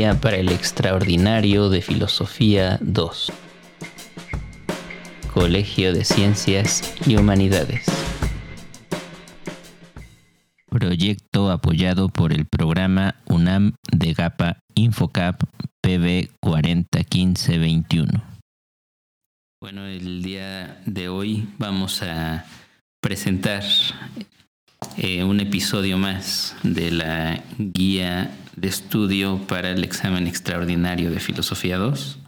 Para el Extraordinario de Filosofía 2. Colegio de Ciencias y Humanidades. Proyecto apoyado por el programa UNAM de GAPA Infocap PB 401521. Bueno, el día de hoy vamos a presentar eh, un episodio más de la guía de estudio para el examen extraordinario de Filosofía 2.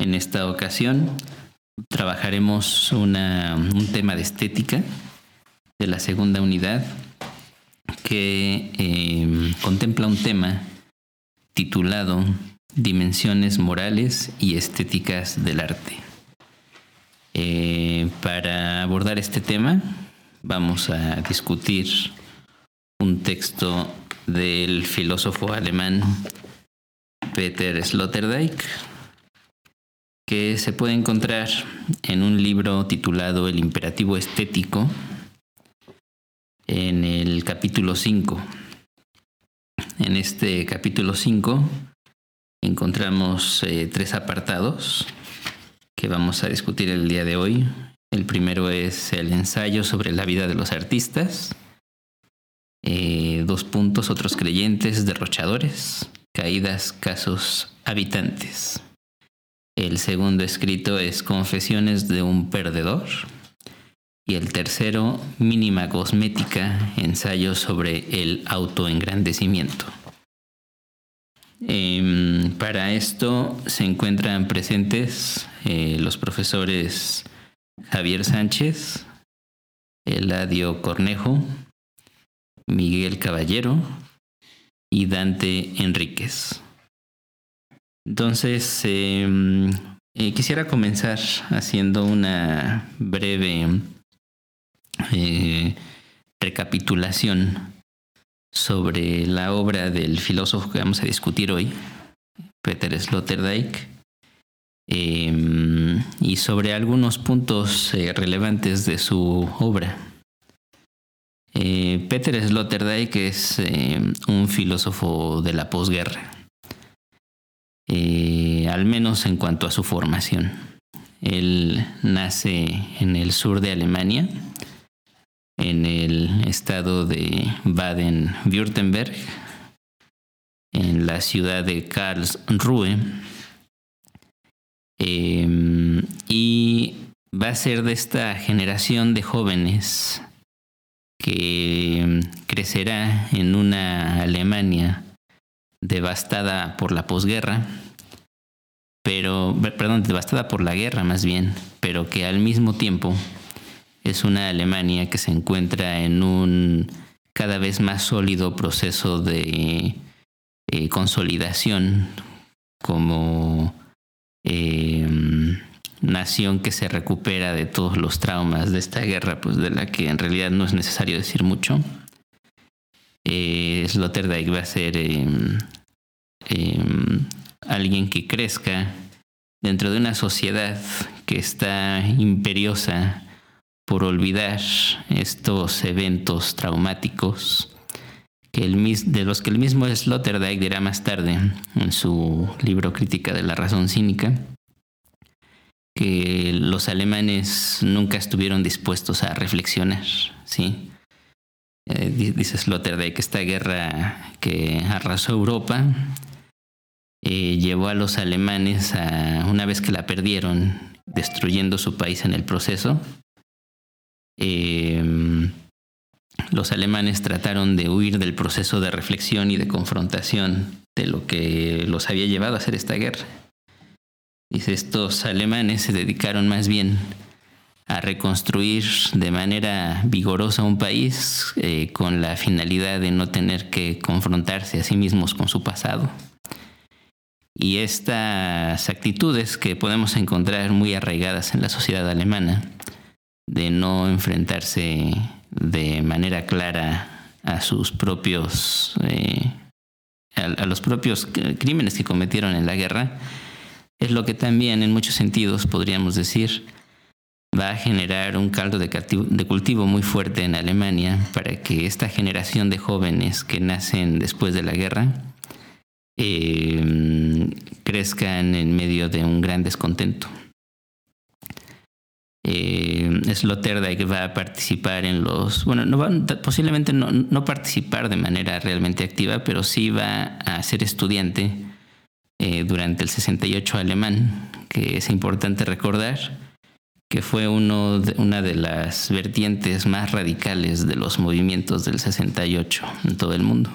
En esta ocasión trabajaremos un tema de estética de la segunda unidad que em, contempla un tema titulado Dimensiones morales y estéticas del arte. Eh, para abordar este tema vamos a discutir un texto del filósofo alemán Peter Sloterdijk, que se puede encontrar en un libro titulado El imperativo estético, en el capítulo 5. En este capítulo 5 encontramos eh, tres apartados que vamos a discutir el día de hoy. El primero es el ensayo sobre la vida de los artistas. Eh, dos puntos, otros creyentes, derrochadores, caídas, casos, habitantes. El segundo escrito es Confesiones de un perdedor. Y el tercero, Mínima cosmética, ensayo sobre el autoengrandecimiento. Em, para esto se encuentran presentes eh, los profesores Javier Sánchez, Eladio Cornejo, Miguel Caballero y Dante Enríquez. Entonces, em, eh, quisiera comenzar haciendo una breve eh, recapitulación sobre la obra del filósofo que vamos a discutir hoy, Peter Sloterdijk, em, y sobre algunos puntos eh, relevantes de su obra. Eh, Peter Sloterdijk es eh, un filósofo de la posguerra, al menos en cuanto a su formación. Él nace en el sur de Alemania, en el estado de Baden-Württemberg, en la ciudad de Karlsruhe. Em, y va a ser de esta generación de jóvenes que crecerá en una Alemania devastada por la posguerra, pero, perdón, devastada por la guerra más bien, pero que al mismo tiempo es una Alemania que se encuentra en un cada vez más sólido proceso de eh, consolidación como em, nación que se recupera de todos los traumas de esta guerra, pues de la que en realidad no es necesario decir mucho. Eh, Sloterdijk va a ser em, em, alguien que crezca dentro de una sociedad que está imperiosa por olvidar estos eventos traumáticos que de los que el mismo Sloterdijk dirá más tarde en su libro Crítica de la Razón Cínica, que los alemanes nunca estuvieron dispuestos a reflexionar, ¿sí? Eh, dice Sloterdijk esta guerra que arrasó Europa eh, llevó a los alemanes a, una vez que la perdieron, destruyendo su país en el proceso, Em, los alemanes trataron de huir del proceso de reflexión y de confrontación de lo que los había llevado a hacer esta guerra. Dice, estos alemanes se dedicaron más bien a reconstruir de manera vigorosa un país eh, con la finalidad de no tener que confrontarse a sí mismos con su pasado. Y estas actitudes que podemos encontrar muy arraigadas en la sociedad alemana, de no enfrentarse de manera clara a sus propios eh, a, los propios crímenes que cometieron en la guerra es lo que también en muchos sentidos podríamos decir va a generar un caldo de, cultivo muy fuerte en Alemania para que esta generación de jóvenes que nacen después de la guerra eh, crezcan en medio de un gran descontento. Eh, Sloterdijk va a participar en los, bueno, no va, posiblemente no, participar de manera realmente activa, pero sí va a ser estudiante eh, durante el 68 alemán, que es importante recordar que fue uno una de las vertientes más radicales de los movimientos del 68 en todo el mundo.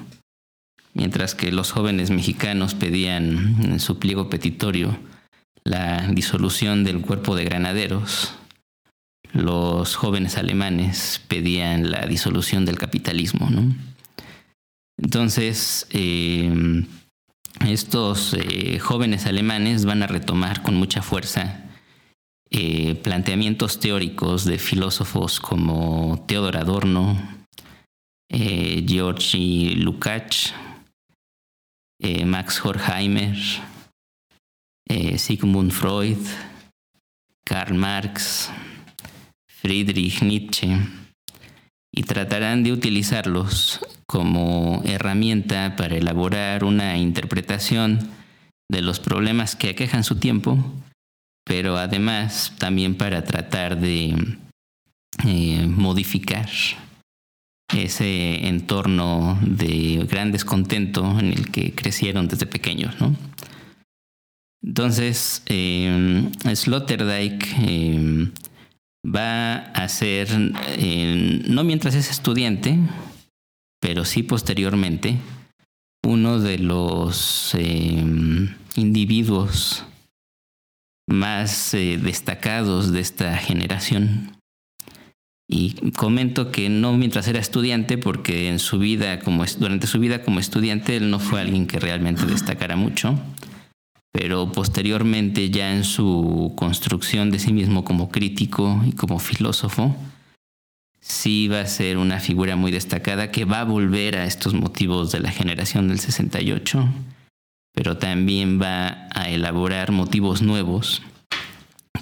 Mientras que los jóvenes mexicanos pedían en su pliego petitorio la disolución del cuerpo de granaderos, los jóvenes alemanes pedían la disolución del capitalismo. Entonces, eh, estos eh, jóvenes alemanes van a retomar con mucha fuerza eh, planteamientos teóricos de filósofos como Theodor Adorno, eh, Georgi Lukács, eh, Max Horkheimer, Sigmund Freud, Karl Marx, Friedrich Nietzsche, y tratarán de utilizarlos como herramienta para elaborar una interpretación de los problemas que aquejan su tiempo pero además también para tratar de eh, modificar ese entorno de gran descontento en el que crecieron desde pequeños. ¿no? Entonces, eh, Sloterdijk eh, va a ser, no mientras es estudiante, pero sí posteriormente, uno de los individuos más eh, destacados de esta generación. Y comento que no mientras era estudiante, porque en su vida como durante su vida como estudiante él no fue alguien que realmente destacara mucho, pero posteriormente ya en su construcción de sí mismo como crítico y como filósofo, sí va a ser una figura muy destacada que va a volver a estos motivos de la generación del 68 pero también va a elaborar motivos nuevos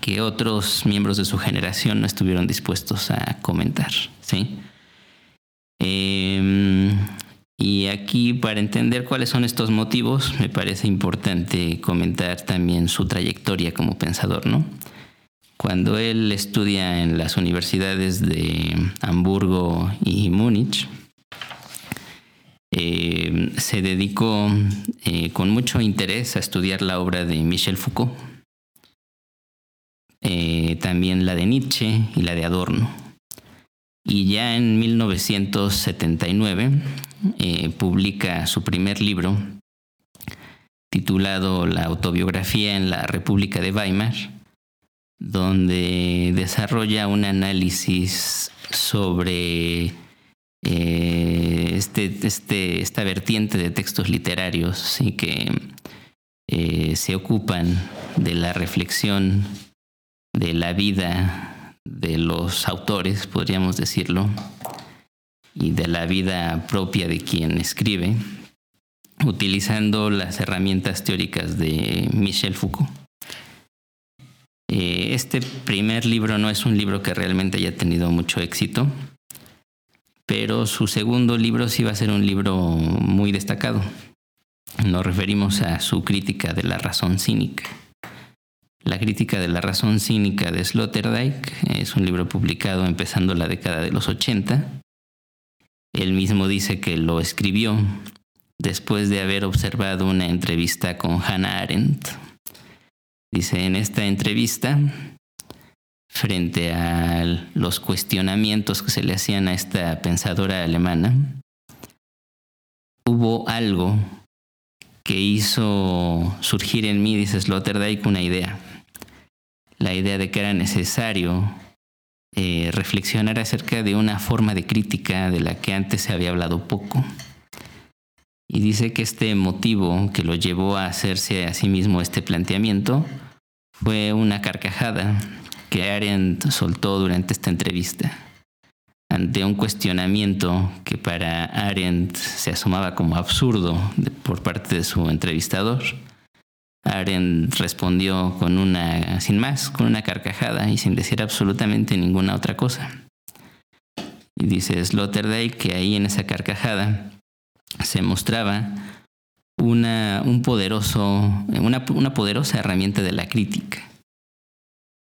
que otros miembros de su generación no estuvieron dispuestos a comentar. ¿sí? Em, y aquí, para entender cuáles son estos motivos, me parece importante comentar también su trayectoria como pensador. ¿no? Cuando él estudia en las universidades de Hamburgo y Múnich, eh, se dedicó eh, con mucho interés a estudiar la obra de Michel Foucault, eh, también la de Nietzsche y la de Adorno. Y ya en 1979 publica su primer libro titulado La autobiografía en la República de Weimar, donde desarrolla un análisis sobre eh, este, este, esta vertiente de textos literarios y que eh, se ocupan de la reflexión de la vida de los autores, podríamos decirlo, y de la vida propia de quien escribe, utilizando las herramientas teóricas de Michel Foucault. Eh, este primer libro no es un libro que realmente haya tenido mucho éxito pero su segundo libro sí va a ser un libro muy destacado. Nos referimos a su crítica de la razón cínica. La crítica de la razón cínica de Sloterdijk es un libro publicado empezando la década de los 80. Él mismo dice que lo escribió después de haber observado una entrevista con Hannah Arendt. Dice, en esta entrevista frente a los cuestionamientos que se le hacían a esta pensadora alemana, hubo algo que hizo surgir en mí, dice Sloterdijk, una idea. La idea de que era necesario eh, reflexionar acerca de una forma de crítica de la que antes se había hablado poco. Y dice que este motivo que lo llevó a hacerse a sí mismo este planteamiento fue una carcajada que Arendt soltó durante esta entrevista. Ante un cuestionamiento que para Arendt se asomaba como absurdo por parte de su entrevistador, Arendt respondió con una, sin más, con una carcajada y sin decir absolutamente ninguna otra cosa. Y dice Sloterdijk que ahí en esa carcajada se mostraba una, un poderoso, una, una poderosa herramienta de la crítica.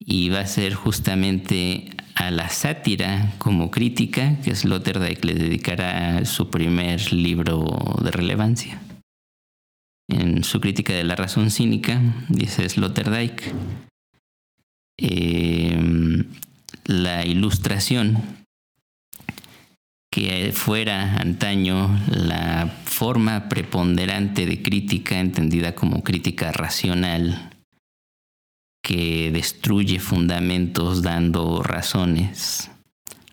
Y va a ser justamente a la sátira como crítica que Sloterdijk le dedicará su primer libro de relevancia. En su crítica de la razón cínica, dice Sloterdijk, eh, la ilustración que fuera antaño la forma preponderante de crítica entendida como crítica racional que destruye fundamentos dando razones,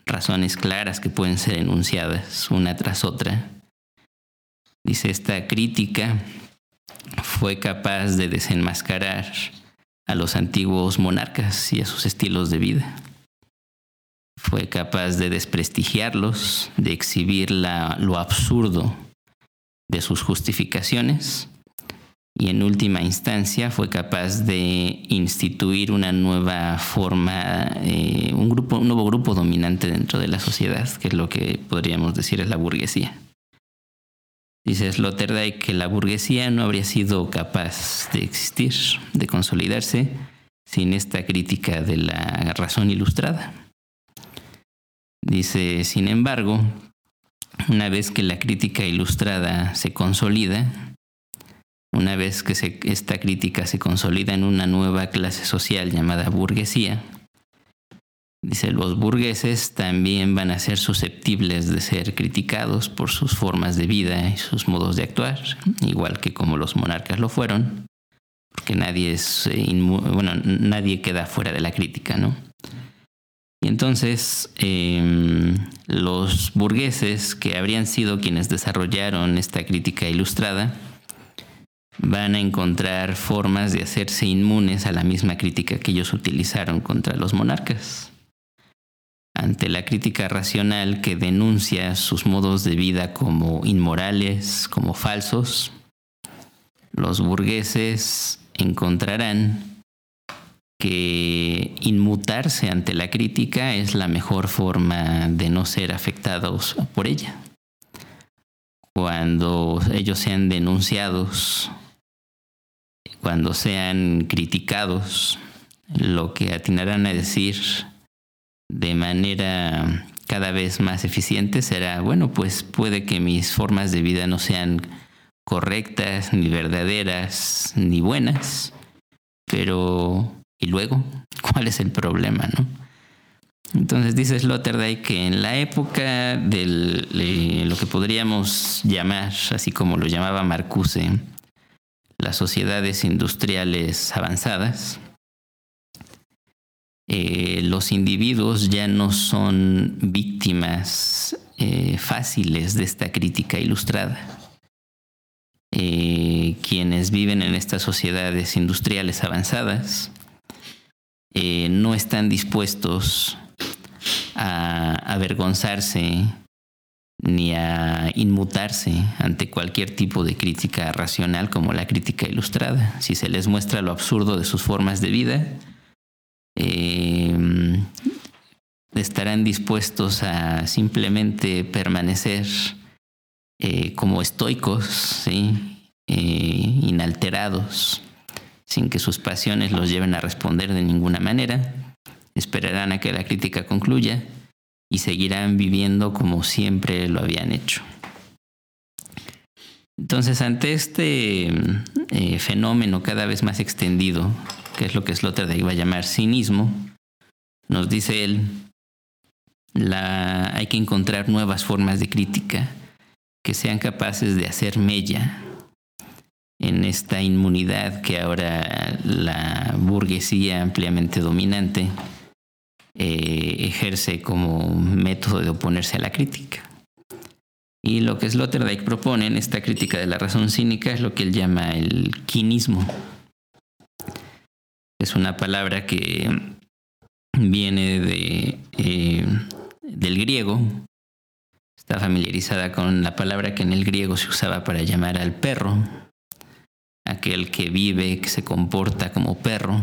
razones claras que pueden ser enunciadas una tras otra. Dice, esta crítica fue capaz de desenmascarar a los antiguos monarcas y a sus estilos de vida. Fue capaz de desprestigiarlos, de exhibir lo absurdo de sus justificaciones y en última instancia fue capaz de instituir una nueva forma, eh, un, grupo, un nuevo grupo dominante dentro de la sociedad, que es lo que podríamos decir es la burguesía. Dice Sloterdijk que la burguesía no habría sido capaz de existir, de consolidarse, sin esta crítica de la razón ilustrada. Dice, sin embargo, una vez que la crítica ilustrada se consolida, una vez que esta crítica se consolida en una nueva clase social llamada burguesía, dice, los burgueses también van a ser susceptibles de ser criticados por sus formas de vida y sus modos de actuar, igual que como los monarcas lo fueron, porque nadie es, eh, bueno, nadie queda fuera de la crítica, ¿no? Y entonces em, los burgueses que habrían sido quienes desarrollaron esta crítica ilustrada, van a encontrar formas de hacerse inmunes a la misma crítica que ellos utilizaron contra los monarcas. Ante la crítica racional que denuncia sus modos de vida como inmorales, como falsos, los burgueses encontrarán que inmutarse ante la crítica es la mejor forma de no ser afectados por ella. Cuando ellos sean denunciados cuando sean criticados, lo que atinarán a decir de manera cada vez más eficiente será, bueno, pues puede que mis formas de vida no sean correctas, ni verdaderas, ni buenas, pero ¿y luego? ¿Cuál es el problema, no? Entonces dice Sloterdijk que en la época de lo que podríamos llamar, así como lo llamaba Marcuse, las sociedades industriales avanzadas, eh, los individuos ya no son víctimas eh, fáciles de esta crítica ilustrada. Eh, quienes viven en estas sociedades industriales avanzadas no están dispuestos a avergonzarse ni a inmutarse ante cualquier tipo de crítica racional como la crítica ilustrada. Si se les muestra lo absurdo de sus formas de vida, em, estarán dispuestos a simplemente permanecer eh, como estoicos, eh, inalterados, sin que sus pasiones los lleven a responder de ninguna manera. Esperarán a que la crítica concluya y seguirán viviendo como siempre lo habían hecho. Entonces, ante este eh, fenómeno cada vez más extendido, que es lo que Sloterdijk iba a llamar cinismo, nos dice él, hay que encontrar nuevas formas de crítica que sean capaces de hacer mella en esta inmunidad que ahora la burguesía ampliamente dominante eh, ejerce como método de oponerse a la crítica. Y lo que Sloterdijk propone en esta crítica de la razón cínica es lo que él llama el quinismo. Es una palabra que viene de, eh, del griego. Está familiarizada con la palabra que en el griego se usaba para llamar al perro, aquel que vive, que se comporta como perro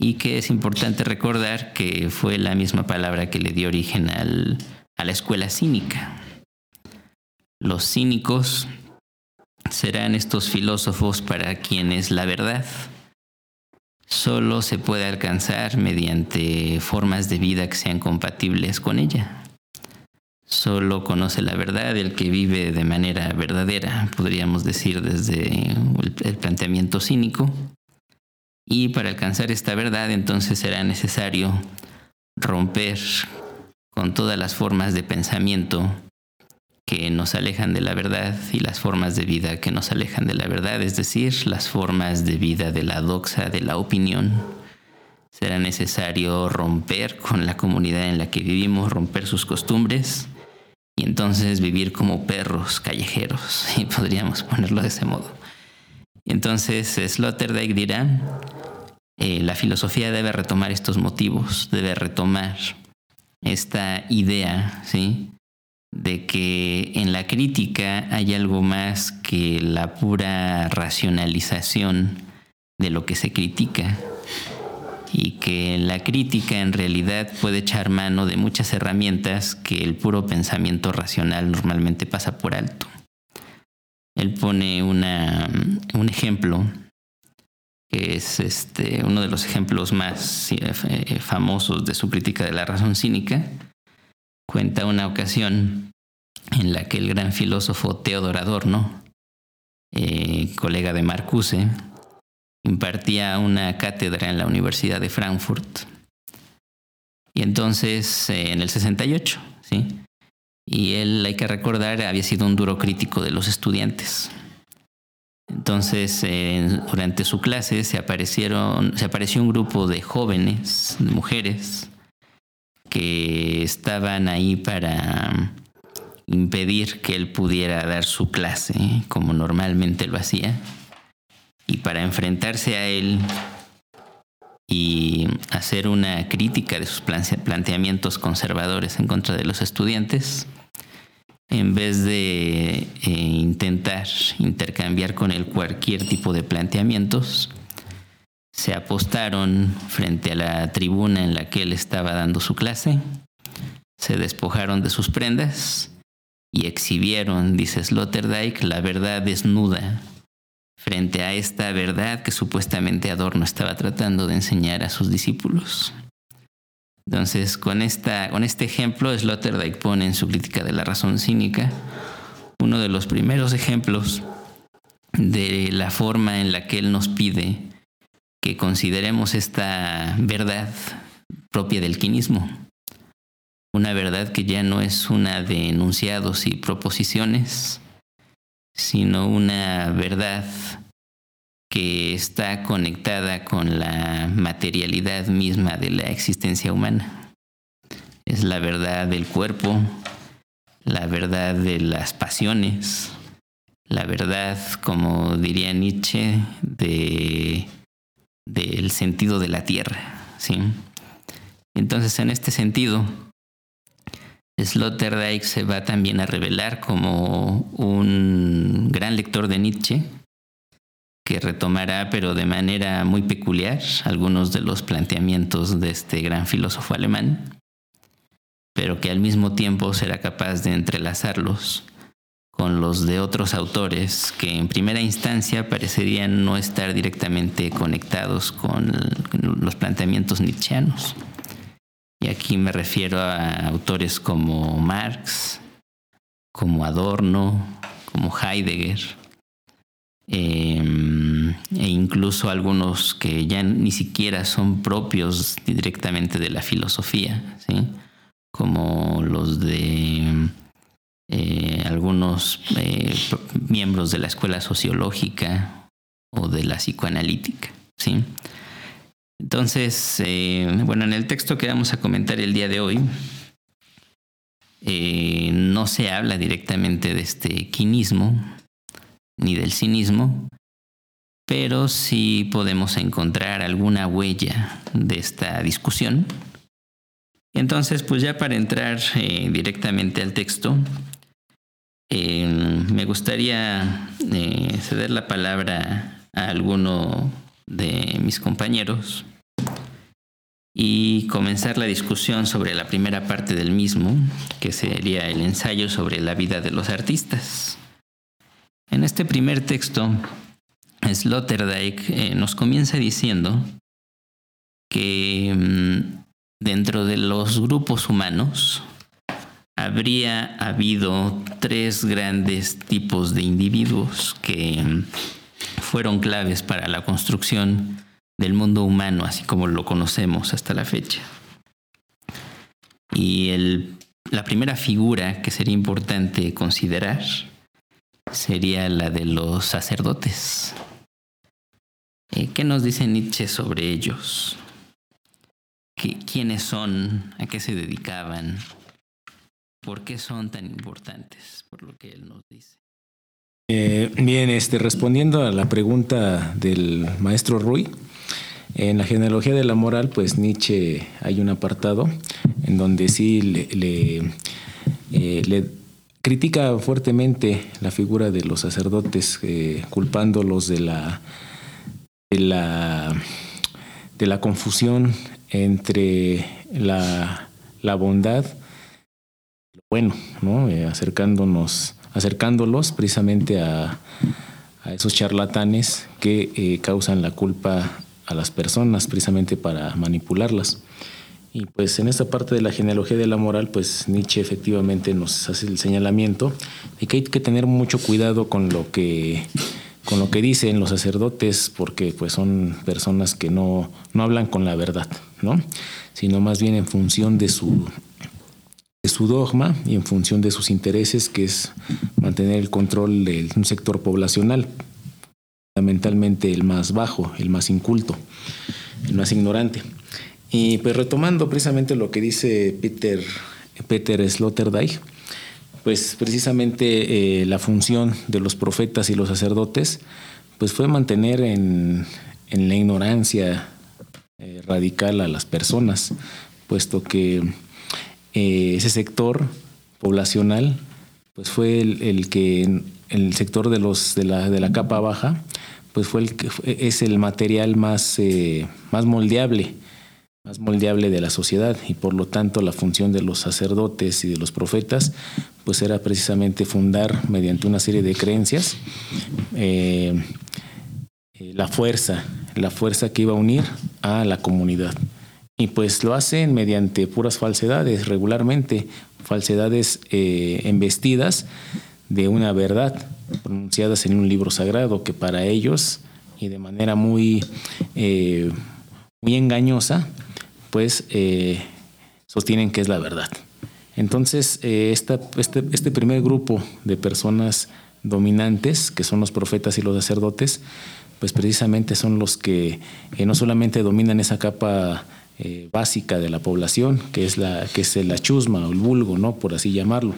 y que es importante recordar que fue la misma palabra que le dio origen a la escuela cínica. Los cínicos serán estos filósofos para quienes la verdad solo se puede alcanzar mediante formas de vida que sean compatibles con ella. Solo conoce la verdad el que vive de manera verdadera, podríamos decir desde el planteamiento cínico. Y para alcanzar esta verdad entonces será necesario romper con todas las formas de pensamiento que nos alejan de la verdad y las formas de vida que nos alejan de la verdad, es decir, las formas de vida de la doxa, de la opinión. Será necesario romper con la comunidad en la que vivimos, romper sus costumbres y entonces vivir como perros callejeros, y podríamos ponerlo de ese modo. Entonces Sloterdijk dirá, eh, la filosofía debe retomar estos motivos, debe retomar esta idea, ¿sí? De que en la crítica hay algo más que la pura racionalización de lo que se critica y que la crítica en realidad puede echar mano de muchas herramientas que el puro pensamiento racional normalmente pasa por alto. Él pone una, un ejemplo que es este, uno de los ejemplos más eh, famosos de su crítica de la razón cínica, cuenta una ocasión en la que el gran filósofo Theodor Adorno, eh, colega de Marcuse, impartía una cátedra en la Universidad de Frankfurt. Y entonces, eh, en el 68, ¿sí? Y él, hay que recordar, había sido un duro crítico de los estudiantes. Entonces, durante su clase se aparecieron, se apareció un grupo de jóvenes, mujeres, que estaban ahí para impedir que él pudiera dar su clase como normalmente lo hacía. Y para enfrentarse a él y hacer una crítica de sus planteamientos conservadores en contra de los estudiantes, en vez de eh, intentar intercambiar con él cualquier tipo de planteamientos, se apostaron frente a la tribuna en la que él estaba dando su clase, se despojaron de sus prendas y exhibieron, dice Sloterdijk, la verdad desnuda frente a esta verdad que supuestamente Adorno estaba tratando de enseñar a sus discípulos. Entonces, con, esta, con este ejemplo, Sloterdijk pone en su crítica de la razón cínica uno de los primeros ejemplos de la forma en la que él nos pide que consideremos esta verdad propia del quinismo. Una verdad que ya no es una de enunciados y proposiciones, sino una verdad que está conectada con la materialidad misma de la existencia humana. Es la verdad del cuerpo, la verdad de las pasiones, la verdad, como diría Nietzsche, de del sentido de la tierra. ¿sí? Entonces, en este sentido, Sloterdijk se va también a revelar como un gran lector de Nietzsche, que retomará, pero de manera muy peculiar, algunos de los planteamientos de este gran filósofo alemán, pero que al mismo tiempo será capaz de entrelazarlos con los de otros autores que en primera instancia parecerían no estar directamente conectados con los planteamientos nietzscheanos. Y aquí me refiero a autores como Marx, como Adorno, como Heidegger, em, e incluso algunos que ya ni siquiera son propios directamente de la filosofía, ¿sí? como los de eh, algunos eh, miembros de la escuela sociológica o de la psicoanalítica. ¿sí? Entonces, eh, bueno, en el texto que vamos a comentar el día de hoy, no se habla directamente de este quinismo ni del cinismo, pero sí podemos encontrar alguna huella de esta discusión. Entonces, pues ya para entrar directamente al texto, Em, me gustaría eh, ceder la palabra a alguno de mis compañeros y comenzar la discusión sobre la primera parte del mismo, que sería el ensayo sobre la vida de los artistas. Habría habido tres grandes tipos de individuos que fueron claves para la construcción del mundo humano, así como lo conocemos hasta la fecha. Y la primera figura que sería importante considerar sería la de los sacerdotes. Eh, ¿Qué nos dice Nietzsche sobre ellos? ¿Quiénes son? ¿A qué se dedicaban? ¿Por qué son tan importantes? Por lo que él nos dice. Eh, bien, este, respondiendo a la pregunta del maestro Rui, en la genealogía de la moral, pues Nietzsche hay un apartado en donde sí le, eh, critica fuertemente la figura de los sacerdotes, eh, culpándolos de la, de la, de la confusión entre la, la bondad bueno, ¿no? Eh, acercándonos, acercándolos precisamente a, esos charlatanes que causan la culpa a las personas precisamente para manipularlas. Y pues en esta parte de la genealogía de la moral, pues Nietzsche efectivamente nos hace el señalamiento de que hay que tener mucho cuidado con lo que con lo que dicen los sacerdotes, porque pues son personas que no, no hablan con la verdad, ¿no? sino más bien en función de su, su dogma y en función de sus intereses, que es mantener el control de un sector poblacional, fundamentalmente el más bajo, el más inculto, el más ignorante. Y pues retomando precisamente lo que dice Peter, Peter Sloterdijk, pues precisamente eh, la función de los profetas y los sacerdotes pues fue mantener en, la ignorancia eh, radical a las personas, puesto que eh, ese sector poblacional pues fue el, que el sector de los de la, de la capa baja pues fue el que es el material más, eh, más moldeable, más moldeable de la sociedad y por lo tanto la función de los sacerdotes y de los profetas pues era precisamente fundar mediante una serie de creencias eh, eh, la fuerza, la fuerza que iba a unir a la comunidad. Y pues lo hacen mediante puras falsedades, regularmente, falsedades embestidas de una verdad pronunciadas en un libro sagrado que para ellos y de manera muy, eh, muy engañosa, pues eh, sostienen que es la verdad. Entonces, eh, este, este, primer grupo de personas dominantes, que son los profetas y los sacerdotes, pues precisamente son los que no solamente dominan esa capa básica de la población, que es la, que es la chusma o el vulgo, ¿no? por así llamarlo,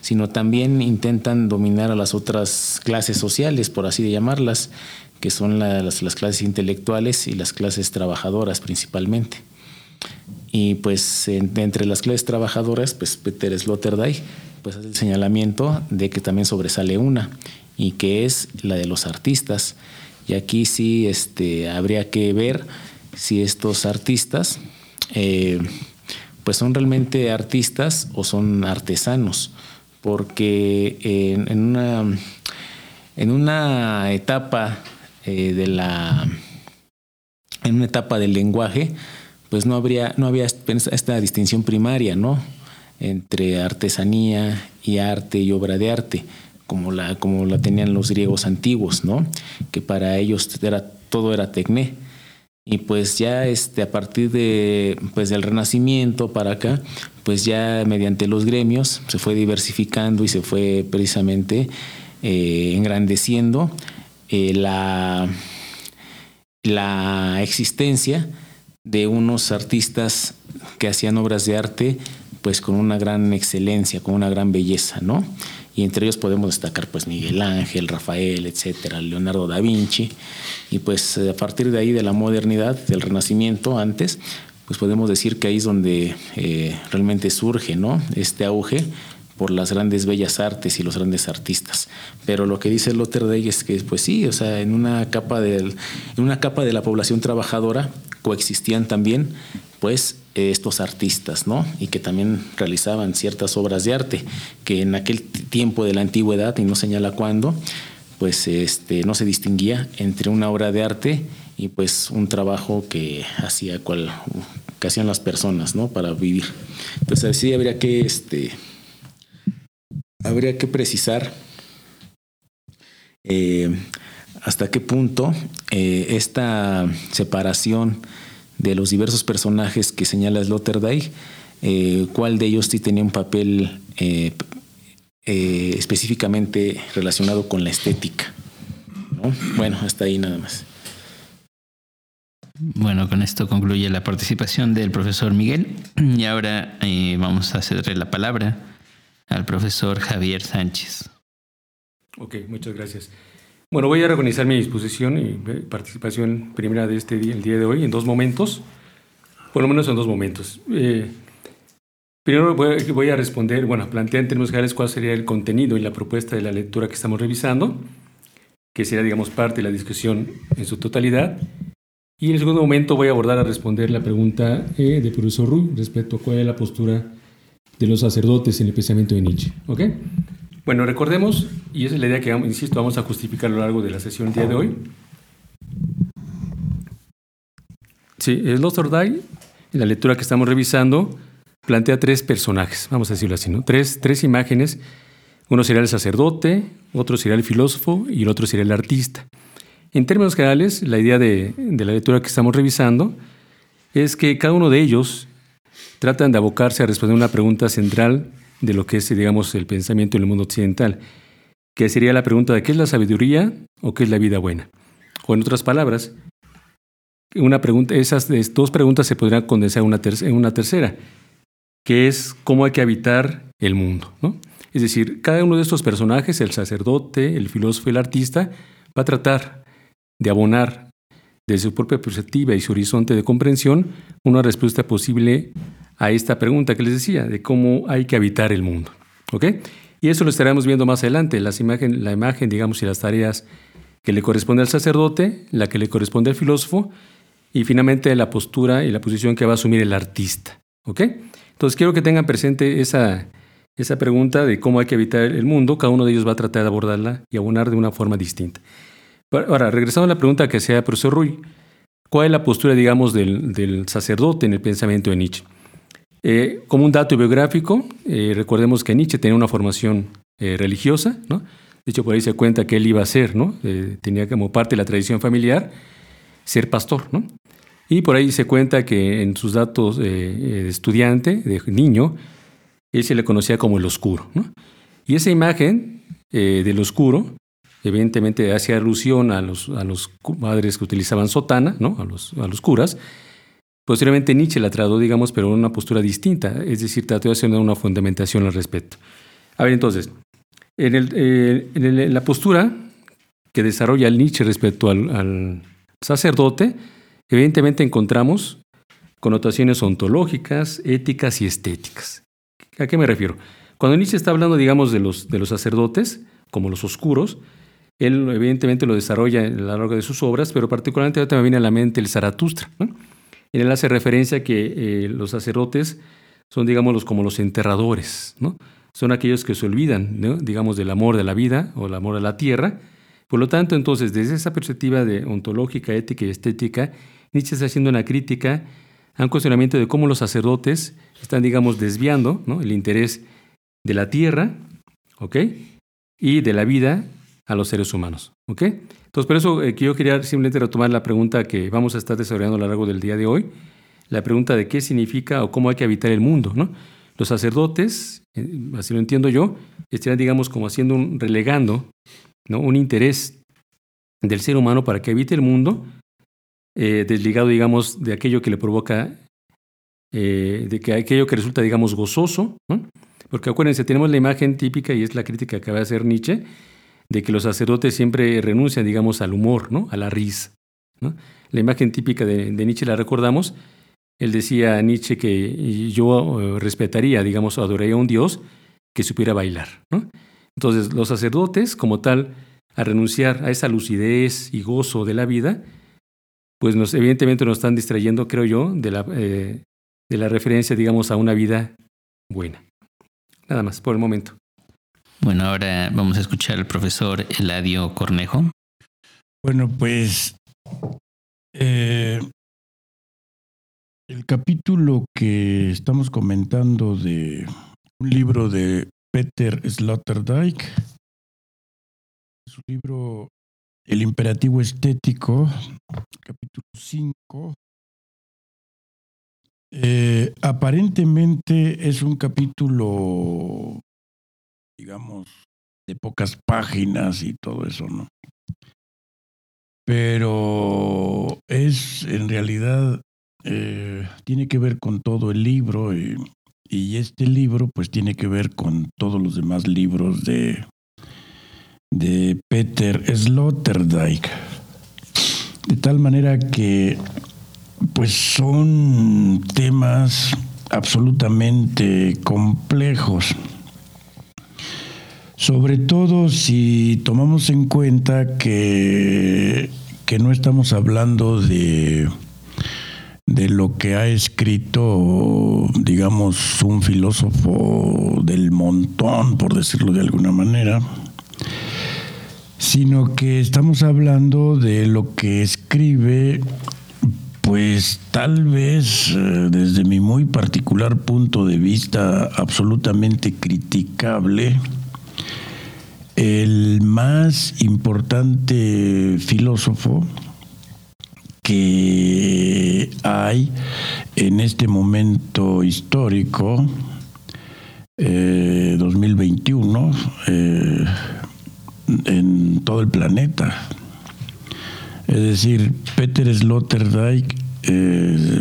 sino también intentan dominar a las otras clases sociales, por así llamarlas, que son las, clases intelectuales y las clases trabajadoras principalmente. Y pues entre las clases trabajadoras, pues Peter Sloterdijk pues hace el señalamiento de que también sobresale una, y que es la de los artistas. Y aquí sí este, habría que ver si estos artistas eh, pues son realmente artistas o son artesanos porque en, una, en una etapa eh, de la en una etapa del lenguaje, pues no habría, no había esta distinción primaria, ¿no? entre artesanía y arte y obra de arte, como la, como la tenían los griegos antiguos, ¿no? Que para ellos era, todo era tecné. Y pues ya este, a partir de, pues del Renacimiento para acá, pues ya mediante los gremios se fue diversificando y se fue precisamente eh, engrandeciendo eh, la, la existencia de unos artistas que hacían obras de arte pues con una gran excelencia, con una gran belleza, ¿no? Y entre ellos podemos destacar pues Miguel Ángel, Rafael, etcétera, Leonardo da Vinci y pues a partir de ahí de la modernidad, del Renacimiento antes, pues podemos decir que ahí es donde eh, realmente surge ¿no? este auge por las grandes bellas artes y los grandes artistas. Pero lo que dice Lotterdijk es que, pues sí, o sea, en una capa en una capa de la población trabajadora coexistían también pues estos artistas, ¿no? Y que también realizaban ciertas obras de arte, que en aquel tiempo de la antigüedad, y no señala cuándo, pues este, no se distinguía entre una obra de arte y pues un trabajo que hacía cual, que hacían las personas, ¿no? Para vivir. Entonces sí habría que, este, habría que precisar eh, hasta qué punto eh, esta separación de los diversos personajes que señala Sloterdijk, eh, cuál de ellos sí tenía un papel específicamente relacionado con la estética. Bueno, hasta ahí nada más. Bueno, con esto concluye la participación del profesor Miguel y ahora eh, vamos a cederle la palabra al profesor Javier Sánchez. Ok, muchas gracias. Bueno, voy a organizar mi disposición y participación primera de este día, el día de hoy, en dos momentos, por lo menos en dos momentos. Eh, primero voy a responder, bueno, plantear en términos generales cuál sería el contenido y la propuesta de la lectura que estamos revisando, que sería, digamos, parte de la discusión en su totalidad. Y en el segundo momento voy a abordar a responder la pregunta eh, de profesor Ruy respecto a cuál es la postura de los sacerdotes en el pensamiento de Nietzsche. ¿Ok? Bueno, recordemos, y esa es la idea que, insisto, vamos a justificar a lo largo de la sesión el día de hoy. Sí, el Sloterdijk, en la lectura que estamos revisando, plantea tres personajes, vamos a decirlo así, ¿no? Tres, tres imágenes. Uno sería el sacerdote, otro sería el filósofo y el otro sería el artista. En términos generales, la idea de, la lectura que estamos revisando es que cada uno de ellos tratan de abocarse a responder una pregunta central de lo que es, digamos, el pensamiento en el mundo occidental, que sería la pregunta de qué es la sabiduría o qué es la vida buena. O en otras palabras, una pregunta, esas dos preguntas se podrían condensar en una, tercera, que es cómo hay que habitar el mundo. Es decir, cada uno de estos personajes, el sacerdote, el filósofo el artista, va a tratar de abonar desde su propia perspectiva y su horizonte de comprensión una respuesta posible a esta pregunta que les decía, de cómo hay que habitar el mundo. ¿Ok? Y eso lo estaremos viendo más adelante, las imagen, la imagen, digamos, y las tareas que le corresponde al sacerdote, la que le corresponde al filósofo, y finalmente la postura y la posición que va a asumir el artista. ¿Ok? Entonces quiero que tengan presente esa, esa pregunta de cómo hay que habitar el mundo, cada uno de ellos va a tratar de abordarla y abonar de una forma distinta. Ahora, regresando a la pregunta que hacía el profesor Ruy, ¿cuál es la postura, digamos, del, sacerdote en el pensamiento de Nietzsche? Eh, como un dato biográfico, eh, recordemos que Nietzsche tenía una formación eh, religiosa, ¿no? De hecho, por ahí se cuenta que él iba a ser, ¿no? tenía como parte de la tradición familiar ser pastor, ¿no? Y por ahí se cuenta que en sus datos de estudiante, de niño, él se le conocía como el oscuro, ¿no? Y esa imagen del oscuro evidentemente hacía alusión a los, a los padres que utilizaban sotana, ¿no? a, los, a los curas. Posteriormente Nietzsche la trató, digamos, pero en una postura distinta, es decir, trató de hacer una fundamentación al respecto. A ver, entonces, en, eh, la postura que desarrolla Nietzsche respecto al, sacerdote, evidentemente encontramos connotaciones ontológicas, éticas y estéticas. ¿A qué me refiero? Cuando Nietzsche está hablando, digamos, de los, de los sacerdotes, como los oscuros, él evidentemente lo desarrolla a lo largo de sus obras, pero particularmente ahora me viene a la mente el Zaratustra. ¿no? Él hace referencia que eh, los sacerdotes son, digamos, como los enterradores, ¿no? Son aquellos que se olvidan, digamos, del amor de la vida o el amor a la tierra. Por lo tanto, entonces, desde esa perspectiva de ontológica, ética y estética, Nietzsche está haciendo una crítica a un cuestionamiento de cómo los sacerdotes están, digamos, desviando el interés de la tierra, ¿ok? Y de la vida a los seres humanos. ¿Ok? Entonces, por eso eh, yo quería simplemente retomar la pregunta que vamos a estar desarrollando a lo largo del día de hoy, la pregunta de qué significa o cómo hay que habitar el mundo. ¿no? Los sacerdotes, eh, así lo entiendo yo, estarían, digamos, como haciendo un, relegando ¿no? un interés del ser humano para que habite el mundo, eh, desligado, digamos, de aquello que le provoca, de que aquello que resulta, digamos, gozoso, ¿no? Porque acuérdense, tenemos la imagen típica y es la crítica que va a hacer Nietzsche, de que los sacerdotes siempre renuncian, digamos, al humor, ¿no? a la risa. La imagen típica de, Nietzsche la recordamos. Él decía a Nietzsche que yo eh, respetaría, digamos, adoraría a un Dios que supiera bailar. Entonces, los sacerdotes, como tal, a renunciar a esa lucidez y gozo de la vida, pues nos, evidentemente nos están distrayendo, creo yo, de la, eh, de la referencia, digamos, a una vida buena. Nada más, por el momento. Bueno, ahora vamos a escuchar al profesor Eladio Cornejo. Bueno, pues eh, el capítulo que estamos comentando de un libro de Peter Sloterdijk es un libro El imperativo estético, capítulo 5. Eh, aparentemente es un capítulo, digamos, de pocas páginas y todo eso, ¿no? Pero es en realidad, eh, tiene que ver con todo el libro y, y, este libro pues tiene que ver con todos los demás libros de, de Peter Sloterdijk. De tal manera que pues son temas absolutamente complejos. Sobre todo si tomamos en cuenta que, que no estamos hablando de, de lo que ha escrito, digamos, un filósofo del montón, por decirlo de alguna manera, sino que estamos hablando de lo que escribe, pues tal vez eh, desde mi muy particular punto de vista absolutamente criticable, el más importante filósofo que hay en este momento histórico, 2021, eh, eh, en todo el planeta. Es decir, Peter Sloterdijk eh,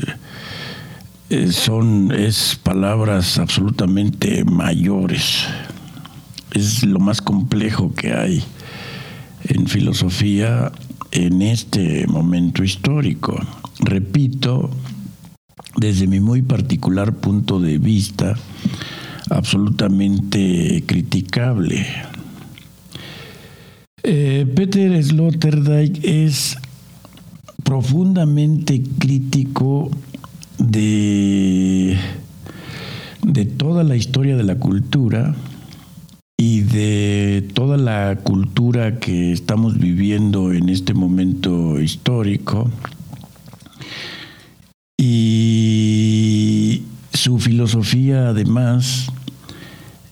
son es palabras absolutamente mayores es lo más complejo que hay en filosofía en este momento histórico. Repito, desde mi muy particular punto de vista, absolutamente criticable. Eh, Peter Sloterdijk es profundamente crítico de, de toda la historia de la cultura, y de toda la cultura que estamos viviendo en este momento histórico. Y su filosofía además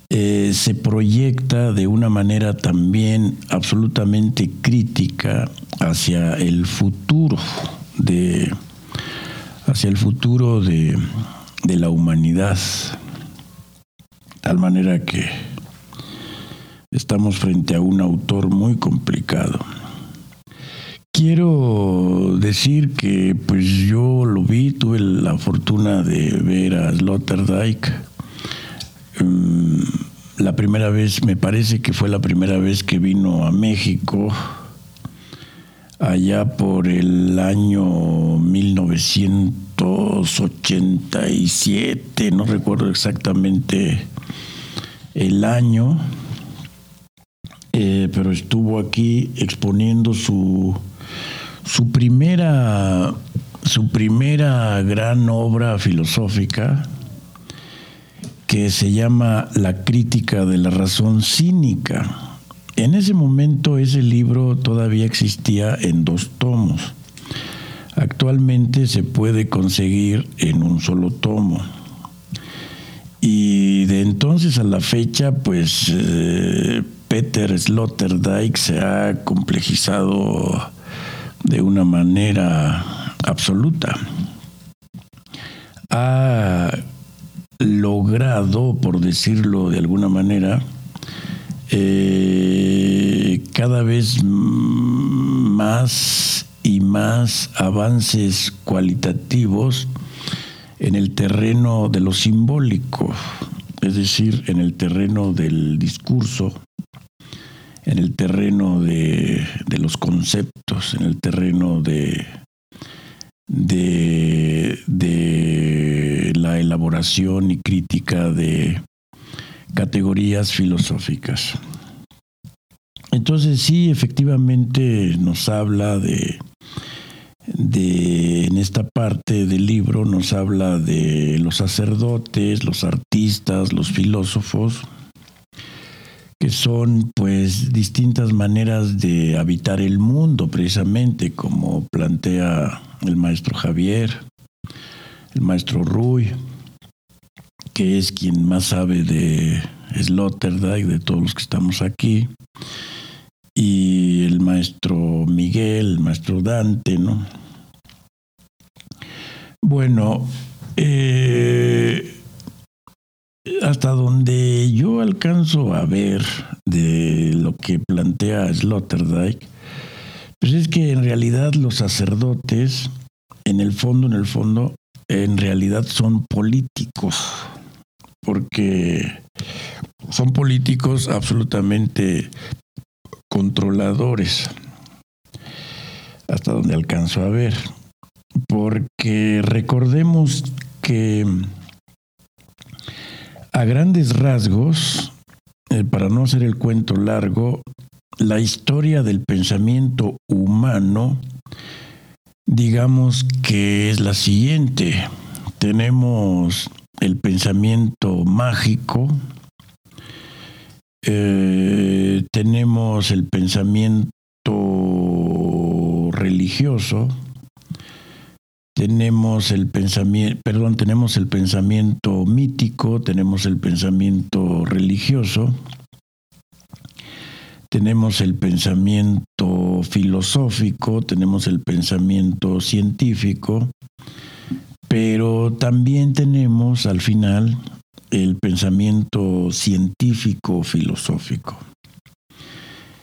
eh, se proyecta de una manera también absolutamente crítica hacia el futuro de hacia el futuro de, de la humanidad. Tal manera que estamos frente a un autor muy complicado. Quiero decir que pues yo lo vi, tuve la fortuna de ver a Sloterdijk. Mm, la primera vez, me parece que fue la primera vez que vino a México, allá por el año 1987, no recuerdo exactamente el año eh, pero estuvo aquí exponiendo su, su primera su primera gran obra filosófica que se llama La crítica de la razón cínica. En ese momento ese libro todavía existía en dos tomos. Actualmente se puede conseguir en un solo tomo. Y de entonces a la fecha, pues eh, Peter Sloterdijk se ha complejizado de una manera absoluta. Ha logrado, por decirlo de alguna manera, eh, cada vez más y más avances cualitativos en el terreno de lo simbólico, es decir, en el terreno del discurso, en el terreno de, los conceptos, en el terreno de, la elaboración y crítica de categorías filosóficas. Entonces sí, efectivamente nos habla de, de, en esta parte del libro nos habla de los sacerdotes, los artistas, los filósofos, que son pues distintas maneras de habitar el mundo, precisamente como plantea el maestro Javier, el maestro Rui, que es quien más sabe de Sloterdijk, de todos los que estamos aquí, y el maestro Miguel, el maestro Dante, ¿no? Bueno, eh, hasta donde yo alcanzo a ver de lo que plantea Sloterdijk, pues es que en realidad los sacerdotes, en el fondo, en el fondo, en realidad son políticos, porque son políticos absolutamente controladores, hasta donde alcanzo a ver, porque recordemos que a grandes rasgos, eh, para no hacer el cuento largo, la historia del pensamiento humano, digamos que es la siguiente. Tenemos el pensamiento mágico, eh, tenemos el pensamiento religioso, tenemos el pensamiento, perdón, tenemos el pensamiento mítico, tenemos el pensamiento religioso, tenemos el pensamiento filosófico, tenemos el pensamiento científico, pero también tenemos al final el pensamiento científico filosófico.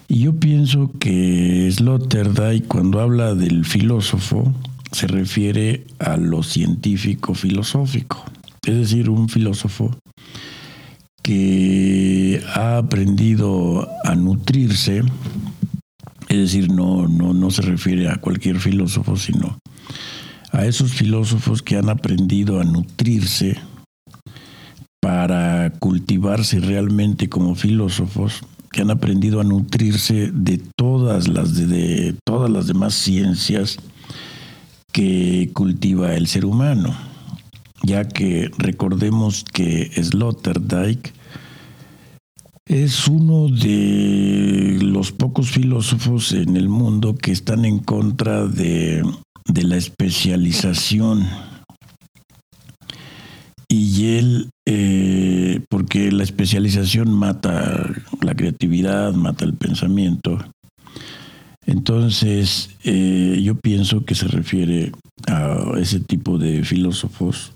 Y yo pienso que Sloterdijk cuando habla del filósofo se refiere a lo científico filosófico, es decir, un filósofo que ha aprendido a nutrirse, es decir, no, no, no se refiere a cualquier filósofo, sino a esos filósofos que han aprendido a nutrirse para cultivarse realmente como filósofos, que han aprendido a nutrirse de todas las de todas las demás ciencias que cultiva el ser humano, ya que recordemos que Sloterdijk es uno de los pocos filósofos en el mundo que están en contra de, la especialización. Y él, eh, porque la especialización mata la creatividad, mata el pensamiento, entonces, eh, yo pienso que se refiere a ese tipo de filósofos,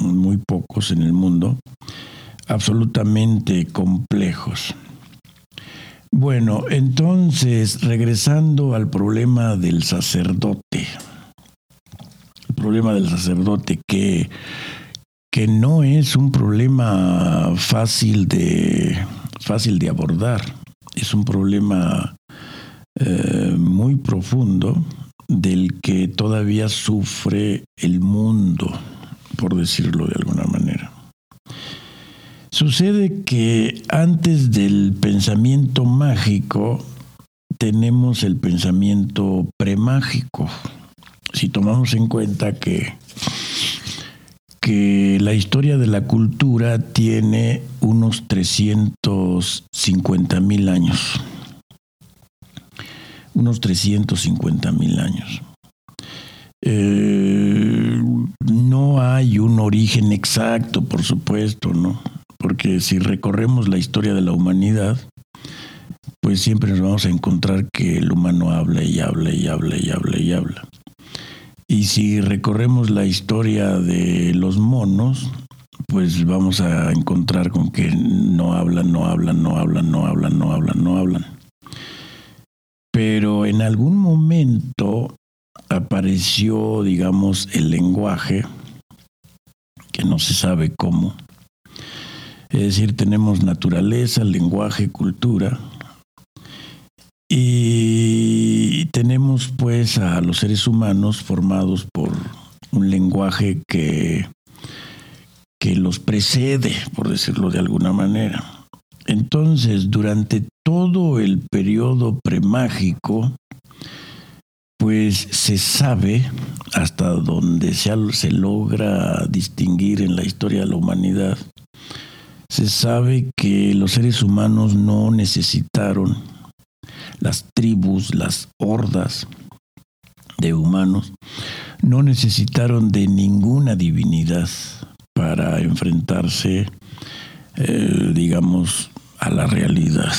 muy pocos en el mundo, absolutamente complejos. Bueno, entonces, regresando al problema del sacerdote, el problema del sacerdote que, que no es un problema fácil de, fácil de abordar, es un problema eh, muy profundo del que todavía sufre el mundo, por decirlo de alguna manera. Sucede que antes del pensamiento mágico tenemos el pensamiento premágico. Si tomamos en cuenta que, que la historia de la cultura tiene unos 350 mil años unos 350 mil años. Eh, no hay un origen exacto, por supuesto, ¿no? Porque si recorremos la historia de la humanidad, pues siempre nos vamos a encontrar que el humano habla y habla y habla y habla y habla. Y si recorremos la historia de los monos, pues vamos a encontrar con que no hablan, no hablan, no hablan, no hablan, no hablan, no hablan pero en algún momento apareció, digamos, el lenguaje, que no se sabe cómo. Es decir, tenemos naturaleza, lenguaje, cultura, y tenemos pues a los seres humanos formados por un lenguaje que, que los precede, por decirlo de alguna manera. Entonces, durante todo el periodo premágico, pues se sabe hasta donde se, logra distinguir en la historia de la humanidad, se sabe que los seres humanos no necesitaron las tribus, las hordas de humanos, no necesitaron de ninguna divinidad para enfrentarse, eh, digamos, a la realidad,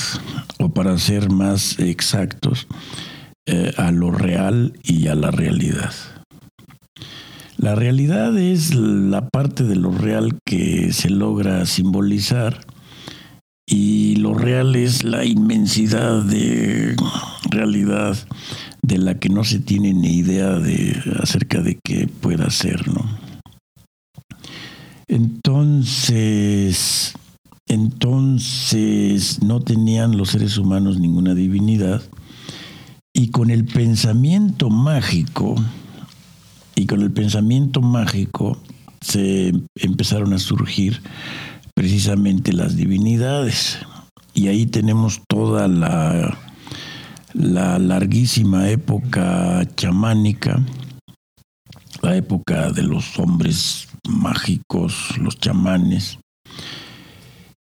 o para ser más exactos, eh, a lo real y a la realidad. La realidad es la parte de lo real que se logra simbolizar y lo real es la inmensidad de realidad de la que no se tiene ni idea de acerca de qué pueda ser, ¿no? Entonces, entonces no tenían los seres humanos ninguna divinidad y con el pensamiento mágico y con el pensamiento mágico se empezaron a surgir precisamente las divinidades. Y ahí tenemos toda la, la larguísima época chamánica, la época de los hombres mágicos, los chamanes,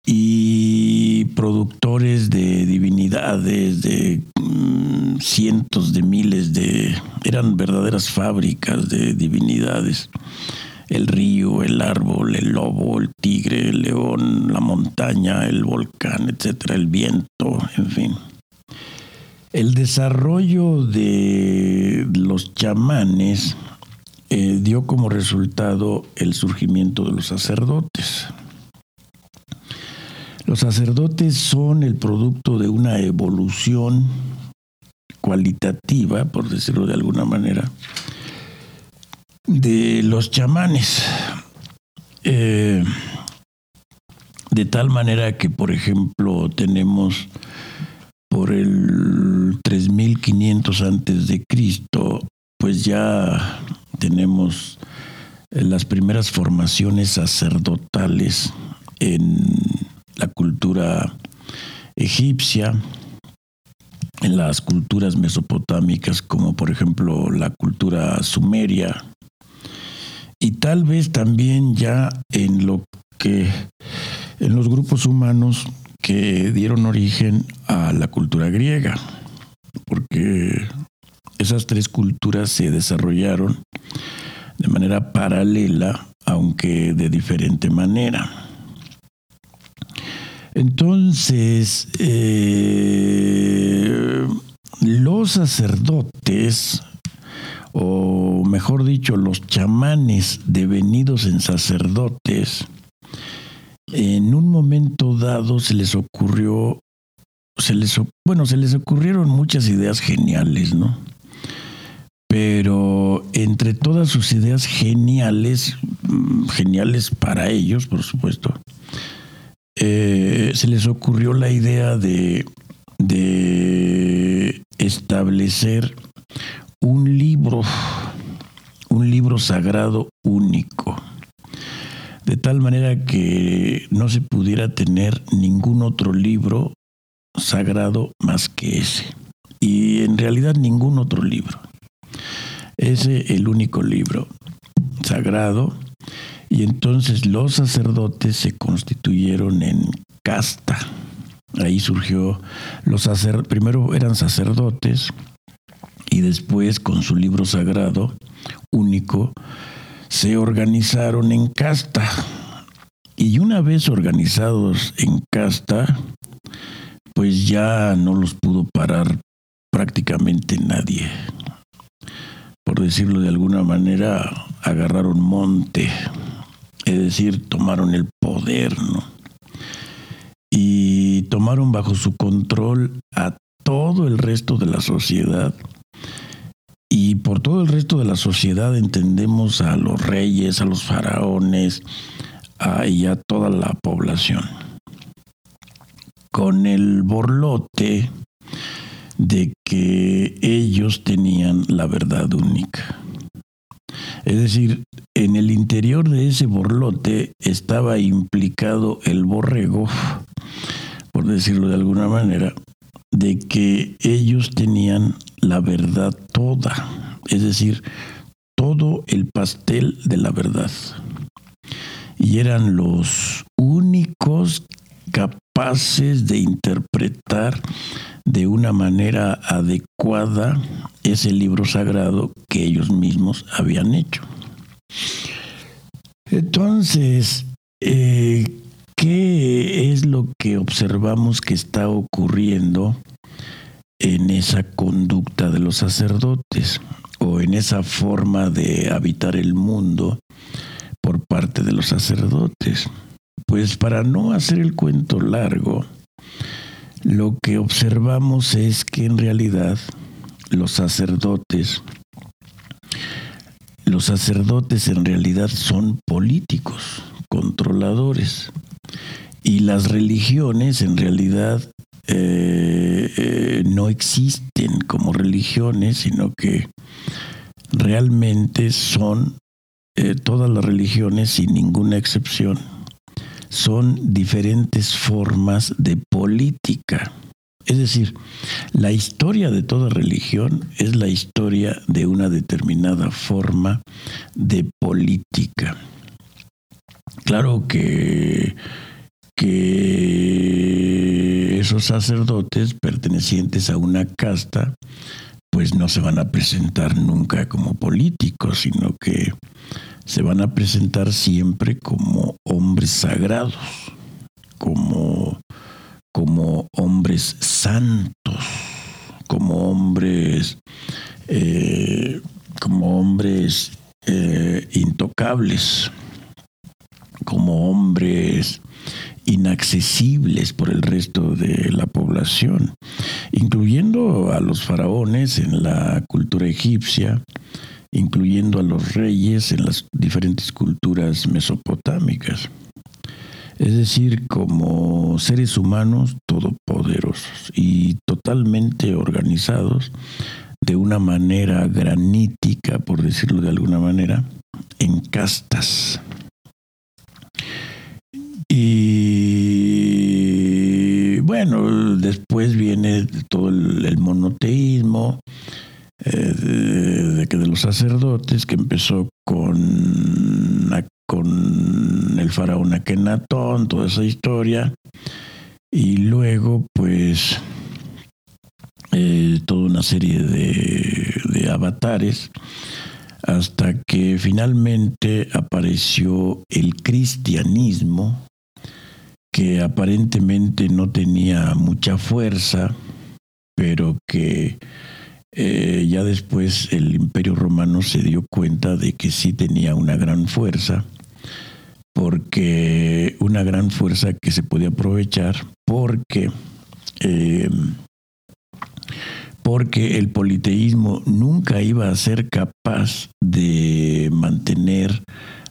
y productores de divinidades, de mm, cientos de miles de... eran verdaderas fábricas de divinidades. El río, el árbol, el lobo, el tigre, el león, la montaña, el volcán, etcétera, el viento, en fin. El desarrollo de los chamanes eh, dio como resultado el surgimiento de los sacerdotes. Los sacerdotes son el producto de una evolución cualitativa, por decirlo de alguna manera, de los chamanes. Eh, de tal manera que, por ejemplo, tenemos por el 3500 antes de Cristo, pues ya tenemos las primeras formaciones sacerdotales en la cultura egipcia, en las culturas mesopotámicas como por ejemplo la cultura sumeria y tal vez también ya en lo que en los grupos humanos que dieron origen a la cultura griega, porque esas tres culturas se desarrollaron de manera paralela, aunque de diferente manera. Entonces, eh, los sacerdotes, o mejor dicho, los chamanes devenidos en sacerdotes, en un momento dado se les ocurrió, se les, bueno, se les ocurrieron muchas ideas geniales, ¿no? Pero entre todas sus ideas geniales, mm, geniales para ellos, por supuesto, eh, se les ocurrió la idea de, de establecer un libro, un libro sagrado único, de tal manera que no se pudiera tener ningún otro libro sagrado más que ese. Y en realidad ningún otro libro. Ese el único libro sagrado y entonces los sacerdotes se constituyeron en casta. Ahí surgió los sacerdotes, primero eran sacerdotes y después con su libro sagrado único se organizaron en casta. Y una vez organizados en casta, pues ya no los pudo parar prácticamente nadie. Por decirlo de alguna manera, agarraron monte es decir, tomaron el poder, ¿no? Y tomaron bajo su control a todo el resto de la sociedad. Y por todo el resto de la sociedad entendemos a los reyes, a los faraones y a toda la población. Con el borlote de que ellos tenían la verdad única. Es decir, en el interior de ese borlote estaba implicado el borrego, por decirlo de alguna manera, de que ellos tenían la verdad toda, es decir, todo el pastel de la verdad. y eran los únicos capaces de interpretar de una manera adecuada ese libro sagrado que ellos mismos habían hecho. Entonces, eh, ¿qué es lo que observamos que está ocurriendo en esa conducta de los sacerdotes o en esa forma de habitar el mundo por parte de los sacerdotes? Pues para no hacer el cuento largo, lo que observamos es que en realidad los sacerdotes, los sacerdotes en realidad son políticos, controladores, y las religiones en realidad eh, eh, no existen como religiones, sino que realmente son eh, todas las religiones sin ninguna excepción son diferentes formas de política. Es decir, la historia de toda religión es la historia de una determinada forma de política. Claro que, esos sacerdotes pertenecientes a una casta, pues no se van a presentar nunca como políticos, sino que se van a presentar siempre como hombres sagrados, como, como hombres santos, como hombres, eh, como hombres eh, intocables, como hombres inaccesibles por el resto de la población, incluyendo a los faraones en la cultura egipcia, incluyendo a los reyes en las diferentes culturas mesopotámicas. Es decir, como seres humanos todopoderosos y totalmente organizados de una manera granítica, por decirlo de alguna manera, en castas. Y bueno, después viene todo el, monoteísmo, eh, de, que de los sacerdotes, que empezó con, con el faraón Akenatón, toda esa historia, y luego pues eh, toda una serie de, de avatares, hasta que finalmente apareció el cristianismo, que aparentemente no tenía mucha fuerza, pero que eh, ya después el imperio romano se dio cuenta de que sí tenía una gran fuerza, porque una gran fuerza que se podía aprovechar porque, em, porque el politeísmo nunca iba a ser capaz de mantener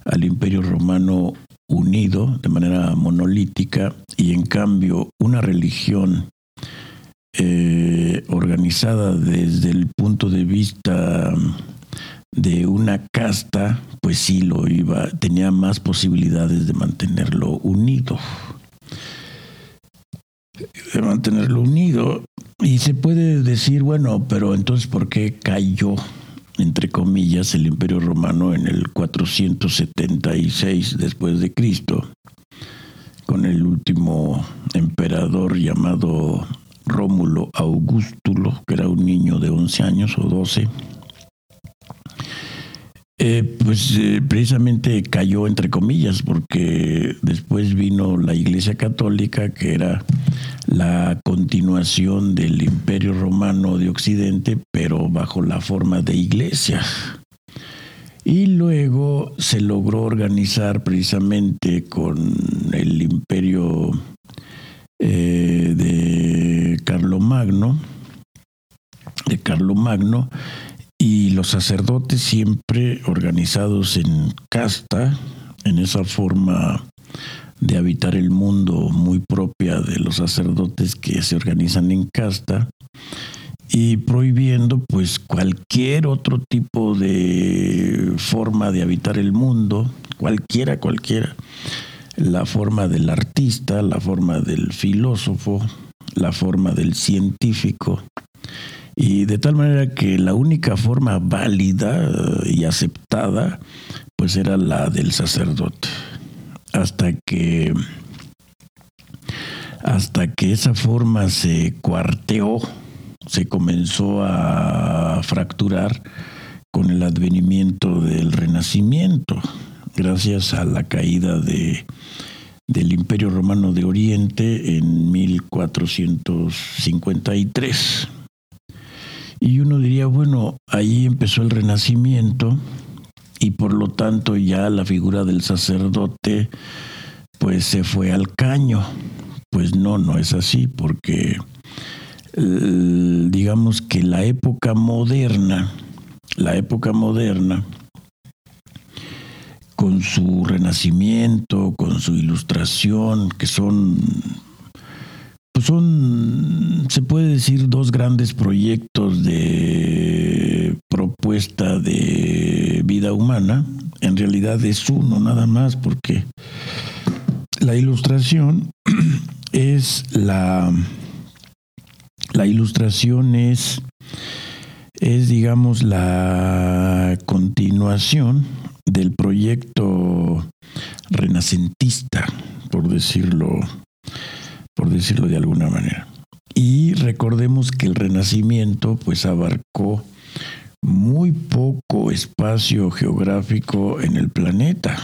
al imperio romano unido de manera monolítica y en cambio una religión eh, organizada desde el punto de vista de una casta, pues sí lo iba, tenía más posibilidades de mantenerlo unido. De mantenerlo unido. Y se puede decir, bueno, pero entonces, ¿por qué cayó, entre comillas, el Imperio Romano en el 476 después de Cristo? con el último emperador llamado Rómulo Augustulo, que era un niño de 11 años o 12, eh, pues eh, precisamente cayó entre comillas, porque después vino la Iglesia Católica, que era la continuación del Imperio Romano de Occidente, pero bajo la forma de iglesia. Y luego se logró organizar precisamente con el Imperio eh, de Carlomagno, de Carlomagno, y los sacerdotes siempre organizados en casta, en esa forma de habitar el mundo muy propia de los sacerdotes que se organizan en casta y prohibiendo pues cualquier otro tipo de forma de habitar el mundo, cualquiera, cualquiera. La forma del artista, la forma del filósofo, la forma del científico, y de tal manera que la única forma válida y aceptada pues era la del sacerdote. hasta que hasta que esa forma se cuarteó, se comenzó a fracturar con el advenimiento del Renacimiento, gracias a la caída de, del Imperio Romano de Oriente en 1453. Y uno diría, bueno, ahí empezó el Renacimiento y por lo tanto ya la figura del sacerdote pues se fue al caño. Pues no, no es así, porque digamos que la época moderna, la época moderna, con su renacimiento, con su ilustración, que son, pues son, se puede decir, dos grandes proyectos de propuesta de vida humana, en realidad es uno nada más, porque la ilustración es la, la ilustración es, es, digamos, la continuación del proyecto renacentista, por decirlo, por decirlo de alguna manera. Y recordemos que el renacimiento pues abarcó muy poco espacio geográfico en el planeta,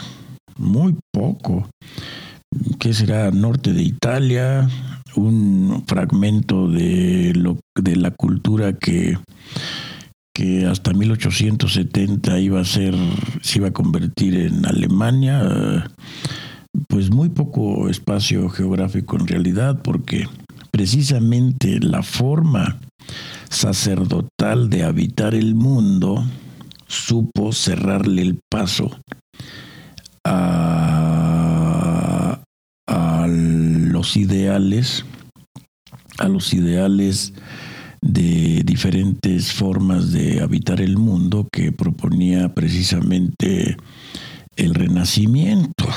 muy poco. ¿Qué será? Norte de Italia, un fragmento de, lo, de la cultura que, que hasta 1870 iba a ser, se iba a convertir en Alemania, pues muy poco espacio geográfico en realidad, porque precisamente la forma sacerdotal de habitar el mundo supo cerrarle el paso a, los ideales, a los ideales de diferentes formas de habitar el mundo que proponía precisamente el Renacimiento,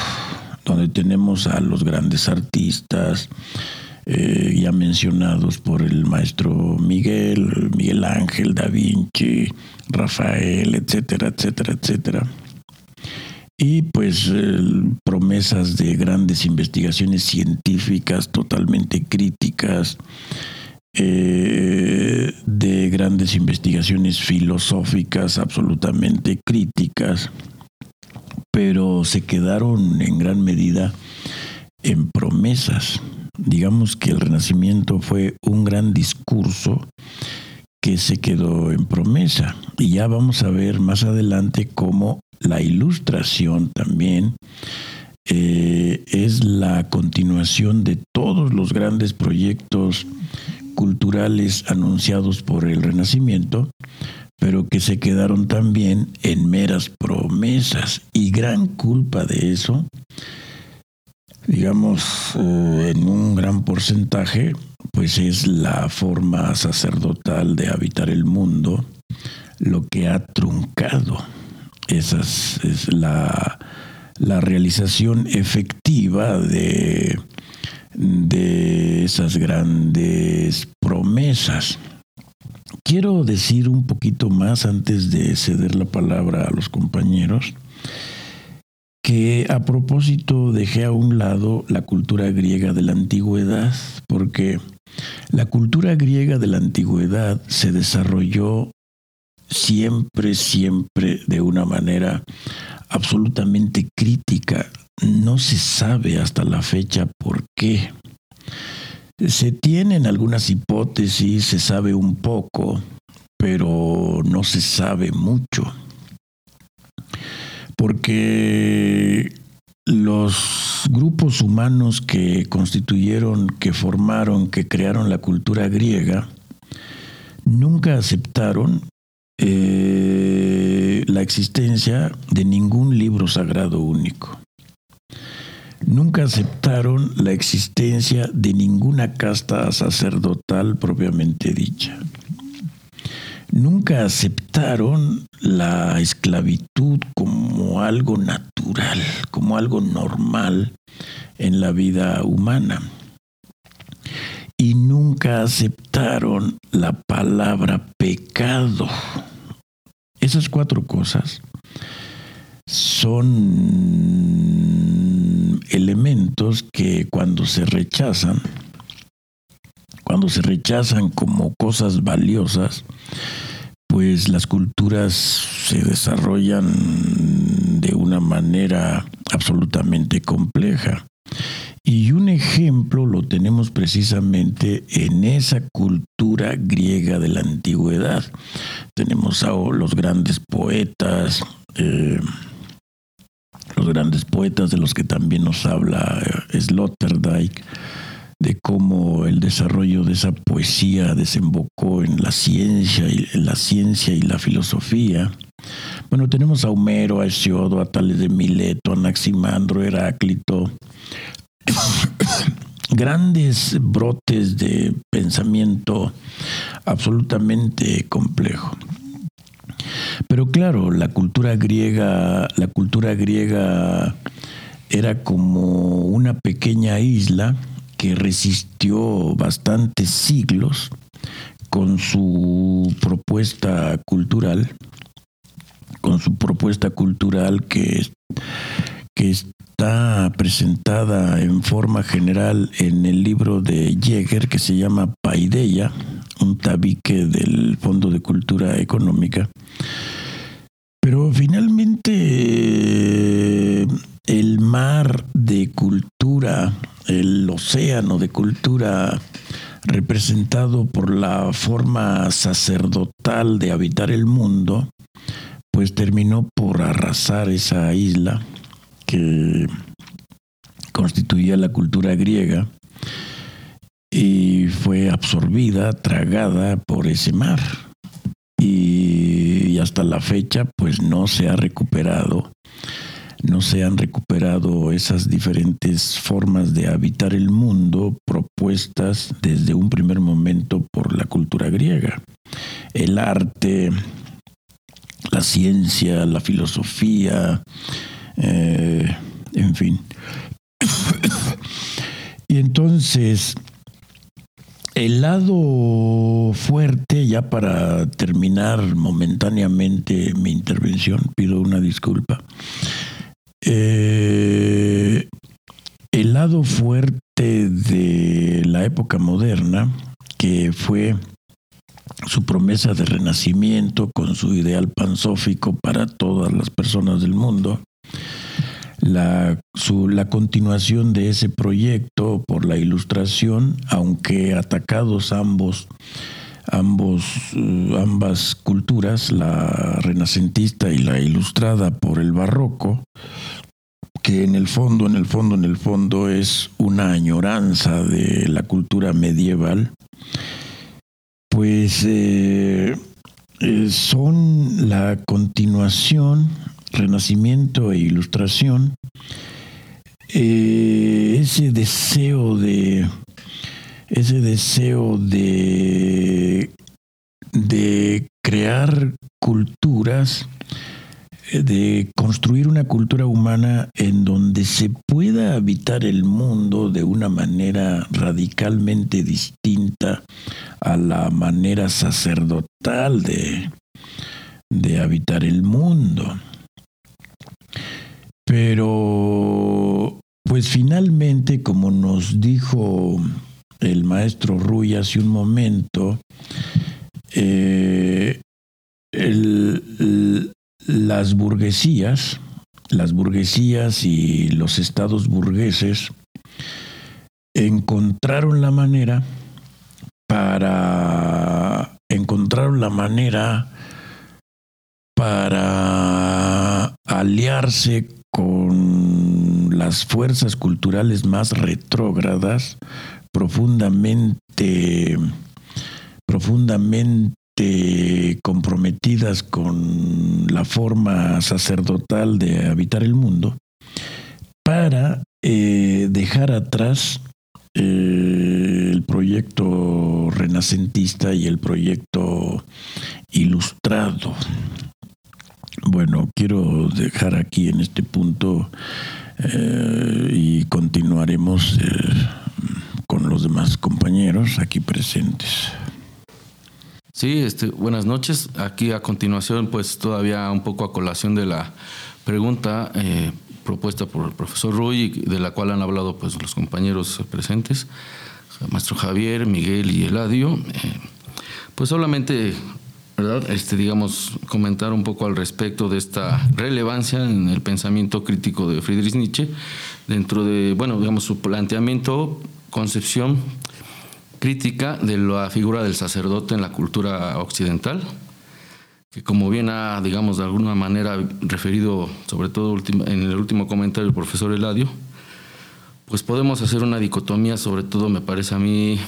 donde tenemos a los grandes artistas, eh, ya mencionados por el maestro Miguel, Miguel Ángel, Da Vinci, Rafael, etcétera, etcétera, etcétera. Y pues promesas de grandes investigaciones científicas totalmente críticas, eh, de grandes investigaciones filosóficas absolutamente críticas, pero se quedaron en gran medida en promesas. Digamos que el Renacimiento fue un gran discurso que se quedó en promesa. Y ya vamos a ver más adelante cómo la ilustración también eh, es la continuación de todos los grandes proyectos culturales anunciados por el Renacimiento, pero que se quedaron también en meras promesas. Y gran culpa de eso digamos, eh, en un gran porcentaje, pues es la forma sacerdotal de habitar el mundo lo que ha truncado. Esa es, la, realización efectiva de, de esas grandes promesas. Quiero decir un poquito más antes de ceder la palabra a los compañeros que a propósito dejé a un lado la cultura griega de la antigüedad, porque la cultura griega de la antigüedad se desarrolló siempre, siempre de una manera absolutamente crítica. No se sabe hasta la fecha por qué. Se tienen algunas hipótesis, se sabe un poco, pero no se sabe mucho porque los grupos humanos que constituyeron, que formaron, que crearon la cultura griega, nunca aceptaron eh, la existencia de ningún libro sagrado único. Nunca aceptaron la existencia de ninguna casta sacerdotal propiamente dicha nunca aceptaron la esclavitud como algo natural, como algo normal en la vida humana. Y nunca aceptaron la palabra pecado. Esas cuatro cosas son elementos que cuando se rechazan, cuando se rechazan como cosas valiosas, pues las culturas se desarrollan de una manera absolutamente compleja. Y un ejemplo lo tenemos precisamente en esa cultura griega de la antigüedad. Tenemos a los grandes poetas, eh, los grandes poetas de los que también nos habla eh, Sloterdijk, de cómo el desarrollo de esa poesía desembocó en la ciencia y, en la ciencia y la filosofía. Bueno, tenemos a Homero, a Hesiodo, a Tales de Mileto, a Anaximandro, Heráclito, grandes brotes de pensamiento absolutamente complejo. Pero claro, la cultura griega, la cultura griega era como una pequeña isla que resistió bastantes siglos con su propuesta cultural, con su propuesta cultural que, que está presentada en forma general en el libro de Jäger que se llama Paideia, un tabique del Fondo de Cultura Económica. Pero finalmente el mar de cultura, el océano de cultura representado por la forma sacerdotal de habitar el mundo, pues terminó por arrasar esa isla que constituía la cultura griega y fue absorbida, tragada por ese mar. Y, hasta la fecha pues no se ha recuperado, no se han recuperado esas diferentes formas de habitar el mundo propuestas desde un primer momento por la cultura griega. El arte, la ciencia, la filosofía, eh, en fin. y entonces, el lado fuerte, ya para terminar momentáneamente mi intervención, pido una disculpa. Eh, el lado fuerte de la época moderna, que fue su promesa de renacimiento con su ideal pansófico para todas las personas del mundo, la, la continuación de ese proyecto por la ilustración, aunque atacados ambos, ambos, eh, ambas culturas, la renacentista y la ilustrada por el barroco, que en el fondo, en el fondo, en el fondo es una añoranza de la cultura medieval, pues eh, eh, son la continuación Renacimiento e Ilustración, eh, ese deseo de ese deseo de, de crear culturas, de construir una cultura humana en donde se pueda habitar el mundo de una manera radicalmente distinta a la manera sacerdotal de, de habitar el mundo. Pero, pues finalmente, como nos dijo el maestro Ruy hace un momento, eh, las burguesías, las burguesías y los estados burgueses encontraron la manera para encontraron la manera para aliarse con las fuerzas culturales más retrógradas, profundamente, profundamente comprometidas con la forma sacerdotal de habitar el mundo, para eh, dejar atrás eh, el proyecto renacentista y el proyecto ilustrado. Bueno, quiero dejar aquí en este punto eh, y continuaremos eh, con los demás compañeros aquí presentes. Sí, este, buenas noches. Aquí a continuación, pues todavía un poco a colación de la pregunta, eh, propuesta por el profesor Ruy, de la cual han hablado pues, los compañeros presentes, maestro Javier, Miguel y Eladio. Pues solamente, Este, digamos, comentar un poco al respecto de esta relevancia en el pensamiento crítico de Friedrich Nietzsche, dentro de, bueno, digamos, su planteamiento, concepción crítica de la figura del sacerdote en la cultura occidental que como bien ha, digamos, de alguna manera referido, sobre todo en el último comentario el profesor Eladio, pues podemos hacer una dicotomía, sobre todo me parece a mí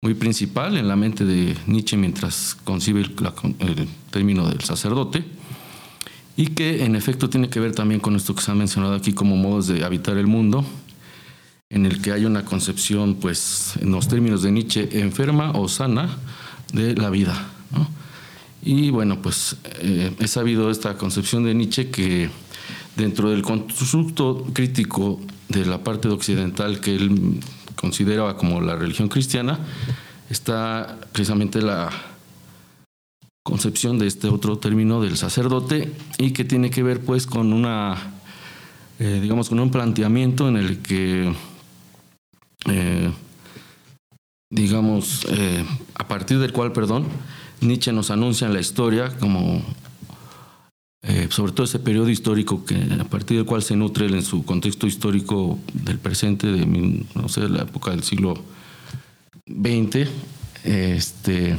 muy principal en la mente de Nietzsche mientras concibe el, término del sacerdote, y que en efecto tiene que ver también con esto que se ha mencionado aquí como modos de habitar el mundo, en el que hay una concepción, pues, en los términos de Nietzsche, enferma o sana de la vida. Y bueno, pues eh, he sabido esta concepción de Nietzsche que dentro del constructo crítico de la parte occidental que él consideraba como la religión cristiana, está precisamente la concepción de este otro término del sacerdote y que tiene que ver pues con una, eh, digamos, con un planteamiento en el que, eh, digamos, a partir del cual, perdón, Nietzsche nos anuncia en la historia como eh, sobre todo ese periodo histórico que a partir del cual se nutre en su contexto histórico del presente, de no sé, la época del siglo XX, este,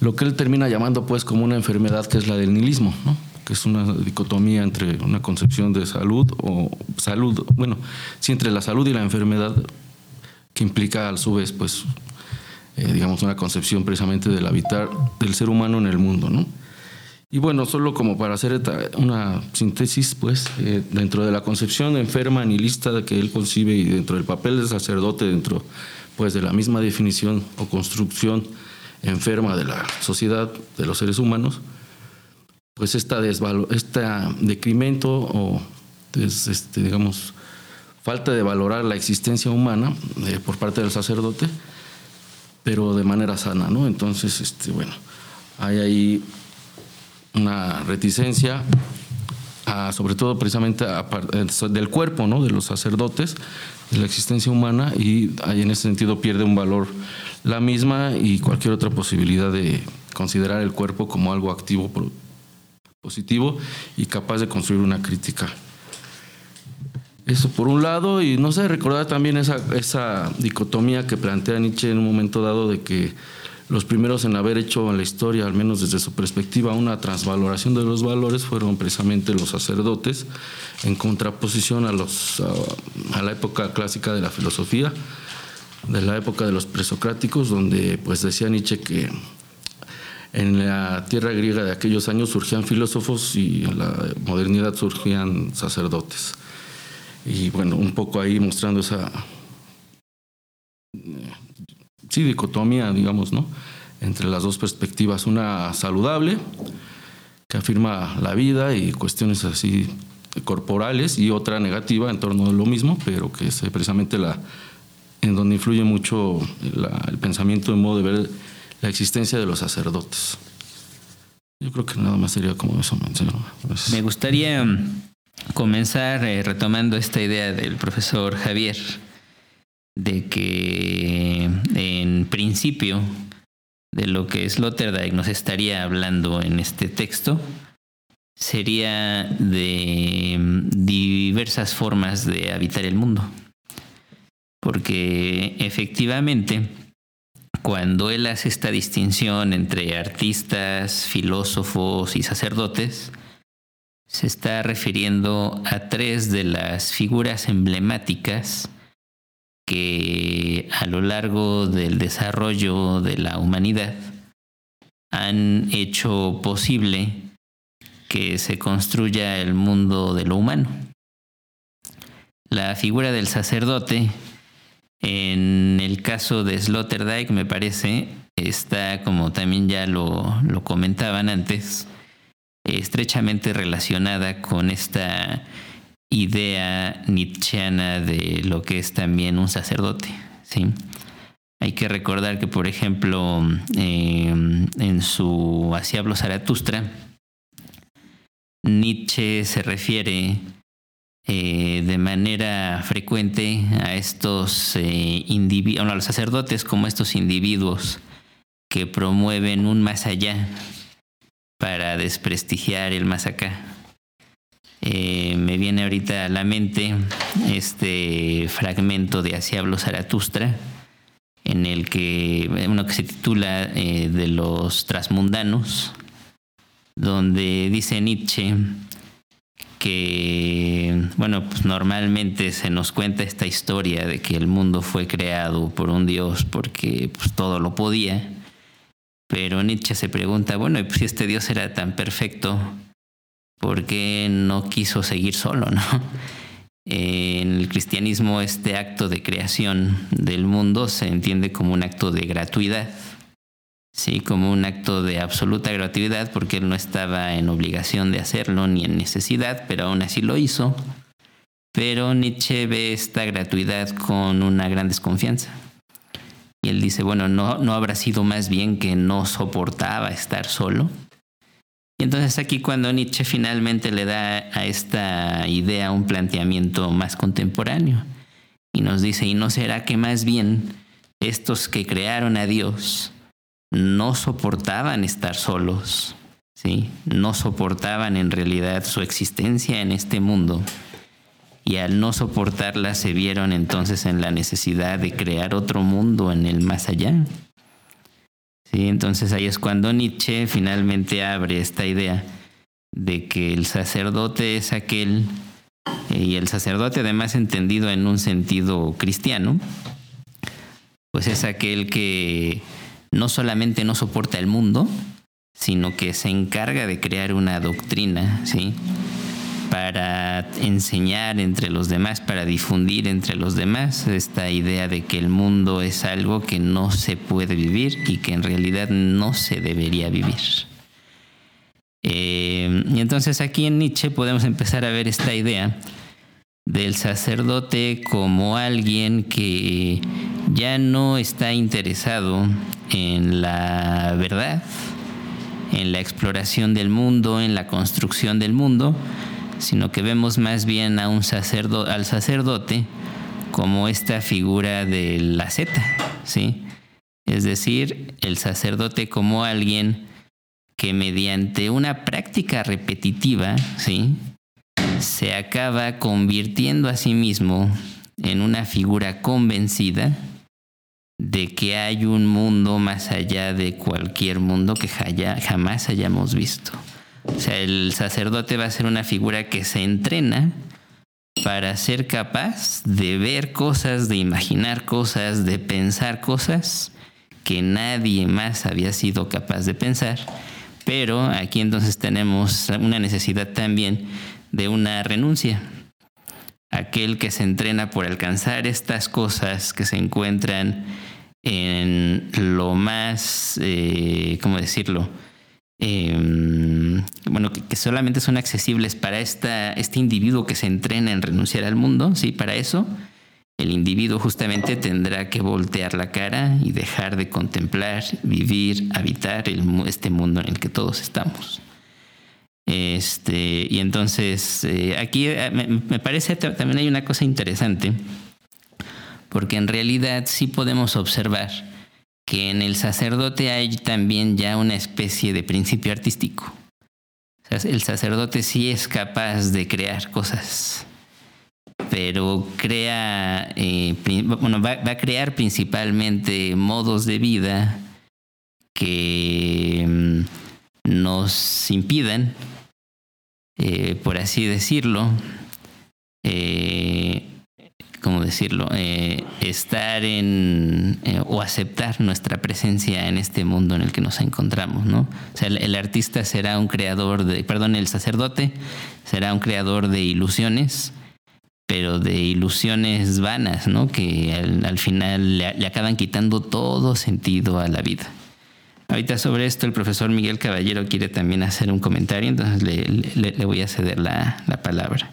lo que él termina llamando pues como una enfermedad que es la del nihilismo, ¿no? que es una dicotomía entre una concepción de salud o salud, bueno, sí entre la salud y la enfermedad que implica a su vez pues eh, digamos, una concepción precisamente del habitar del ser humano en el mundo, ¿no? Y bueno, solo como para hacer una síntesis, pues, eh, dentro de la concepción enferma nihilista que él concibe y dentro del papel del sacerdote, dentro, pues, de la misma definición o construcción enferma de la sociedad, de los seres humanos, pues esta este decremento o, este, digamos, falta de valorar la existencia humana eh, por parte del sacerdote, pero de manera sana, ¿no? Entonces, este, bueno, hay ahí una reticencia, sobre todo precisamente del cuerpo, ¿no? De los sacerdotes, de la existencia humana, y ahí en ese sentido pierde un valor la misma y cualquier otra posibilidad de considerar el cuerpo como algo activo, positivo y capaz de construir una crítica eso por un lado, y no sé, recordar también esa, esa dicotomía que plantea Nietzsche en un momento dado de que los primeros en haber hecho en la historia, al menos desde su perspectiva, una transvaloración de los valores fueron precisamente los sacerdotes, en contraposición a, los, a, la época clásica de la filosofía, de la época de los presocráticos, donde pues decía Nietzsche que en la tierra griega de aquellos años surgían filósofos y en la modernidad surgían sacerdotes. Y bueno, un poco ahí mostrando esa sí, dicotomía, digamos, ¿no? Entre las dos perspectivas, una saludable, que afirma la vida y cuestiones así corporales, y otra negativa en torno a lo mismo, pero que es precisamente la en donde influye mucho el pensamiento en modo de ver la existencia de los sacerdotes. Yo creo que nada más sería como eso mencionó. Me gustaría comenzar eh, retomando esta idea del profesor Javier, de que en principio de lo que Sloterdijk nos estaría hablando en este texto sería de mm, diversas formas de habitar el mundo. Porque efectivamente, cuando él hace esta distinción entre artistas, filósofos y sacerdotes, se está refiriendo a tres de las figuras emblemáticas que a lo largo del desarrollo de la humanidad han hecho posible que se construya el mundo de lo humano. La figura del sacerdote, en el caso de Sloterdijk, me parece, está, como también ya lo, lo comentaban antes, estrechamente relacionada con esta idea nietzscheana de lo que es también un sacerdote. ¿sí? Hay que recordar que, por ejemplo, em, en su Así hablo Zaratustra, Nietzsche se refiere eh, de manera frecuente a estos eh, individuos, a los sacerdotes como estos individuos que promueven un más allá para desprestigiar el más acá. Eh, me viene ahorita a la mente este fragmento de Así habló Zaratustra, en el que, uno que se titula de los transmundanos, donde dice Nietzsche que, bueno, pues normalmente se nos cuenta esta historia de que el mundo fue creado por un Dios porque pues, todo lo podía. Pero Nietzsche se pregunta, bueno, pues, si este Dios era tan perfecto, ¿por qué no quiso seguir solo, no? En el cristianismo este acto de creación del mundo se entiende como un acto de gratuidad sí, como un acto de absoluta gratuidad, porque él no estaba en obligación de hacerlo ni en necesidad, pero aún así lo hizo. Pero Nietzsche ve esta gratuidad con una gran desconfianza. Y él dice, bueno, ¿no, no habrá sido más bien que no soportaba estar solo? Entonces aquí cuando Nietzsche finalmente le da a esta idea un planteamiento más contemporáneo y nos dice, ¿y no será que más bien estos que crearon a Dios no soportaban estar solos, ¿sí? no soportaban en realidad su existencia en este mundo y al no soportarla se vieron entonces en la necesidad de crear otro mundo en el más allá. ¿Sí? Entonces ahí es cuando Nietzsche finalmente abre esta idea de que el sacerdote es aquel, y el sacerdote además entendido en un sentido cristiano, pues es aquel que no solamente no soporta el mundo, sino que se encarga de crear una doctrina, ¿sí? Para enseñar entre los demás, para difundir entre los demás esta idea de que el mundo es algo que no se puede vivir y que en realidad no se debería vivir. Eh, y entonces aquí en Nietzsche podemos empezar a ver esta idea del sacerdote como alguien que ya no está interesado en la verdad, en la exploración del mundo, en la construcción del mundo, sino que vemos más bien a un sacerdote, al sacerdote como esta figura de la Z, ¿sí? Es decir, el sacerdote como alguien que mediante una práctica repetitiva, ¿sí? se acaba convirtiendo a sí mismo en una figura convencida de que hay un mundo más allá de cualquier mundo que jamás hayamos visto. O sea, el sacerdote va a ser una figura que se entrena para ser capaz de ver cosas, de imaginar cosas, de pensar cosas que nadie más había sido capaz de pensar. Pero aquí entonces tenemos una necesidad también de una renuncia. Aquel que se entrena por alcanzar estas cosas que se encuentran en lo más, eh, ¿cómo decirlo? Em, bueno, que, solamente son accesibles para esta, este individuo que se entrena en renunciar al mundo, ¿sí? Para eso, el individuo justamente tendrá que voltear la cara y dejar de contemplar, vivir, habitar este mundo en el que todos estamos. Este, y entonces, eh, aquí eh, me, parece también hay una cosa interesante, porque en realidad sí podemos observar que en el sacerdote hay también ya una especie de principio artístico. el sacerdote sí es capaz de crear cosas, pero crea, eh, bueno, va, a crear principalmente modos de vida que mm, nos impidan eh, por así decirlo, eh, ¿cómo decirlo? Eh, estar en o aceptar nuestra presencia en este mundo en el que nos encontramos, ¿no? O sea, el, artista será un creador de, perdón, el sacerdote será un creador de ilusiones, pero de ilusiones vanas, ¿no? Que al, final le acaban quitando todo sentido a la vida. Ahorita sobre esto el profesor Miguel Caballero quiere también hacer un comentario, entonces le, voy a ceder la, palabra.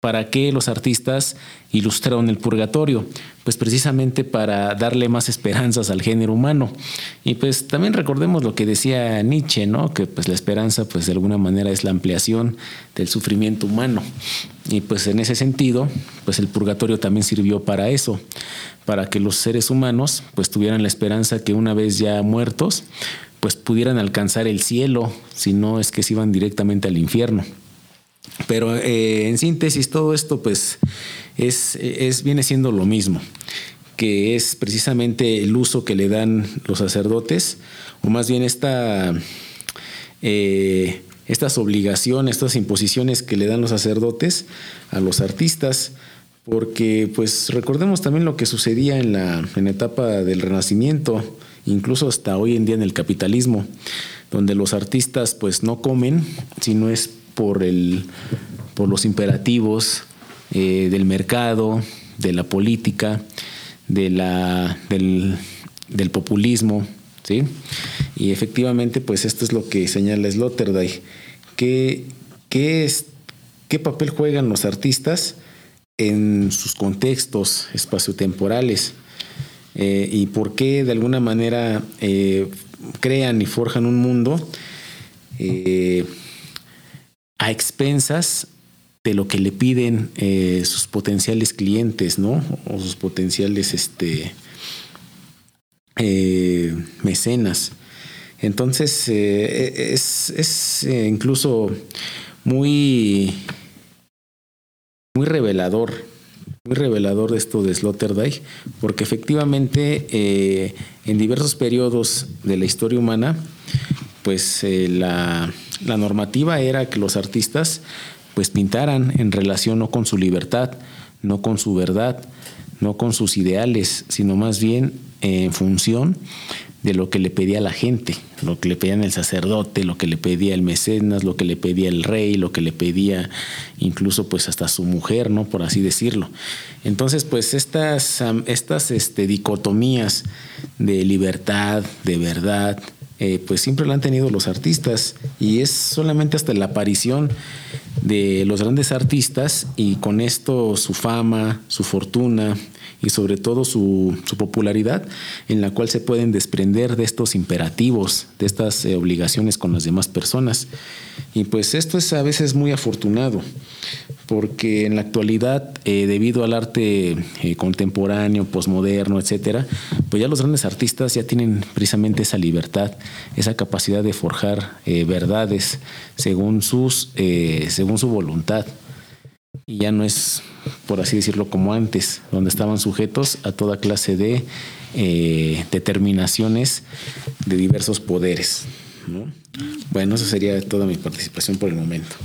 ¿Para qué los artistas ilustraron el purgatorio? Pues precisamente para darle más esperanzas al género humano. Y pues también recordemos lo que decía Nietzsche, ¿no? Que pues la esperanza pues de alguna manera es la ampliación del sufrimiento humano. Y pues en ese sentido, pues el purgatorio también sirvió para eso, para que los seres humanos pues tuvieran la esperanza que una vez ya muertos, pues pudieran alcanzar el cielo, si no es que se iban directamente al infierno. Pero eh, en síntesis, todo esto pues es, es, viene siendo lo mismo, que es precisamente el uso que le dan los sacerdotes, o más bien esta, eh, estas obligaciones, estas imposiciones que le dan los sacerdotes a los artistas, porque pues recordemos también lo que sucedía en la, en la etapa del Renacimiento, incluso hasta hoy en día en el capitalismo, donde los artistas pues no comen, sino es por, el, por los imperativos eh, del mercado, de la política, de la, del, populismo. ¿sí? Y efectivamente, pues esto es lo que señala Sloterdijk. ¿Qué, qué, es, ¿Qué papel juegan los artistas en sus contextos espaciotemporales? Eh, y por qué de alguna manera eh, crean y forjan un mundo a expensas de lo que le piden eh, sus potenciales clientes, ¿no? O sus potenciales este, eh, mecenas. Entonces, eh, es, incluso muy, muy revelador, muy revelador esto de Sloterdijk, porque efectivamente en diversos periodos de la historia humana, pues la la normativa era que los artistas pues pintaran en relación no con su libertad, no con su verdad, no con sus ideales, sino más bien en función de lo que le pedía la gente, lo que le pedían el sacerdote, lo que le pedía el mecenas, lo que le pedía el rey, lo que le pedía incluso pues hasta su mujer, ¿no? Por así decirlo. Entonces, pues estas, estas este, dicotomías de libertad, de verdad, eh, pues siempre lo han tenido los artistas y es solamente hasta la aparición de los grandes artistas y con esto su fama, su fortuna y sobre todo su, popularidad en la cual se pueden desprender de estos imperativos, de estas eh, obligaciones con las demás personas. Y pues esto es a veces muy afortunado porque en la actualidad, eh, debido al arte eh, contemporáneo, posmoderno, etcétera, pues ya los grandes artistas ya tienen precisamente esa libertad, esa capacidad de forjar verdades según sus, según su voluntad. Y ya no es, por así decirlo, como antes, donde estaban sujetos a toda clase de determinaciones de diversos poderes. Bueno, esa sería toda mi participación por el momento.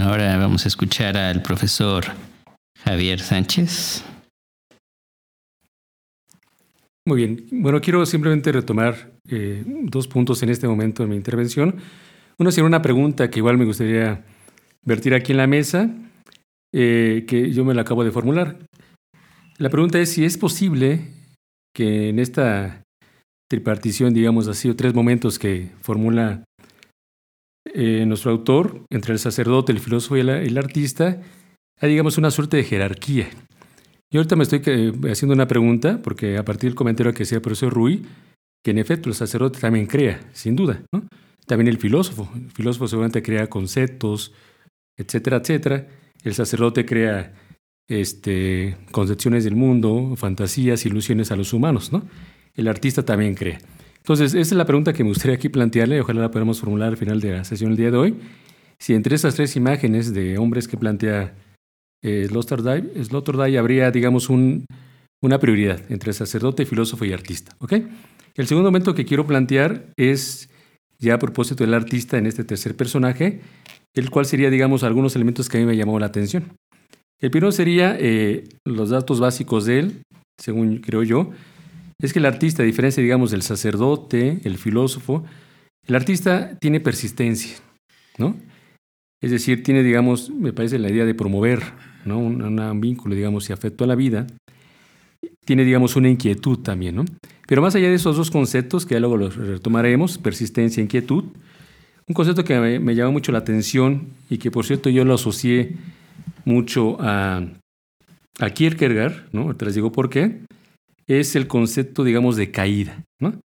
ahora vamos a escuchar al profesor Javier Sánchez. Muy bien. Bueno, quiero simplemente retomar eh, dos puntos en este momento de mi intervención. Uno sería una pregunta que igual me gustaría vertir aquí en la mesa, eh, que yo me la acabo de formular. La pregunta es si es posible que en esta tripartición, digamos así, o tres momentos que formula eh, nuestro autor, entre el sacerdote, el filósofo y el, artista, hay, digamos, una suerte de jerarquía. Y ahorita me estoy haciendo una pregunta, porque a partir del comentario que hacía el profesor Rui, que en efecto el sacerdote también crea, sin duda. También el filósofo. El filósofo seguramente crea conceptos, etcétera, etcétera. El sacerdote crea este, concepciones del mundo, fantasías, ilusiones a los humanos. ¿no? El artista también crea. Entonces, esa es la pregunta que me gustaría aquí plantearle, ojalá la podamos formular al final de la sesión el día de hoy. Si entre esas tres imágenes de hombres que plantea eh, Sloterdijk, habría, digamos, un, una prioridad entre sacerdote, filósofo y artista. ¿ok? El segundo momento que quiero plantear es, ya a propósito del artista en este tercer personaje, el cual sería, digamos, algunos elementos que a mí me llamó la atención. El primero sería eh, los datos básicos de él, según creo yo, es que el artista, a diferencia, digamos, del sacerdote, el filósofo, el artista tiene persistencia, ¿no? Es decir, tiene, digamos, me parece la idea de promover, ¿no? Un, vínculo, digamos, y afecto a la vida. Tiene, digamos, una inquietud también, ¿no? Pero más allá de esos dos conceptos, que ya luego los retomaremos, persistencia e inquietud, Un concepto que me, me llamó mucho la atención y que por cierto yo lo asocié mucho a, a Kierkegaard, ¿no? Te les digo por qué, es el concepto, digamos, de caída, ¿no?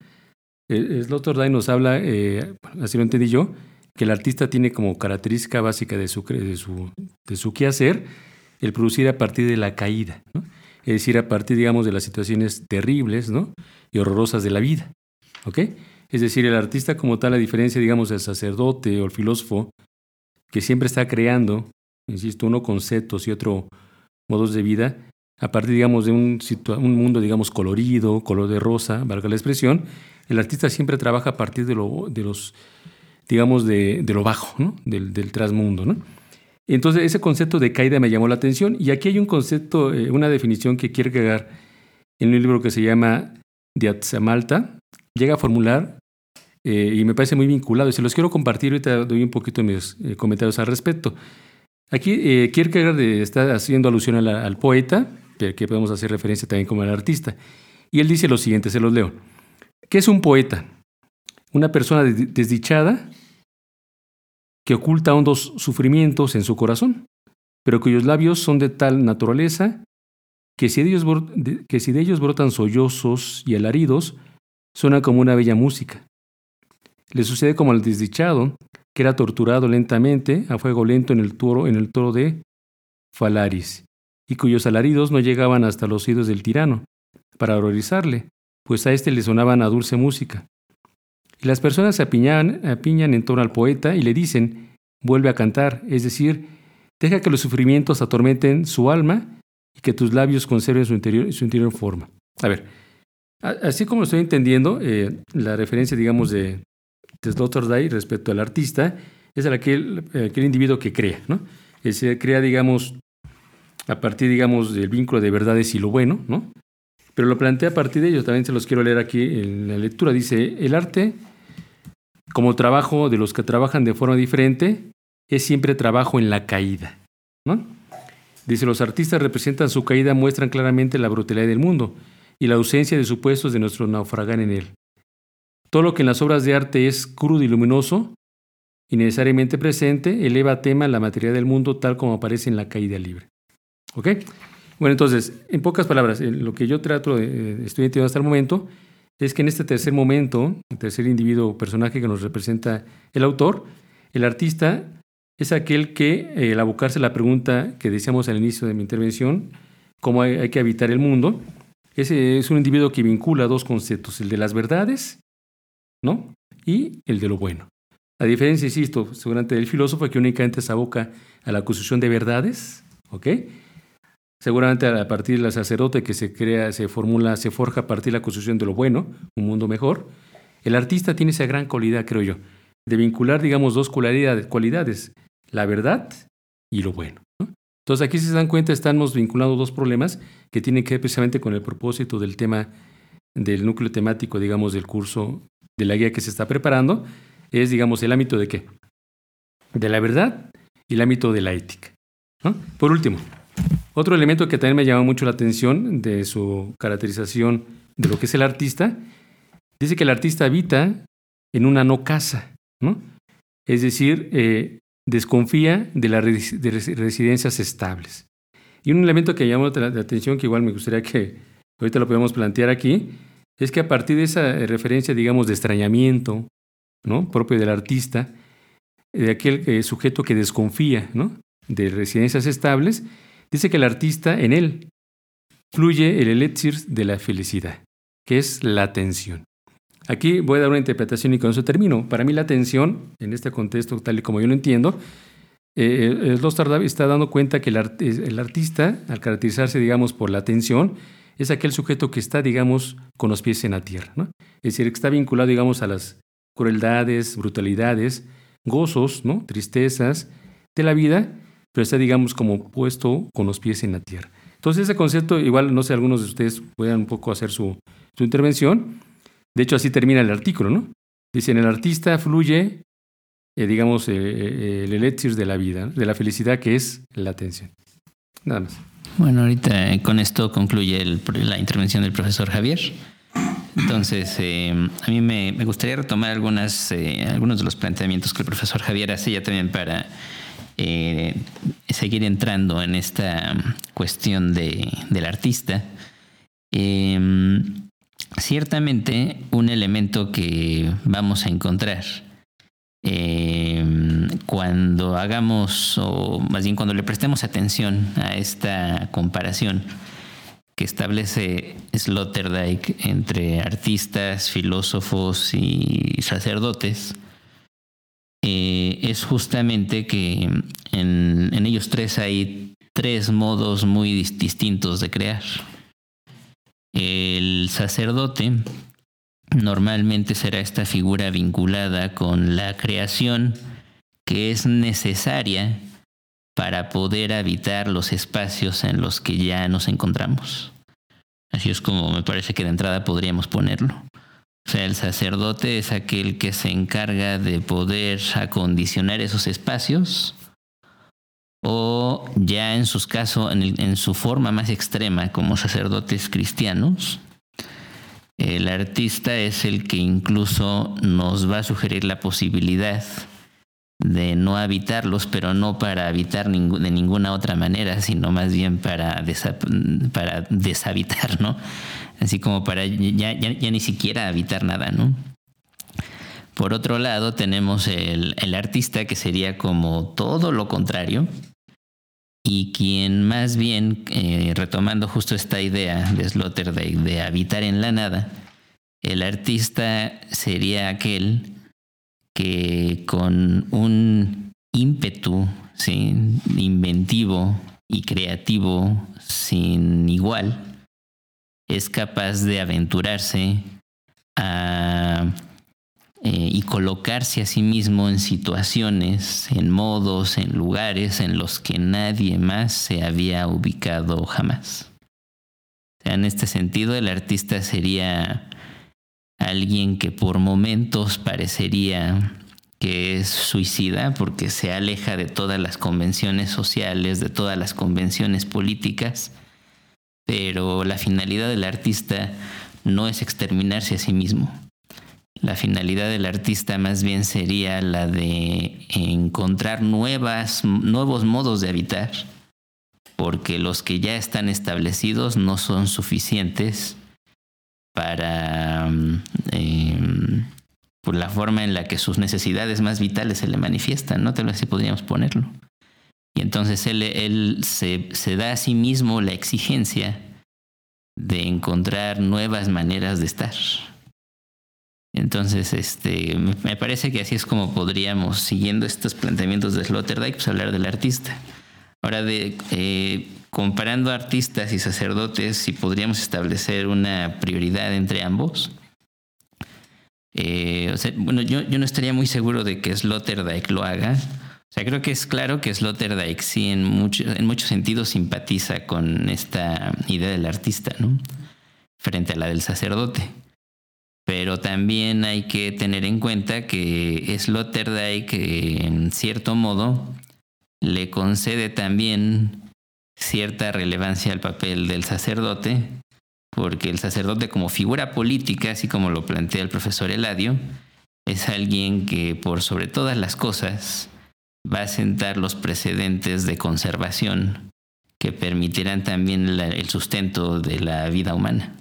Sloterdijk nos habla, eh, así lo entendí yo, que el artista tiene como característica básica de su, de su, de su quehacer el producir a partir de la caída, ¿no? Es decir, a partir, digamos, de las situaciones terribles ¿no? y horrorosas de la vida. ¿ok? Es decir, el artista como tal, a diferencia, digamos, del sacerdote o el filósofo, que siempre está creando, insisto, uno conceptos y otro modos de vida, a partir, digamos, de un, un mundo, digamos, colorido, color de rosa, valga la expresión, el artista siempre trabaja a partir de, lo, de los, digamos, de, de lo bajo, ¿no? del, del trasmundo. ¿no? Entonces, ese concepto de caída me llamó la atención. Y aquí hay un concepto, eh, una definición que Kierkegaard, en un libro que se llama Diatzamalta, llega a formular eh, y me parece muy vinculado. Y se los quiero compartir, ahorita doy un poquito mis eh, comentarios al respecto. Aquí Kierkegaard está haciendo alusión al poeta, que podemos hacer referencia también como al artista. Y él dice lo siguiente, se los leo. ¿Qué es un poeta? Una persona desdichada que oculta hondos sufrimientos en su corazón, pero cuyos labios son de tal naturaleza que si de ellos, brotan sollozos y alaridos, suena como una bella música. Le sucede como al desdichado, que era torturado lentamente a fuego lento en el toro, en el toro de Falaris, y cuyos alaridos no llegaban hasta los oídos del tirano, para horrorizarle, pues a éste le sonaban a dulce música. Y las personas se apiñan, apiñan en torno al poeta y le dicen, vuelve a cantar, es decir, deja que los sufrimientos atormenten su alma y que tus labios conserven su interior, su interior forma. A ver, así como estoy entendiendo, eh, la referencia, digamos, de, de Sloterdijk respecto al artista es aquel, aquel individuo que crea, ¿no? Se crea, digamos, a partir, digamos, del vínculo de verdades y lo bueno, ¿no? Pero lo plantea a partir de ello, también se los quiero leer aquí en la lectura. Dice, el arte como trabajo de los que trabajan de forma diferente, es siempre trabajo en la caída. Dice, los artistas representan su caída, muestran claramente la brutalidad del mundo y la ausencia de supuestos de nuestro naufragar en él. Todo lo que en las obras de arte es crudo y luminoso y necesariamente presente, eleva a tema la materia del mundo tal como aparece en la caída libre. ¿Ok? Bueno, entonces, en pocas palabras, lo que yo trato de, estoy entendiendo hasta el momento, es que en este tercer momento, el tercer individuo o personaje que nos representa el autor, el artista es aquel que, eh, al abocarse a la pregunta que decíamos al inicio de mi intervención, cómo hay, que habitar el mundo, ese es un individuo que vincula dos conceptos, el de las verdades ¿no? y el de lo bueno. A diferencia, insisto, seguramente del filósofo que únicamente se aboca a la acusación de verdades, ¿ok? Seguramente a partir del sacerdote que se crea, se formula, se forja a partir de la construcción de lo bueno, un mundo mejor. El artista tiene esa gran cualidad, creo yo, de vincular, digamos, dos cualidades, la verdad y lo bueno. Entonces aquí si se dan cuenta estamos vinculando dos problemas que tienen que ver precisamente con el propósito del tema del núcleo temático, digamos, del curso de la guía que se está preparando, es, digamos, el ámbito de qué? De la verdad y el ámbito de la ética. Por último, otro elemento que también me llama mucho la atención de su caracterización de lo que es el artista, dice que el artista habita en una no casa, ¿no? Es decir, eh, desconfía de las residencias estables. Y un elemento que llama la atención, que igual me gustaría que ahorita lo podemos plantear aquí, es que a partir de esa referencia, digamos, de extrañamiento, ¿no? propio del artista, de aquel eh, sujeto que desconfía ¿no? de residencias estables, Dice que el artista, en él, fluye el elixir de la felicidad, que es la atención. Aquí voy a dar una interpretación y con eso termino. Para mí la atención, en este contexto tal y como yo lo entiendo, eh, Slostard está dando cuenta que el, el, artista, al caracterizarse, digamos, por la atención, es aquel sujeto que está, digamos, con los pies en la tierra. ¿no? Es decir, que está vinculado, digamos, a las crueldades, brutalidades, gozos, ¿no? tristezas de la vida, pero está, digamos, como puesto con los pies en la tierra. Entonces, ese concepto, igual, no sé, algunos de ustedes puedan un poco hacer su, su intervención. De hecho, así termina el artículo, ¿no? Dice, en el artista fluye, eh, digamos, eh, eh, el elixir de la vida, de la felicidad, que es la atención. Nada más. Bueno, ahorita con esto concluye la intervención del profesor Javier. Entonces, eh, a mí me, gustaría retomar algunas, eh, algunos de los planteamientos que el profesor Javier hace ya también para eh, seguir entrando en esta cuestión de, del artista. Em, ciertamente, un elemento que vamos a encontrar em, cuando hagamos, o más bien cuando le prestemos atención a esta comparación, que establece Sloterdijk entre artistas, filósofos y sacerdotes, eh, es justamente que en, ellos tres hay tres modos muy distintos de crear. El sacerdote normalmente será esta figura vinculada con la creación que es necesaria para poder habitar los espacios en los que ya nos encontramos. Así es como me parece que de entrada podríamos ponerlo. O sea, el sacerdote es aquel que se encarga de poder acondicionar esos espacios o ya en sus casos, en, su forma más extrema como sacerdotes cristianos, el artista es el que incluso nos va a sugerir la posibilidad de no habitarlos, pero no para habitar de ninguna otra manera, sino más bien para, para deshabitar, ¿no? Así como para ya, ni siquiera habitar nada, ¿no? Por otro lado, tenemos el, el, artista que sería como todo lo contrario y quien más bien, eh, retomando justo esta idea de Sloterdijk de habitar en la nada, el artista sería aquel que con un ímpetu inventivo y creativo sin igual es capaz de aventurarse eh, y colocarse a sí mismo en situaciones, en modos, en lugares en los que nadie más se había ubicado jamás. en este sentido, el artista sería alguien que por momentos parecería que es suicida porque se aleja de todas las convenciones sociales, de todas las convenciones políticas, pero la finalidad del artista no es exterminarse a sí mismo. La finalidad del artista más bien sería la de encontrar nuevas, nuevos modos de habitar, porque los que ya están establecidos no son suficientes para mm, em, por la forma en la que sus necesidades más vitales se le manifiestan, ¿no? Tal vez así podríamos ponerlo. Y entonces él, él se, se, da a sí mismo la exigencia de encontrar nuevas maneras de estar. Entonces, este, me parece que así es como podríamos, siguiendo estos planteamientos de Sloterdijk, pues hablar del artista. Ahora, de, eh, comparando artistas y sacerdotes, si podríamos establecer una prioridad entre ambos. Eh, bueno, yo, no estaría muy seguro de que Sloterdijk lo haga. O sea, creo que es claro que Sloterdijk sí en, en muchos sentidos simpatiza con esta idea del artista, ¿no? Frente a la del sacerdote. Pero también hay que tener en cuenta que Sloterdijk, en cierto modo, le concede también cierta relevancia al papel del sacerdote, porque el sacerdote como figura política, así como lo plantea el profesor Eladio, es alguien que por sobre todas las cosas va a sentar los precedentes de conservación que permitirán también el sustento de la vida humana,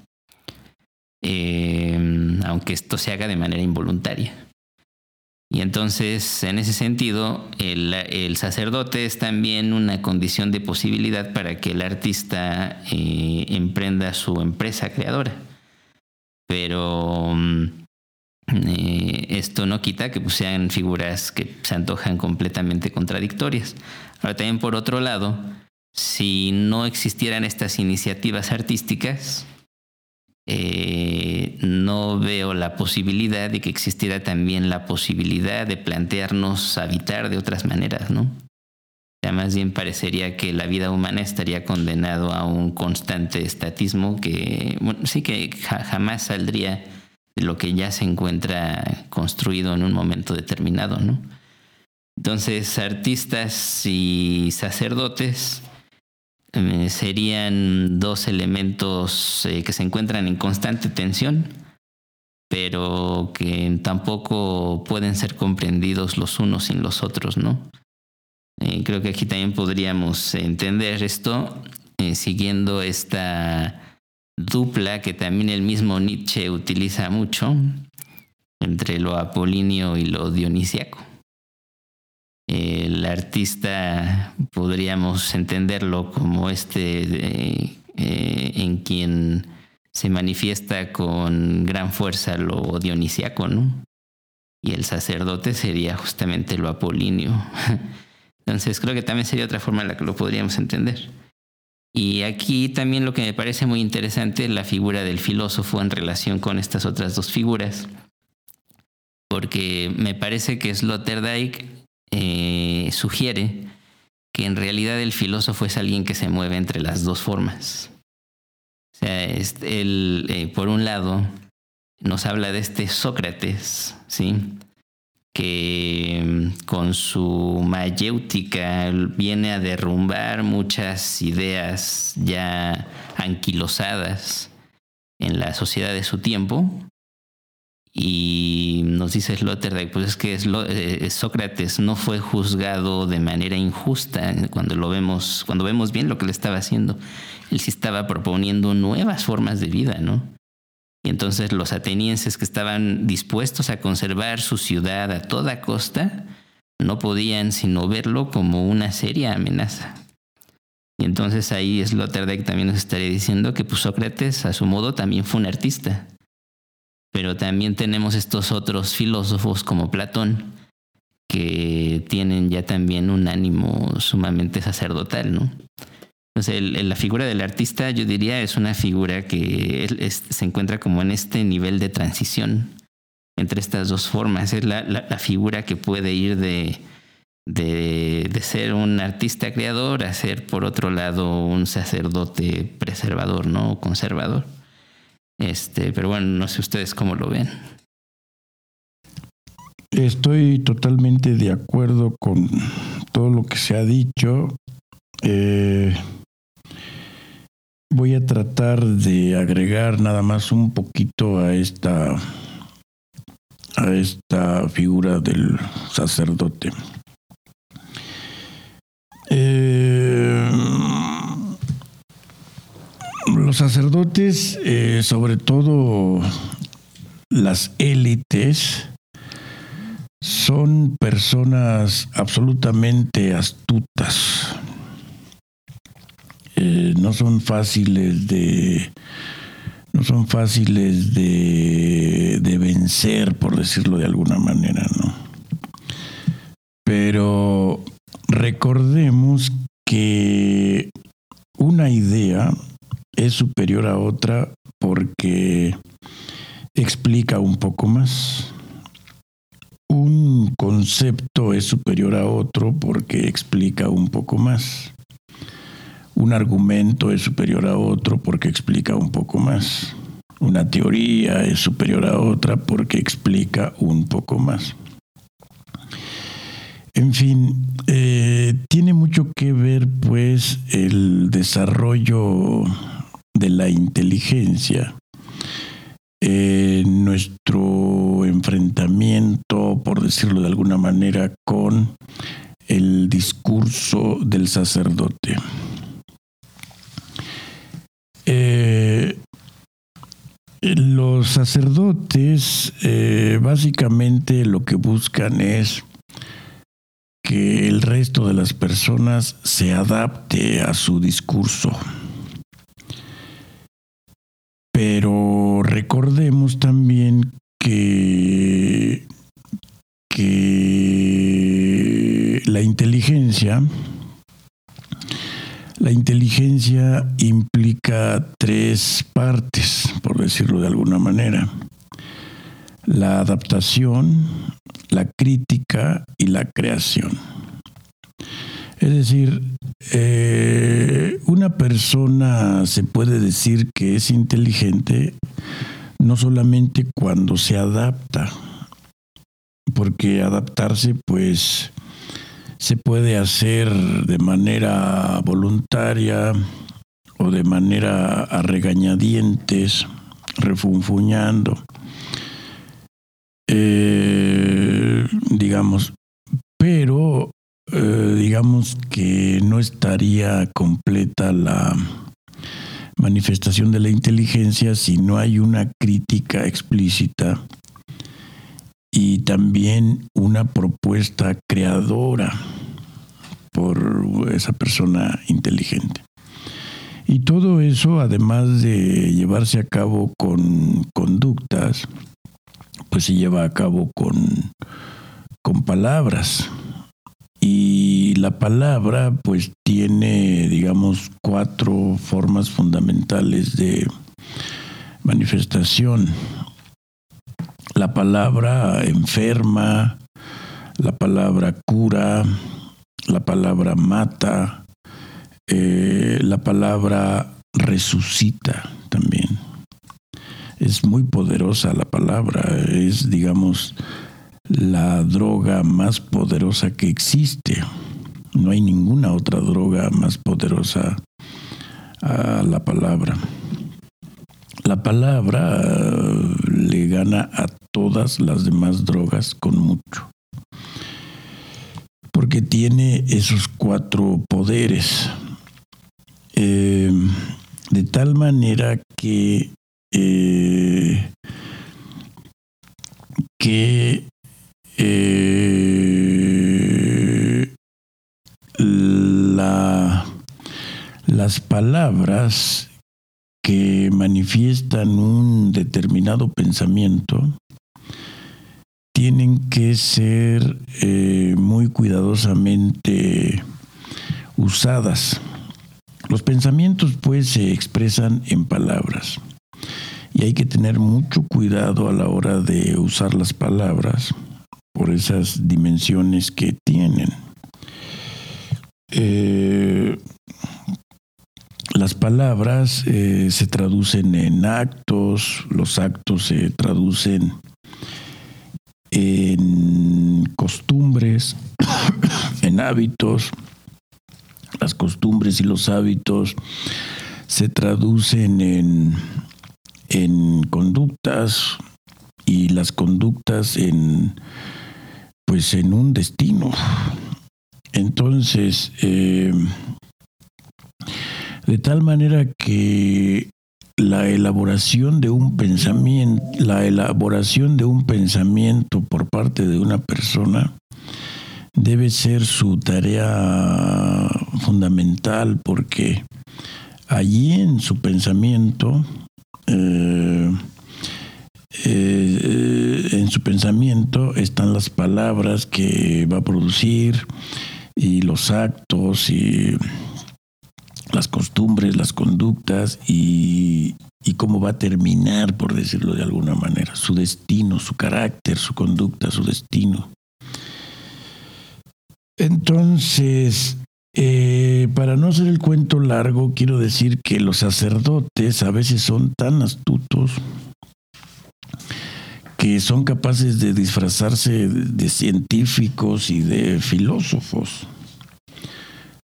eh, aunque esto se haga de manera involuntaria. Y entonces, en ese sentido, el, sacerdote es también una condición de posibilidad para que el artista eh, emprenda su empresa creadora. Pero mm, eh, esto no quita que pues, sean figuras que se antojan completamente contradictorias. Ahora también por otro lado, si no existieran estas iniciativas artísticas, eh, no veo la posibilidad de que existiera también la posibilidad de plantearnos habitar de otras maneras, ¿no? Más bien parecería que la vida humana estaría condenado a un constante estatismo que, sí que jamás saldría lo que ya se encuentra construido en un momento determinado, ¿no? Entonces, artistas y sacerdotes eh, serían dos elementos eh, que se encuentran en constante tensión, pero que tampoco pueden ser comprendidos los unos sin los otros, ¿no? Eh, creo que aquí también podríamos entender esto siguiendo esta dupla que también el mismo Nietzsche utiliza mucho entre lo apolíneo y lo dionisiaco. El artista podríamos entenderlo como este eh, en quien se manifiesta con gran fuerza lo dionisiaco, ¿no? Y el sacerdote sería justamente lo apolíneo. Entonces creo que también sería otra forma en la que lo podríamos entender. Y aquí también lo que me parece muy interesante es la figura del filósofo en relación con estas otras dos figuras. Porque me parece que Sloterdijk eh, sugiere que en realidad el filósofo es alguien que se mueve entre las dos formas. O sea, él, eh, por un lado, nos habla de este Sócrates, ¿sí? Que mm, con su mayéutica viene a derrumbar muchas ideas ya anquilosadas en la sociedad de su tiempo. Y nos dice Sloterdijk, pues es que eh, Sócrates no fue juzgado de manera injusta cuando lo vemos, cuando vemos bien lo que le estaba haciendo. Él sí estaba proponiendo nuevas formas de vida, ¿no? Y entonces los atenienses que estaban dispuestos a conservar su ciudad a toda costa, no podían sino verlo como una seria amenaza. Y entonces ahí Sloterdijk también nos estaría diciendo que pues, Sócrates a su modo también fue un artista. Pero también tenemos estos otros filósofos como Platón, que tienen ya también un ánimo sumamente sacerdotal, ¿no? Entonces, la figura del artista, yo diría, es una figura que se encuentra como en este nivel de transición entre estas dos formas. Es la, figura que puede ir de, de, ser un artista creador a ser, por otro lado, un sacerdote preservador, ¿no? conservador. Este, pero bueno, no sé ustedes cómo lo ven. Estoy totalmente de acuerdo con todo lo que se ha dicho. Eh, Voy a tratar de agregar nada más un poquito a esta a esta figura del sacerdote. Eh, los sacerdotes, eh, sobre todo las élites, son personas absolutamente astutas eh, no son fáciles de no son fáciles de, de vencer, por decirlo de alguna manera, ¿no? Pero recordemos que una idea es superior a otra porque explica un poco más. Un concepto es superior a otro porque explica un poco más un argumento es superior a otro porque explica un poco más. Una teoría es superior a otra porque explica un poco más. En fin, eh, tiene mucho que ver pues el desarrollo de la inteligencia, en nuestro enfrentamiento, por decirlo de alguna manera, con el discurso del sacerdote. Los sacerdotes eh, básicamente lo que buscan es que el resto de las personas se adapte a su discurso. Pero recordemos también que, que la inteligencia la inteligencia implica tres partes, por decirlo de alguna manera. La adaptación, la crítica y la creación. Es decir, eh, una persona se puede decir que es inteligente no solamente cuando se adapta, porque adaptarse pues se puede hacer de manera voluntaria o de manera a regañadientes, refunfuñando. Eh, digamos, pero eh, digamos que no estaría completa la manifestación de la inteligencia si no hay una crítica explícita y también una propuesta creadora por esa persona inteligente. Y todo eso, además de llevarse a cabo con conductas, pues se lleva a cabo con, con palabras. Y la palabra pues tiene, digamos, cuatro formas fundamentales de manifestación. La palabra enferma, la palabra cura, la palabra mata, eh, la palabra resucita también. Es muy poderosa la palabra, es, digamos, la droga más poderosa que existe. No hay ninguna otra droga más poderosa a la palabra. La palabra le gana a todas las demás drogas con mucho. Porque tiene esos cuatro poderes. Eh, de tal manera que, eh, que eh, la, las palabras que manifiestan un determinado pensamiento tienen que ser eh, muy cuidadosamente usadas. Los pensamientos pues se expresan en palabras y hay que tener mucho cuidado a la hora de usar las palabras por esas dimensiones que tienen. Eh, las palabras eh, se traducen en actos, los actos se traducen en costumbres, en hábitos, las costumbres y los hábitos se traducen en, en conductas y las conductas en pues en un destino. Entonces, eh, de tal manera que la elaboración de un pensamiento, la elaboración de un pensamiento por parte de una persona debe ser su tarea fundamental porque allí en su pensamiento eh, eh, en su pensamiento están las palabras que va a producir y los actos y las costumbres, las conductas y, y, cómo va a terminar, por decirlo de alguna manera, su destino, su carácter, su conducta, su destino. Entonces, eh, para no hacer el cuento largo, quiero decir que los sacerdotes a veces son tan astutos que son capaces de disfrazarse de científicos y de filósofos.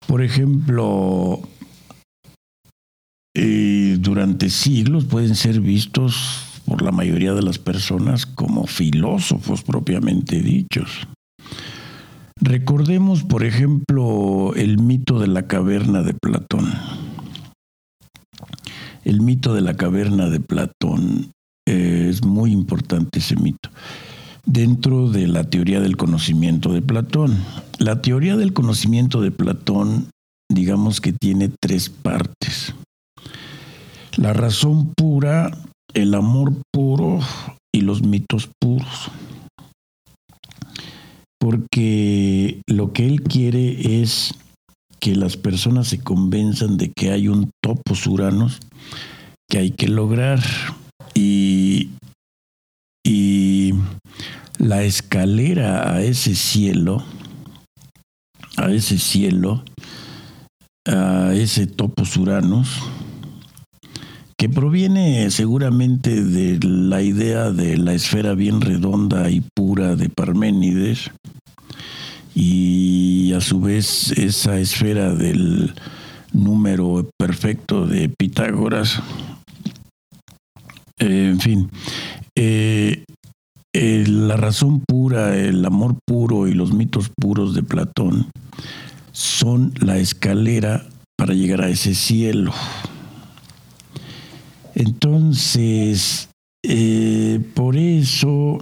Por ejemplo, eh, durante siglos pueden ser vistos por la mayoría de las personas como filósofos propiamente dichos. Recordemos, por ejemplo, el mito de la caverna de Platón. El mito de la caverna de Platón eh, es muy importante ese mito dentro de la teoría del conocimiento de Platón. La teoría del conocimiento de Platón, digamos que tiene tres partes. La razón pura, el amor puro y los mitos puros. Porque lo que él quiere es que las personas se convenzan de que hay un topos uranos que hay que lograr y, y la escalera a ese cielo, a ese cielo, a ese topos uranos, proviene seguramente de la idea de la esfera bien redonda y pura de Parménides, y a su vez esa esfera del número perfecto de Pitágoras. Eh, en fin, eh, eh, la razón pura, el amor puro y los mitos puros de Platón son la escalera para llegar a ese cielo. Entonces, por eso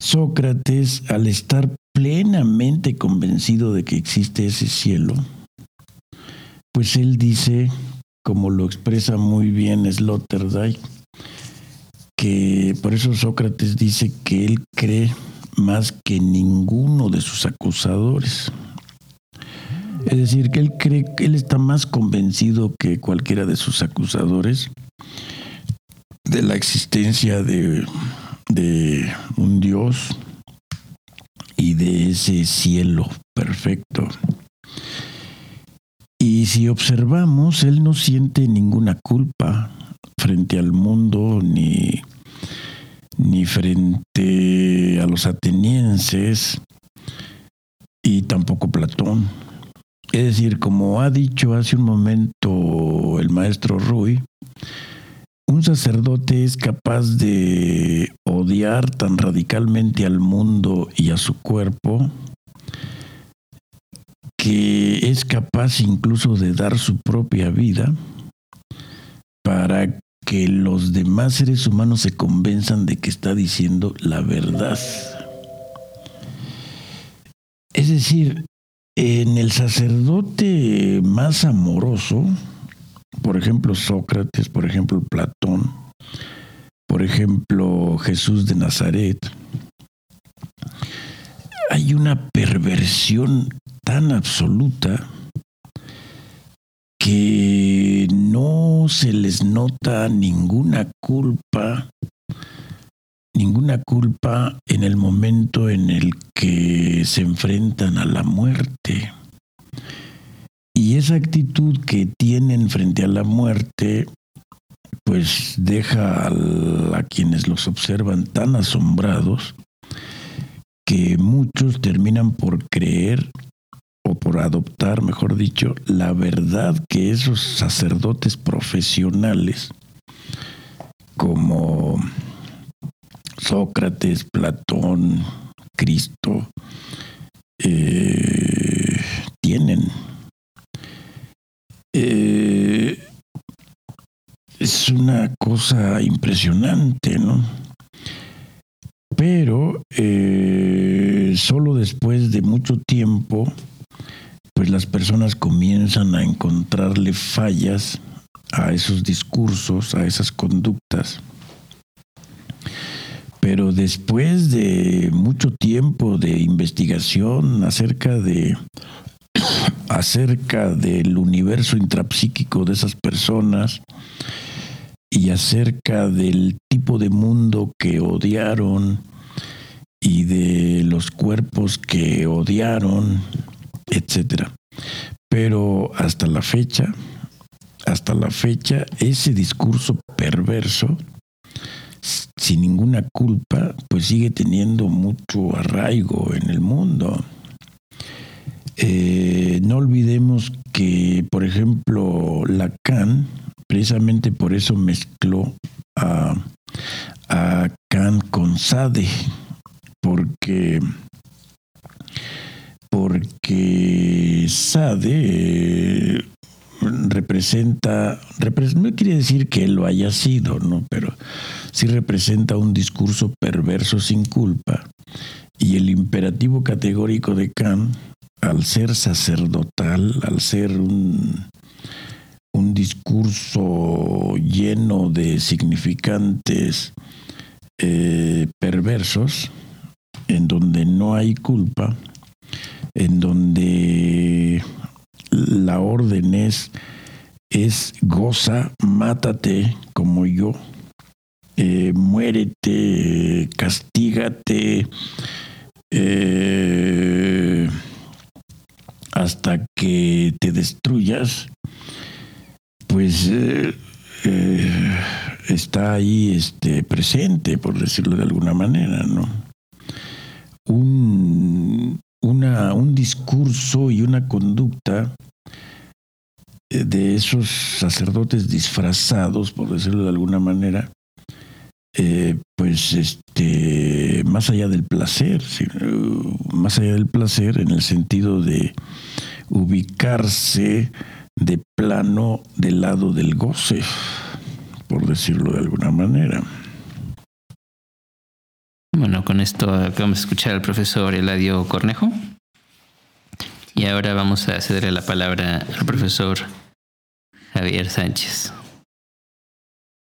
Sócrates, al estar plenamente convencido de que existe ese cielo, pues él dice, como lo expresa muy bien Sloterdijk, que por eso Sócrates dice que él cree más que ninguno de sus acusadores. Es decir, que él cree él está más convencido que cualquiera de sus acusadores de la existencia de, de un Dios y de ese cielo perfecto. Y si observamos, él no siente ninguna culpa frente al mundo ni, ni frente a los atenienses y tampoco Platón. Es decir, como ha dicho hace un momento el maestro Rui, un sacerdote es capaz de odiar tan radicalmente al mundo y a su cuerpo que es capaz incluso de dar su propia vida para que los demás seres humanos se convenzan de que está diciendo la verdad. Es decir, en el sacerdote más amoroso, por ejemplo Sócrates, por ejemplo Platón, por ejemplo Jesús de Nazaret, hay una perversión tan absoluta que no se les nota ninguna culpa, ninguna culpa en el momento en el que se enfrentan a la muerte. Y esa actitud que tienen frente a la muerte, pues deja a, quienes los observan tan asombrados que muchos terminan por creer o por adoptar, mejor dicho, la verdad que esos sacerdotes profesionales como Sócrates, Platón, Cristo, eh, tienen. Eh, es una cosa impresionante, ¿no? Pero eh, solo después de mucho tiempo, pues las personas comienzan a encontrarle fallas a esos discursos, a esas conductas. Pero después de mucho tiempo de investigación acerca de acerca del universo intrapsíquico de esas personas y acerca del tipo de mundo que odiaron y de los cuerpos que odiaron, etc. Pero hasta la fecha, hasta la fecha, ese discurso perverso, sin ninguna culpa, pues sigue teniendo mucho arraigo en el mundo. Eh, no olvidemos que, por ejemplo, Lacan, precisamente por eso mezcló a, a con Sade, porque, porque Sade representa, no quiere decir que él lo haya sido, ¿no? pero sí representa un discurso perverso sin culpa. Y el imperativo categórico de Kant al ser sacerdotal, al ser un, un discurso lleno de significantes eh, perversos, en donde no hay culpa, en donde la orden es, es goza, mátate como yo, eh, muérete, castígate, eh, hasta que te destruyas, pues eh, está ahí este, presente, por decirlo de alguna manera, ¿no? Un, uso y una conducta eh, de esos sacerdotes disfrazados, por decirlo de alguna manera, eh, pues este, más allá del placer, más allá del placer en el sentido de ubicarse de plano del lado del goce, por decirlo de alguna manera. Bueno, con esto acabamos de escuchar al profesor Eladio Cornejo. Y ahora vamos a cederle la palabra al profesor Javier Sánchez.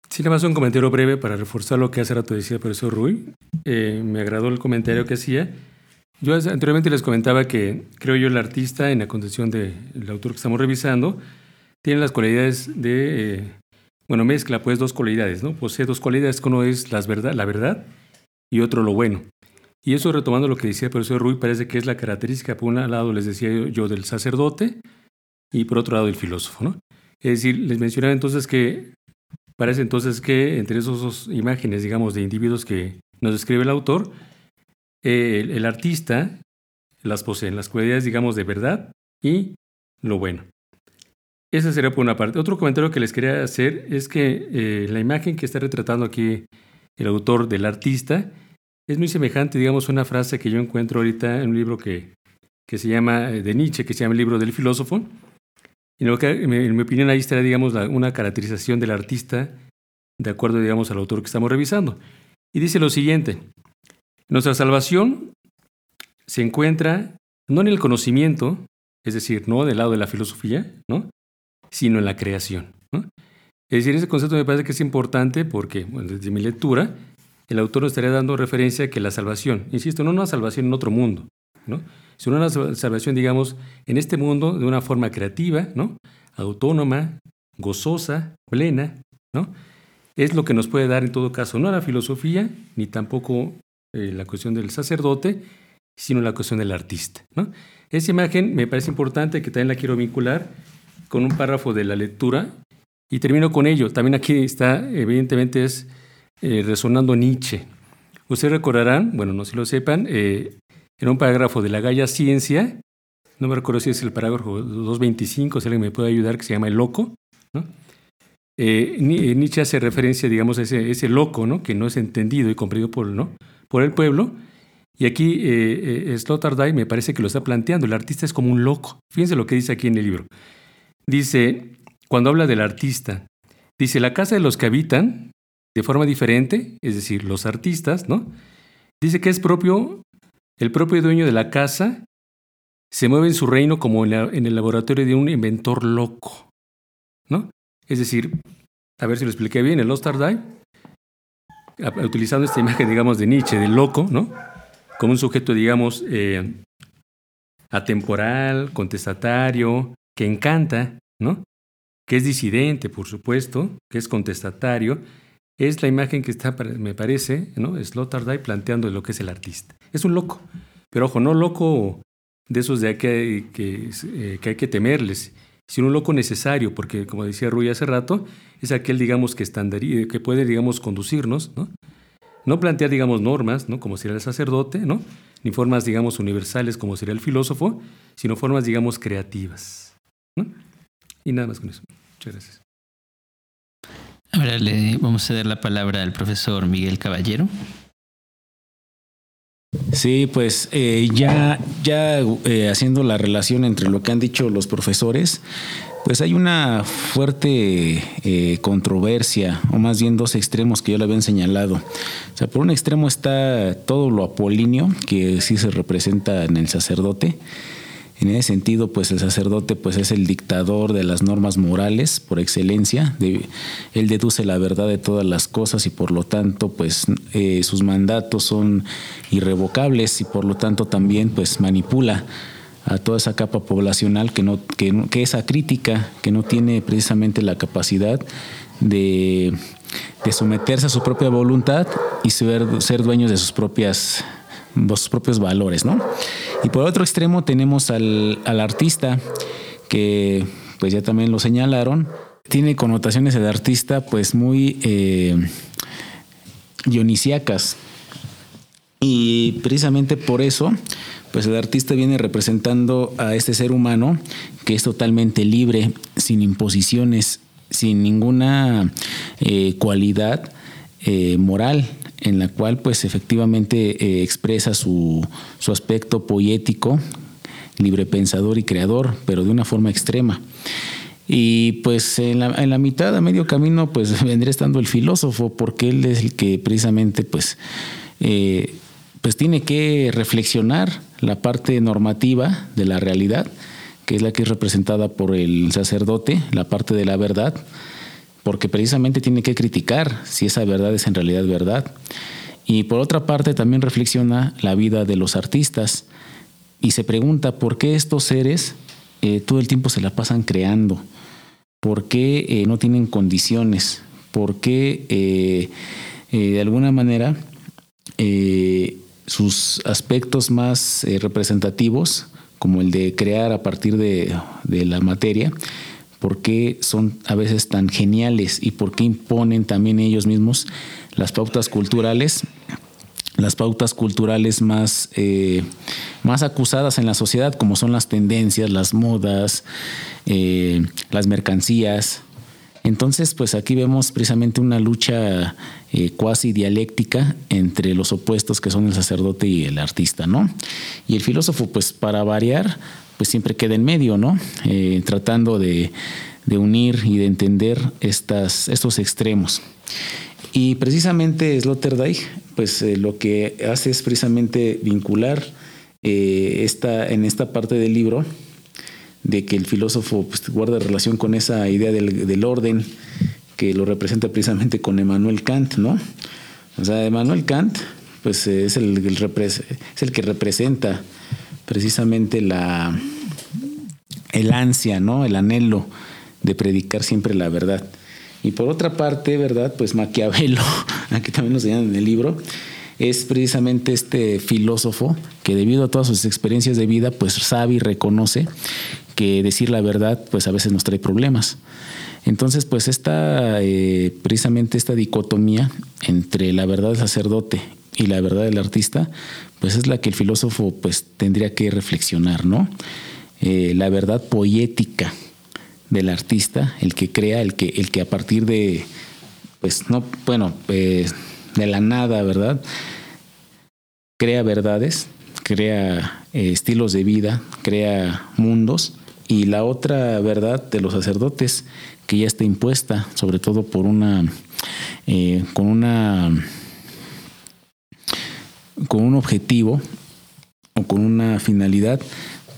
Sí, nada más un comentario breve para reforzar lo que hace rato decía el profesor Rui. Eh, me agradó el comentario que hacía. Yo anteriormente les comentaba que creo yo el artista en la condición del autor que estamos revisando tiene las cualidades de, eh, bueno, mezcla pues dos cualidades, ¿no? Posee dos cualidades, uno es las verdad, la verdad y otro lo bueno. Y eso retomando lo que decía el profesor Rui, parece que es la característica, por un lado les decía yo, del sacerdote y por otro lado del filósofo. Es decir, les mencionaba entonces que parece entonces que entre esas dos imágenes, digamos, de individuos que nos describe el autor, el, artista las posee, las cualidades, digamos, de verdad y lo bueno. Esa sería por una parte. Otro comentario que les quería hacer es que eh, la imagen que está retratando aquí el autor del artista es muy semejante, digamos, a una frase que yo encuentro ahorita en un libro que, que se llama, eh, de Nietzsche, que se llama el libro del filósofo. Y lo que, en mi opinión ahí está, digamos, una caracterización del artista de acuerdo, digamos, al autor que estamos revisando. Y dice lo siguiente, nuestra salvación se encuentra no en el conocimiento, es decir, no del lado de la filosofía, ¿no? sino en la creación. Es decir, ese concepto me parece que es importante porque, desde mi lectura, el autor estaría dando referencia a que la salvación, insisto, no una salvación en otro mundo, ¿no? sino una salvación, digamos, en este mundo de una forma creativa, ¿no? autónoma, gozosa, plena, ¿no? es lo que nos puede dar en todo caso no la filosofía, ni tampoco eh, la cuestión del sacerdote, sino la cuestión del artista. Esa imagen me parece importante, que también la quiero vincular con un párrafo de la lectura, y termino con ello. También aquí está, evidentemente, es eh, resonando Nietzsche. Ustedes recordarán, bueno, no si lo sepan, eh, en un parágrafo de la Gaya Ciencia, no me recuerdo si es el parágrafo 225, si alguien me puede ayudar, que se llama El Loco. Eh, Nietzsche hace referencia, digamos, a ese, loco, ¿no? Que no es entendido y comprendido por, el pueblo. Y aquí eh, Sloterdijk me parece que lo está planteando. El artista es como un loco. Fíjense lo que dice aquí en el libro. Dice, cuando habla del artista, dice, la casa de los que habitan de forma diferente, es decir, los artistas, ¿no? Dice que es propio, el propio dueño de la casa se mueve en su reino como en, el laboratorio de un inventor loco, ¿no? Es decir, a ver si lo expliqué bien, el Ostardai, utilizando esta imagen, digamos, de Nietzsche, del loco, ¿no? Como un sujeto, digamos, eh, atemporal, contestatario, que encanta, ¿no? Que es disidente, por supuesto, que es contestatario, es la imagen que está, me parece, ¿no? Sloterdijk planteando lo que es el artista. Es un loco, pero ojo, no loco de esos de que, que, eh, que hay que temerles, sino un loco necesario, porque como decía Rui hace rato, es aquel, digamos, que, que puede, digamos, conducirnos, ¿no? No plantear, digamos, normas, ¿no? Como sería el sacerdote, ¿no? Ni formas, digamos, universales como sería el filósofo, sino formas, digamos, creativas, ¿no? Y nada más con eso. Muchas gracias. Ahora le vamos a dar la palabra al profesor Miguel Caballero. Sí, pues eh, ya, ya eh, haciendo la relación entre lo que han dicho los profesores, pues hay una fuerte eh, controversia, o más bien dos extremos que yo le habían señalado. O sea, por un extremo está todo lo apolíneo, que sí se representa en el sacerdote, en ese sentido, pues el sacerdote pues es el dictador de las normas morales por excelencia. él deduce la verdad de todas las cosas y por lo tanto pues eh, sus mandatos son irrevocables y por lo tanto también pues manipula a toda esa capa poblacional que, no, que, que crítica, que no tiene precisamente la capacidad de, de someterse a su propia voluntad y ser, ser dueños de sus propias sus propios valores, ¿no? Y por otro extremo tenemos al, artista, que pues ya también lo señalaron, tiene connotaciones de artista pues muy eh, dionisíacas. Y precisamente por eso, pues el artista viene representando a este ser humano que es totalmente libre, sin imposiciones, sin ninguna eh, cualidad eh, moral, en la cual pues efectivamente eh, expresa su, su aspecto poético, libre pensador y creador, pero de una forma extrema. Y pues en la, en la, mitad, a medio camino, pues vendría estando el filósofo, porque él es el que precisamente pues, eh, pues tiene que reflexionar la parte normativa de la realidad, que es la que es representada por el sacerdote, la parte de la verdad, porque precisamente tiene que criticar si esa verdad es en realidad verdad. Y por otra parte también reflexiona la vida de los artistas y se pregunta por qué estos seres eh, todo el tiempo se la pasan creando, por qué eh, no tienen condiciones, por qué eh, de alguna manera sus aspectos más representativos, como el de crear a partir de, de la materia, por qué son a veces tan geniales y por qué imponen también ellos mismos las pautas culturales las pautas culturales más, eh, más acusadas en la sociedad, como son las tendencias, las modas, eh, las mercancías. Entonces, pues aquí vemos precisamente una lucha eh, cuasi dialéctica entre los opuestos que son el sacerdote y el artista, ¿no? Y el filósofo, pues para variar, pues siempre queda en medio, ¿no? tratando de, unir y de entender estas, estos extremos. Y precisamente Sloterdijk, pues eh, lo que hace es precisamente vincular eh, esta, en esta parte del libro de que el filósofo pues, guarda relación con esa idea del, orden que lo representa precisamente con Emmanuel Kant, ¿no? O sea, Emmanuel Kant, pues es el que representa precisamente la, el ansia, ¿no? El anhelo de predicar siempre la verdad. Y por otra parte, ¿verdad? Pues Maquiavelo, aquí también nos señalan en el libro, es precisamente este filósofo que debido a todas sus experiencias de vida, pues sabe y reconoce que decir la verdad, pues a veces nos trae problemas. Entonces, pues esta, eh, precisamente esta dicotomía entre la verdad del sacerdote y la verdad del artista, pues es la que el filósofo pues tendría que reflexionar, ¿no? Eh, la verdad poética, del artista, el que crea, el que, el que a partir de, pues no, bueno, pues, de la nada, ¿verdad? Crea verdades, crea eh, estilos de vida, crea mundos. Y la otra verdad de los sacerdotes, que ya está impuesta, sobre todo por una, con una, con un objetivo o con una finalidad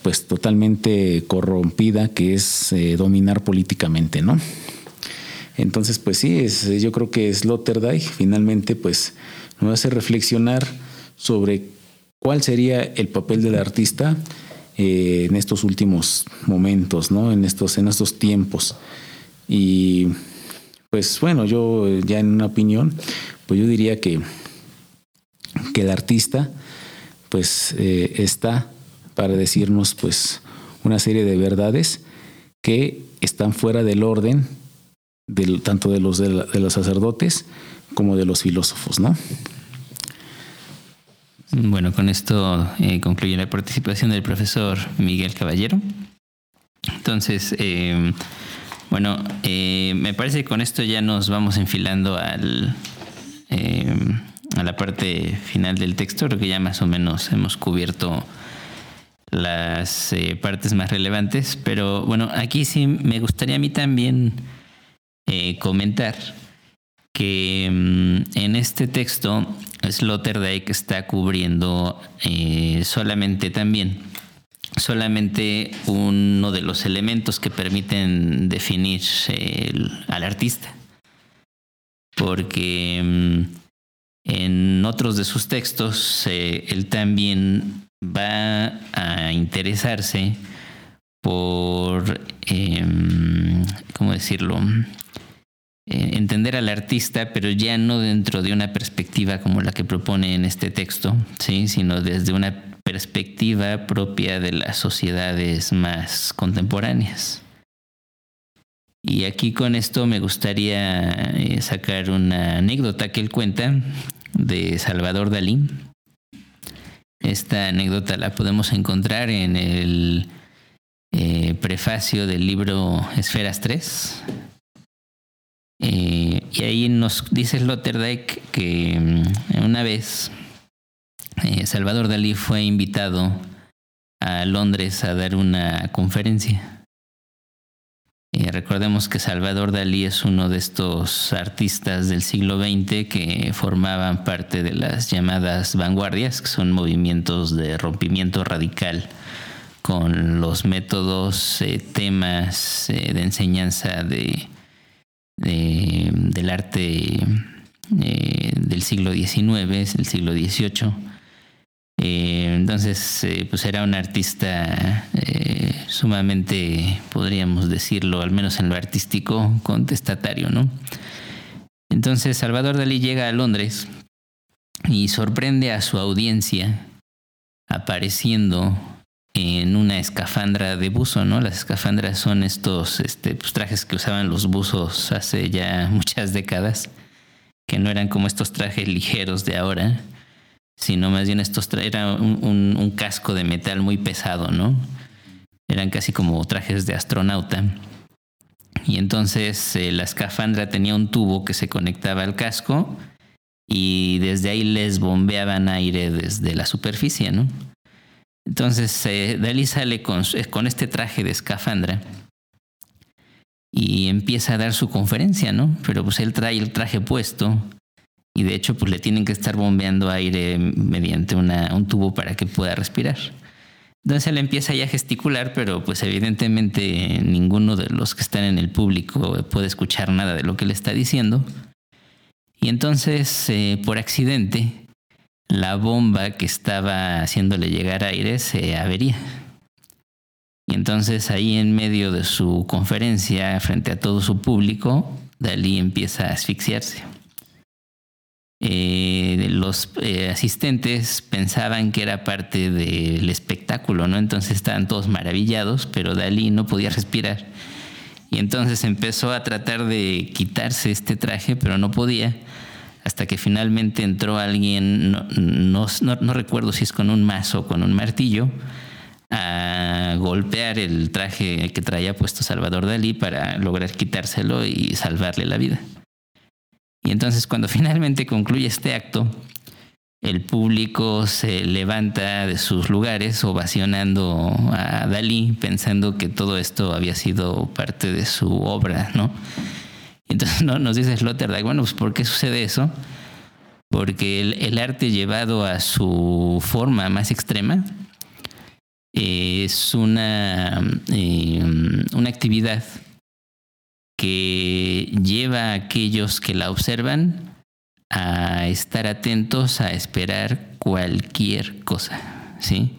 pues totalmente corrompida que es eh, dominar políticamente, ¿no? Entonces, pues sí, es, yo creo que Sloterdijk finalmente pues nos hace reflexionar sobre cuál sería el papel del artista eh, en estos últimos momentos, ¿no? En estos, en estos tiempos. Y pues bueno, yo ya en una opinión, pues yo diría que, que el artista pues eh, está para decirnos pues una serie de verdades que están fuera del orden del, tanto de los, de, los sacerdotes como de los filósofos, ¿no? Bueno, con esto eh, concluye la participación del profesor Miguel Caballero. Entonces, eh, bueno, eh, me parece que con esto ya nos vamos enfilando al, a la parte final del texto, creo que ya más o menos hemos cubierto las eh, partes más relevantes, pero bueno, aquí sí me gustaría a mí también eh, comentar que mm, en este texto Sloterdijk está cubriendo eh, solamente también solamente uno de los elementos que permiten definir al artista. Porque mm, en otros de sus textos él también va a interesarse por, em, ¿cómo decirlo? Eh, entender al artista, pero ya no dentro de una perspectiva como la que propone en este texto, ¿sí? sino desde una perspectiva propia de las sociedades más contemporáneas. Y aquí con esto me gustaría eh, sacar una anécdota que él cuenta de Salvador Dalí, Esta anécdota la podemos encontrar en el eh, prefacio del libro Esferas 3. Eh, y ahí nos dice Sloterdijk que mm, una vez eh, Salvador Dalí fue invitado a Londres a dar una conferencia. Recordemos que Salvador Dalí es uno de estos artistas del siglo XX que formaban parte de las llamadas vanguardias, que son movimientos de rompimiento radical con los métodos, eh, temas eh, de enseñanza de, del arte eh, del siglo XIX, el siglo XVIII. entonces, pues era un artista sumamente, podríamos decirlo, al menos en lo artístico, contestatario, ¿no? Entonces, Salvador Dalí llega a Londres y sorprende a su audiencia apareciendo en una escafandra de buzo, ¿no? Las escafandras son estos este, pues, trajes que usaban los buzos hace ya muchas décadas, que no eran como estos trajes ligeros de ahora, sino más bien estos trajes, era un, casco de metal muy pesado, ¿no? Eran casi como trajes de astronauta. Y entonces eh, la escafandra tenía un tubo que se conectaba al casco y desde ahí les bombeaban aire desde la superficie, ¿no? Entonces eh, Dalí sale con, con, este traje de escafandra y empieza a dar su conferencia, ¿no? Pero pues él trae el traje puesto y de hecho pues le tienen que estar bombeando aire mediante una, un tubo para que pueda respirar. Entonces él empieza ya a gesticular, pero pues evidentemente ninguno de los que están en el público puede escuchar nada de lo que le está diciendo. Y entonces, eh, por accidente, la bomba que estaba haciéndole llegar aire se avería. Y entonces ahí en medio de su conferencia, frente a todo su público, Dalí empieza a asfixiarse. Eh, los eh, asistentes pensaban que era parte del espectáculo, ¿no? Entonces estaban todos maravillados, pero Dalí no podía respirar. Y entonces empezó a tratar de quitarse este traje, pero no podía hasta que finalmente entró alguien, no, recuerdo si es con un mazo o con un martillo, a golpear el traje que traía puesto Salvador Dalí para lograr quitárselo y salvarle la vida. Y entonces cuando finalmente concluye este acto, el público se levanta de sus lugares ovacionando a Dalí, pensando que todo esto había sido parte de su obra, ¿no? entonces ¿no? nos dice Sloterdijk, bueno, pues ¿por qué sucede eso? Porque el, arte llevado a su forma más extrema es una, eh, una actividad que lleva a aquellos que la observan a estar atentos a esperar cualquier cosa, ¿sí?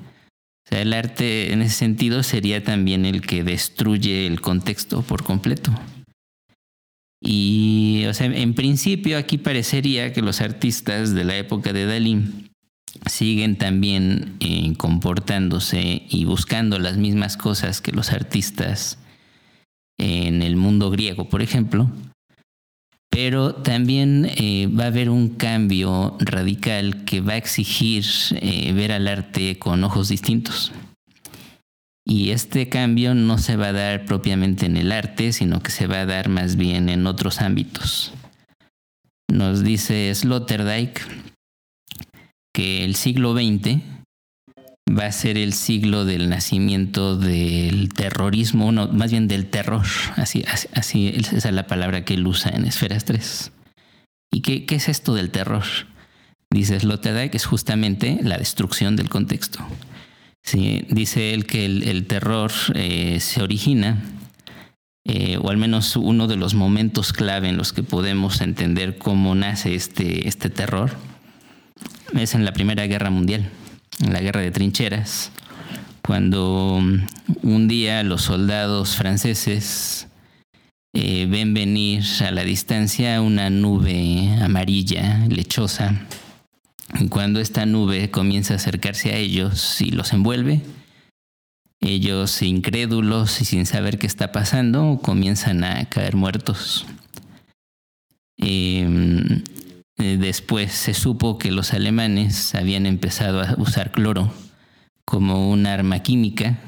O sea, el arte en ese sentido sería también el que destruye el contexto por completo. Y, o sea, en principio aquí parecería que los artistas de la época de Dalí siguen también eh, comportándose y buscando las mismas cosas que los artistas en el mundo griego, por ejemplo, pero también eh, va a haber un cambio radical que va a exigir eh, ver al arte con ojos distintos. Y este cambio no se va a dar propiamente en el arte, sino que se va a dar más bien en otros ámbitos. Nos dice Sloterdijk que el siglo XX va a ser el siglo del nacimiento del terrorismo, más bien del terror, así, así, esa es la palabra que él usa en Esferas 3. ¿Y qué, qué es esto del terror? Dice Sloterdijk, es justamente la destrucción del contexto. Sí, dice él que el, terror eh, se origina, eh, o al menos uno de los momentos clave en los que podemos entender cómo nace este, este terror, es en la Primera Guerra Mundial, la Guerra de Trincheras, cuando un día los soldados franceses eh, ven venir a la distancia una nube amarilla, lechosa, cuando esta nube comienza a acercarse a ellos y los envuelve, ellos incrédulos y sin saber qué está pasando comienzan a caer muertos. Em, eh, después se supo que los alemanes habían empezado a usar cloro como un arma química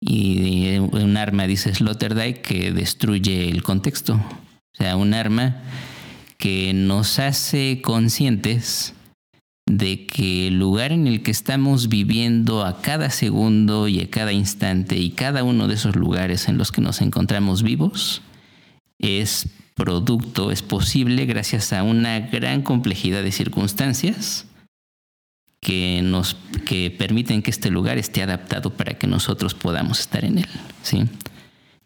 y un arma, dice Sloterdijk, que destruye el contexto. O sea, un arma que nos hace conscientes de que el lugar en el que estamos viviendo a cada segundo y a cada instante y cada uno de esos lugares en los que nos encontramos vivos es producto, es posible gracias a una gran complejidad de circunstancias que nos que permiten que este lugar esté adaptado para que nosotros podamos estar en él, ¿sí?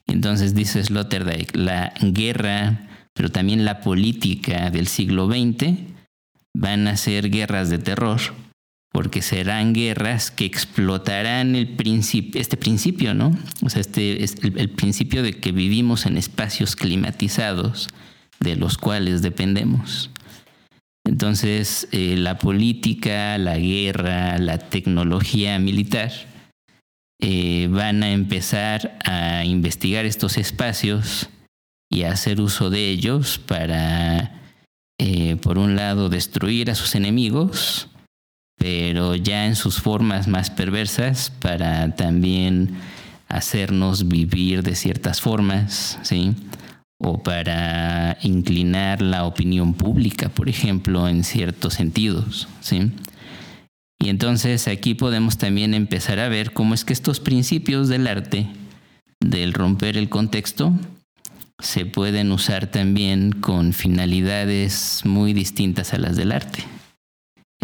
Entonces dice Sloterdijk, la guerra, pero también la política del siglo XX van a ser guerras de terror, porque serán guerras que explotarán el este principio, ¿no? O sea, este es el, principio de que vivimos en espacios climatizados de los cuales dependemos. Entonces, eh, la política, la guerra, la tecnología militar eh, van a empezar a investigar estos espacios y a hacer uso de ellos para, eh, por un lado, destruir a sus enemigos, pero ya en sus formas más perversas para también hacernos vivir de ciertas formas, ¿sí? o para inclinar la opinión pública, por ejemplo, en ciertos sentidos, ¿sí? Y entonces aquí podemos también empezar a ver cómo es que estos principios del arte, del romper el contexto, se pueden usar también con finalidades muy distintas a las del arte.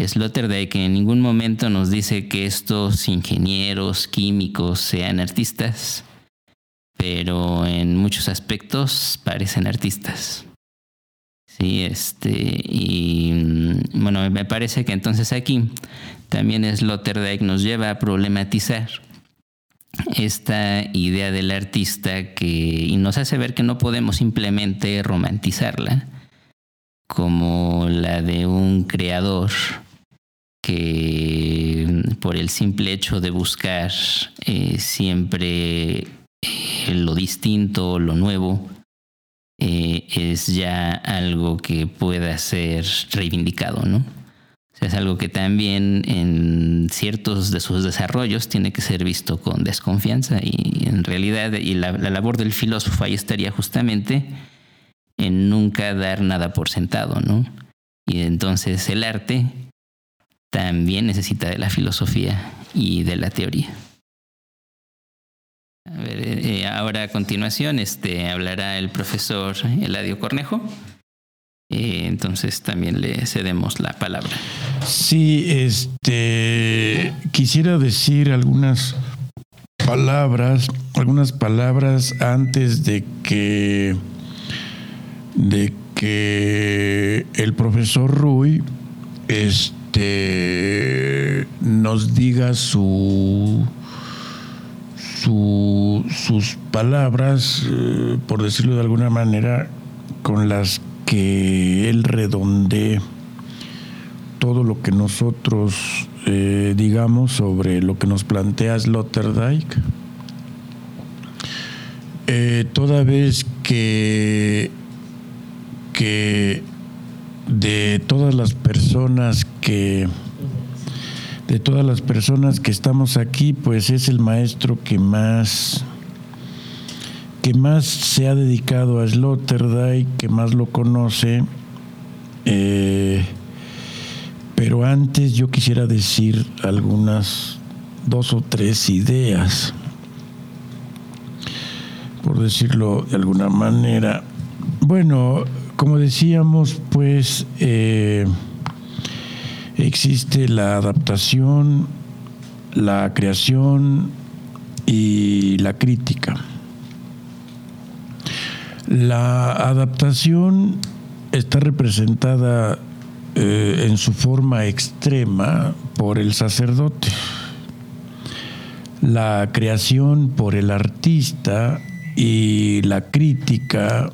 Sloterdijk en ningún momento nos dice que estos ingenieros químicos sean artistas, pero en muchos aspectos parecen artistas. Sí, este, y mm, bueno, me parece que entonces aquí también Sloterdijk nos lleva a problematizar esta idea del artista que y nos hace ver que no podemos simplemente romantizarla como la de un creador que por el simple hecho de buscar eh, siempre eh, lo distinto, lo nuevo, eh, es ya algo que pueda ser reivindicado, ¿no? Es algo que también en ciertos de sus desarrollos tiene que ser visto con desconfianza y en realidad y la, la labor del filósofo ahí estaría justamente en nunca dar nada por sentado, ¿no? Y entonces el arte también necesita de la filosofía y de la teoría. A ver, eh, ahora a continuación este, hablará el profesor Eladio Cornejo. Eh, entonces también le cedemos la palabra. Sí, este quisiera decir algunas palabras, algunas palabras antes de que de que el profesor Rui este nos diga su sus palabras, eh, por decirlo de alguna manera, con las que él redondee todo lo que nosotros eh, digamos sobre lo que nos plantea Sloterdijk. Eh, toda vez que, que de todas las personas que de todas las personas que estamos aquí, pues es el maestro que más que más se ha dedicado a Sloterdijk, que más lo conoce. Eh, pero antes yo quisiera decir algunas dos o tres ideas, por decirlo de alguna manera. Bueno, como decíamos, pues eh, Existe la adaptación, la creación y la crítica. La adaptación está representada eh, en su forma extrema por el sacerdote, la creación por el artista y la crítica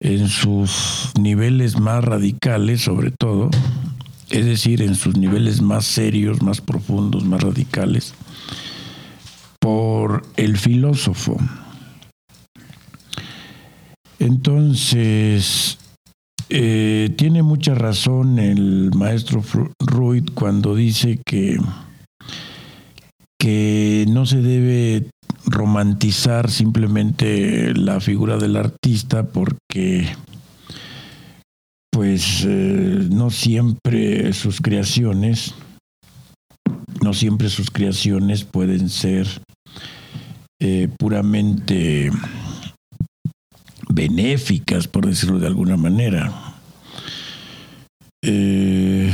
en sus niveles más radicales sobre todo es decir, en sus niveles más serios, más profundos, más radicales, por el filósofo. Entonces, eh, tiene mucha razón el maestro Ruiz cuando dice que, que no se debe romantizar simplemente la figura del artista porque pues eh, no siempre sus creaciones no siempre sus creaciones pueden ser eh, puramente benéficas, por decirlo de alguna manera. Eh,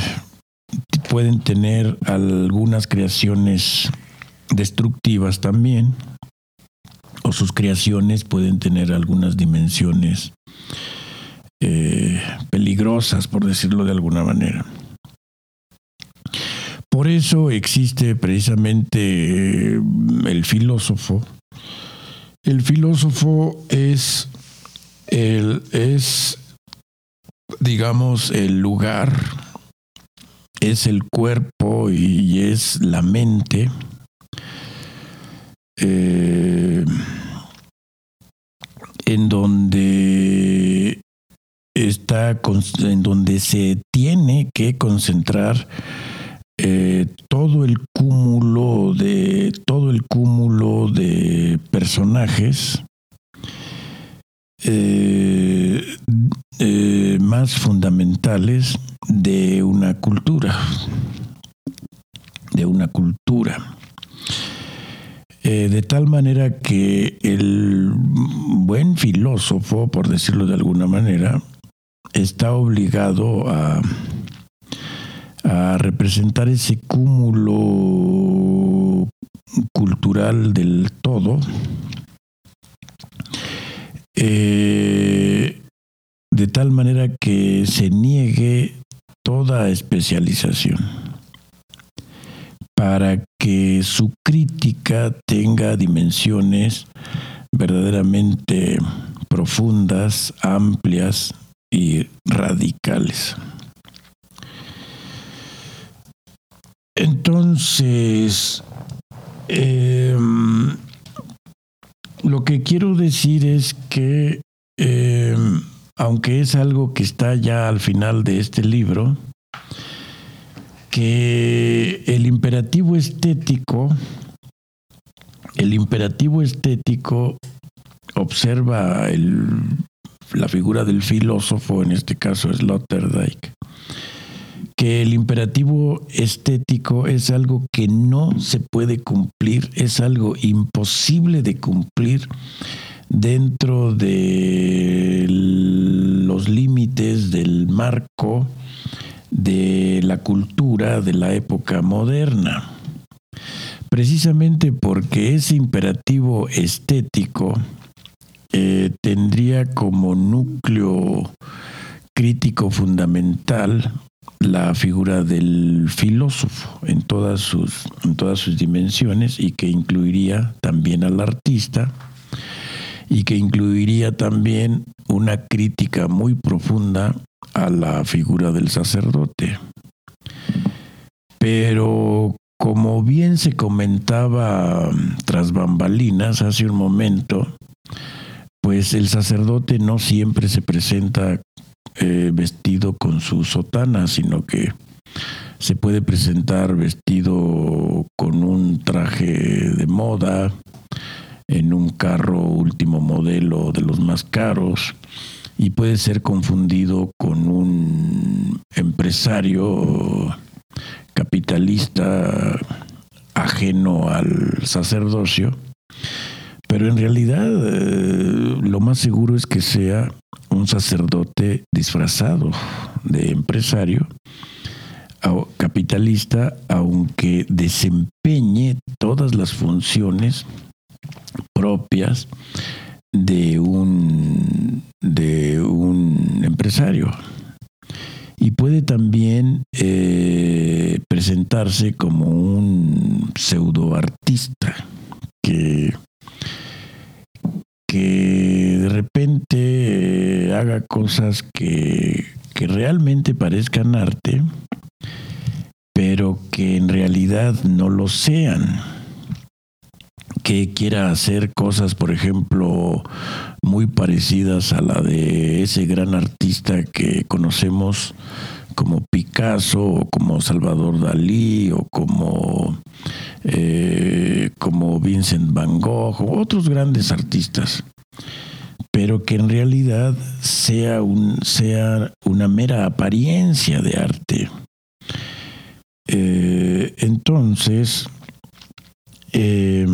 pueden tener algunas creaciones destructivas también, o sus creaciones pueden tener algunas dimensiones eh, peligrosas, por decirlo de alguna manera. Por eso existe precisamente el filósofo. El filósofo es el, es, digamos, el lugar, es el cuerpo y es la mente. Eh, en donde está en donde se tiene que concentrar eh, todo el cúmulo de todo el cúmulo de personajes eh, más fundamentales de una cultura, de una cultura. Eh, de tal manera que el buen filósofo, por decirlo de alguna manera, está obligado a, representar ese cúmulo cultural del todo. Eh, de tal manera que se niegue toda especialización para que su crítica tenga dimensiones verdaderamente profundas, amplias y radicales. Entonces, eh, lo que quiero decir es que, eh, aunque es algo que está ya al final de este libro, que el imperativo estético, el imperativo estético observa la figura del filósofo, en este caso Sloterdijk, que el imperativo estético es algo que no se puede cumplir, es algo imposible de cumplir dentro de los límites del marco de la cultura de la época moderna. Precisamente porque ese imperativo estético eh, tendría como núcleo crítico fundamental la figura del filósofo en todas sus, en todas sus dimensiones y que incluiría también al artista y que incluiría también una crítica muy profunda a la figura del sacerdote. Pero como bien se comentaba tras bambalinas hace un momento, pues el sacerdote no siempre se presenta eh, vestido con su sotana, sino que se puede presentar vestido con un traje de moda, en un carro último modelo de los más caros, y puede ser confundido con un empresario capitalista ajeno al sacerdocio, pero en realidad eh, lo más seguro es que sea un sacerdote disfrazado de empresario capitalista, aunque desempeñe todas las funciones propias de un, de un empresario. Y puede también eh, presentarse como un pseudoartista que, que de repente haga cosas que, que realmente parezcan arte, pero que en realidad no lo sean. Que quiera hacer cosas, por ejemplo, muy parecidas a la de ese gran artista que conocemos como Picasso o como Salvador Dalí o como, eh, como Vincent Van Gogh o otros grandes artistas pero que en realidad sea, un, sea una mera apariencia de arte. Eh, entonces, eh,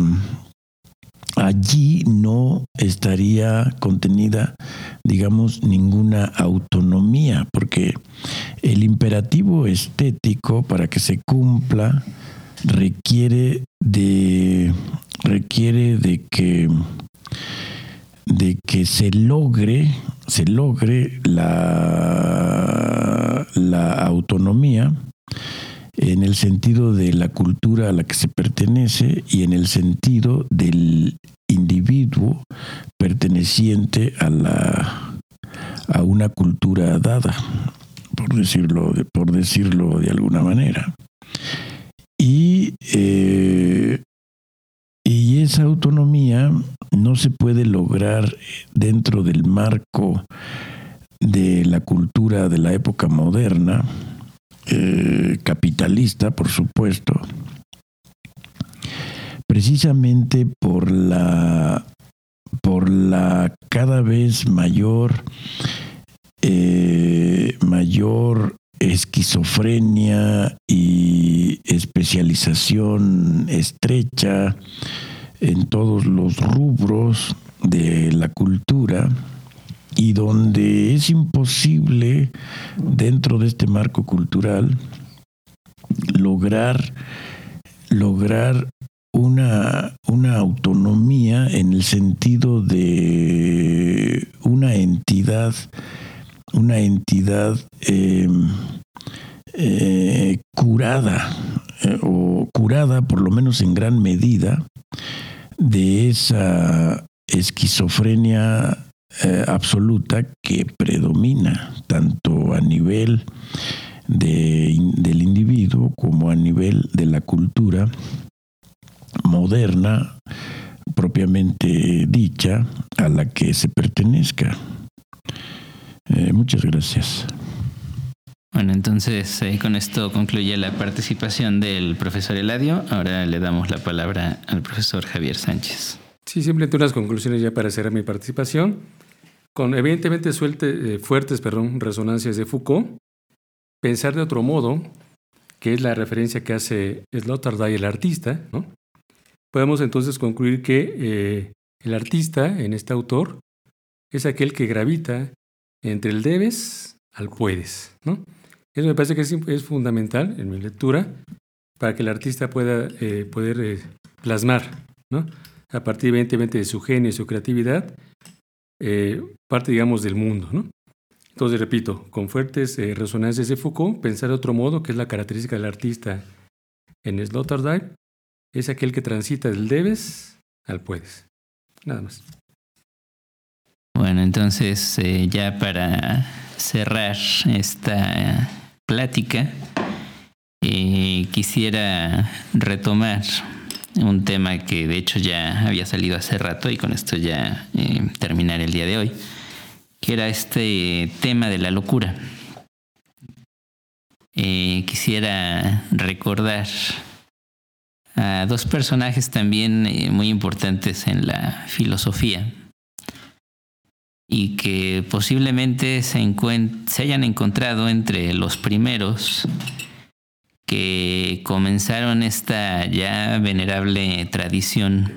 allí no estaría contenida, digamos, ninguna autonomía, porque el imperativo estético para que se cumpla requiere de requiere de que de que se logre, se logre la, la autonomía en el sentido de la cultura a la que se pertenece y en el sentido del individuo perteneciente a la a una cultura dada, por decirlo de, por decirlo de alguna manera. Y eh, y esa autonomía no se puede lograr dentro del marco de la cultura de la época moderna, eh, capitalista, por supuesto, precisamente por la por la cada vez mayor eh, mayor esquizofrenia y especialización estrecha en todos los rubros de la cultura y donde es imposible dentro de este marco cultural lograr lograr una, una autonomía en el sentido de una entidad una entidad em, eh, curada eh, o curada por lo menos en gran medida de esa esquizofrenia eh, absoluta que predomina tanto a nivel del individuo como a nivel de la cultura moderna propiamente dicha a la que se pertenezca. Eh, muchas gracias. Bueno, entonces eh, con esto concluye la participación del profesor Eladio. Ahora le damos la palabra al profesor Javier Sánchez. Sí, simplemente unas conclusiones ya para cerrar mi participación. Con evidentemente eh, fuertes perdón, resonancias de Foucault, pensar de otro modo, que es la referencia que hace Sloterdijk, el artista, ¿no? podemos entonces concluir que el artista, en este autor, es aquel que gravita entre el debes al puedes. ¿no? Eso me parece que es, fundamental en mi lectura para que el artista pueda eh, poder eh, plasmar, ¿no? A partir evidentemente de su genio y su creatividad, eh, parte, digamos, del mundo. ¿no? Entonces, repito, con fuertes resonancias de Foucault, pensar de otro modo, que es la característica del artista en Sloterdijk, es aquel que transita del debes al puedes. Nada más. Bueno, entonces eh, ya para cerrar esta plática, eh, quisiera retomar un tema que de hecho ya había salido hace rato y con esto ya eh, terminar el día de hoy, que era este tema de la locura. quisiera recordar a dos personajes también muy importantes en la filosofía y que posiblemente se, se hayan encontrado entre los primeros que comenzaron esta ya venerable tradición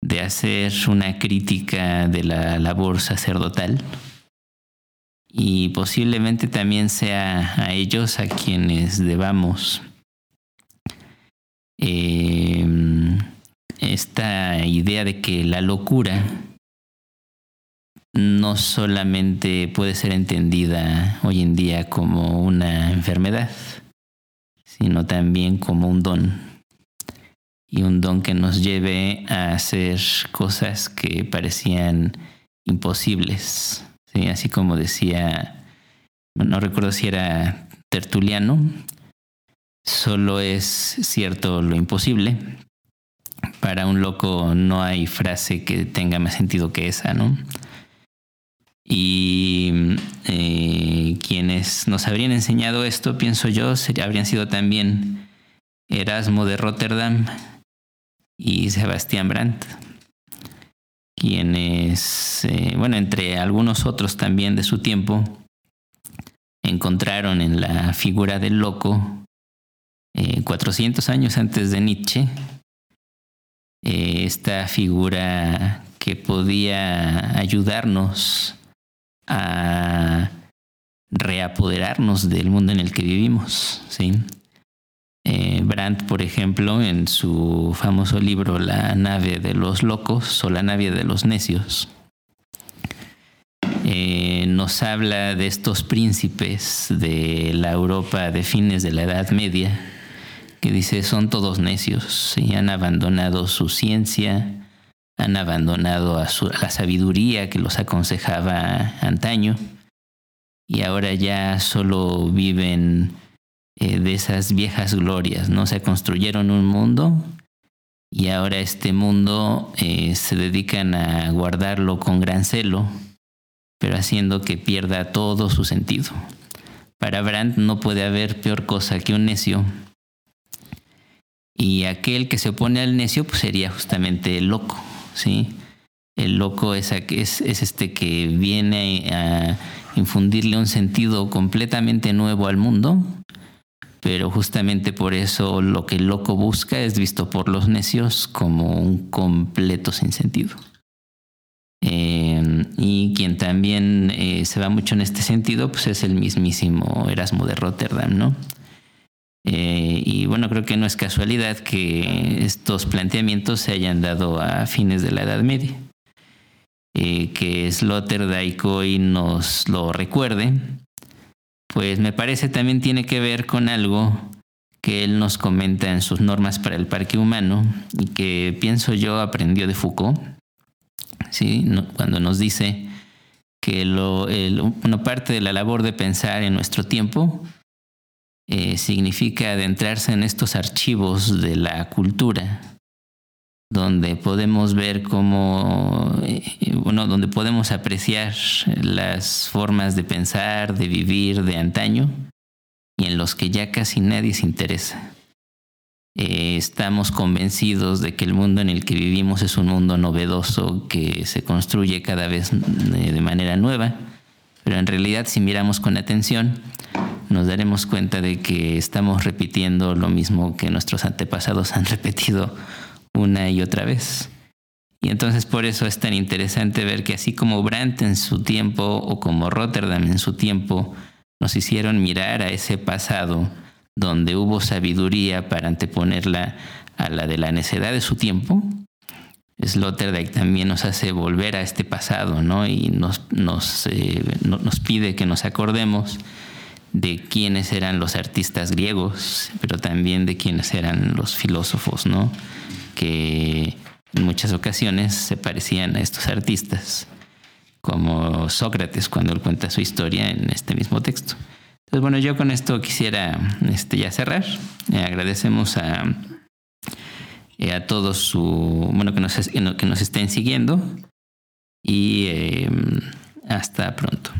de hacer una crítica de la labor sacerdotal. Y posiblemente también sea a ellos a quienes debamos eh, esta idea de que la locura no solamente puede ser entendida hoy en día como una enfermedad, sino también como un don. Y un don que nos lleve a hacer cosas que parecían imposibles. Así como decía, no recuerdo si era Tertuliano, solo es cierto lo imposible, para un loco no hay frase que tenga más sentido que esa, ¿no? Y eh, quienes nos habrían enseñado esto, pienso yo, habrían sido también Erasmo de Rotterdam y Sebastián Brandt, quienes, eh, bueno, entre algunos otros también de su tiempo, encontraron en la figura del loco, 400 eh, años antes de Nietzsche, esta figura que podía ayudarnos a reapoderarnos del mundo en el que vivimos. ¿sí? Eh, Brandt, por ejemplo, en su famoso libro La nave de los locos o La nave de los necios, eh, nos habla de estos príncipes de la Europa de fines de la Edad Media, que dice son todos necios y han abandonado su ciencia, han abandonado a, la sabiduría que los aconsejaba antaño y ahora ya solo viven eh, de esas viejas glorias, ¿no? Se construyeron un mundo y ahora este mundo eh, se dedican a guardarlo con gran celo, pero haciendo que pierda todo su sentido. Para Brandt no puede haber peor cosa que un necio. Y aquel que se opone al necio pues sería justamente loco. ¿Sí? El loco es, es, es este que viene a infundirle un sentido completamente nuevo al mundo, pero justamente por eso lo que el loco busca es visto por los necios como un completo sinsentido. Eh, y quien también eh, se va mucho en este sentido, pues es el mismísimo Erasmo de Rotterdam, ¿no? Eh, y bueno, creo que no es casualidad que estos planteamientos se hayan dado a fines de la Edad Media. Eh, que Sloterdijk hoy nos lo recuerde, pues me parece también tiene que ver con algo que él nos comenta en sus normas para el parque humano y que pienso yo aprendió de Foucault, ¿sí? cuando nos dice que una parte de la labor de pensar en nuestro tiempo eh, significa adentrarse en estos archivos de la cultura, donde podemos ver cómo, eh, bueno, donde podemos apreciar las formas de pensar, de vivir de antaño y en los que ya casi nadie se interesa. Eh, estamos convencidos de que el mundo en el que vivimos es un mundo novedoso que se construye cada vez de manera nueva, pero en realidad si miramos con atención, nos daremos cuenta de que estamos repitiendo lo mismo que nuestros antepasados han repetido una y otra vez. Y entonces por eso es tan interesante ver que así como Brandt en su tiempo o como Rotterdam en su tiempo nos hicieron mirar a ese pasado donde hubo sabiduría para anteponerla a la de la necedad de su tiempo, Sloterdijk también nos hace volver a este pasado, ¿no? Y nos, nos, eh, nos pide que nos acordemos de quiénes eran los artistas griegos, pero también de quiénes eran los filósofos, ¿no? Que en muchas ocasiones se parecían a estos artistas, como Sócrates cuando él cuenta su historia en este mismo texto. Entonces, bueno, yo con esto quisiera este, ya cerrar. Eh, agradecemos a, eh, a todos su, bueno, que nos, que nos estén siguiendo y eh, hasta pronto.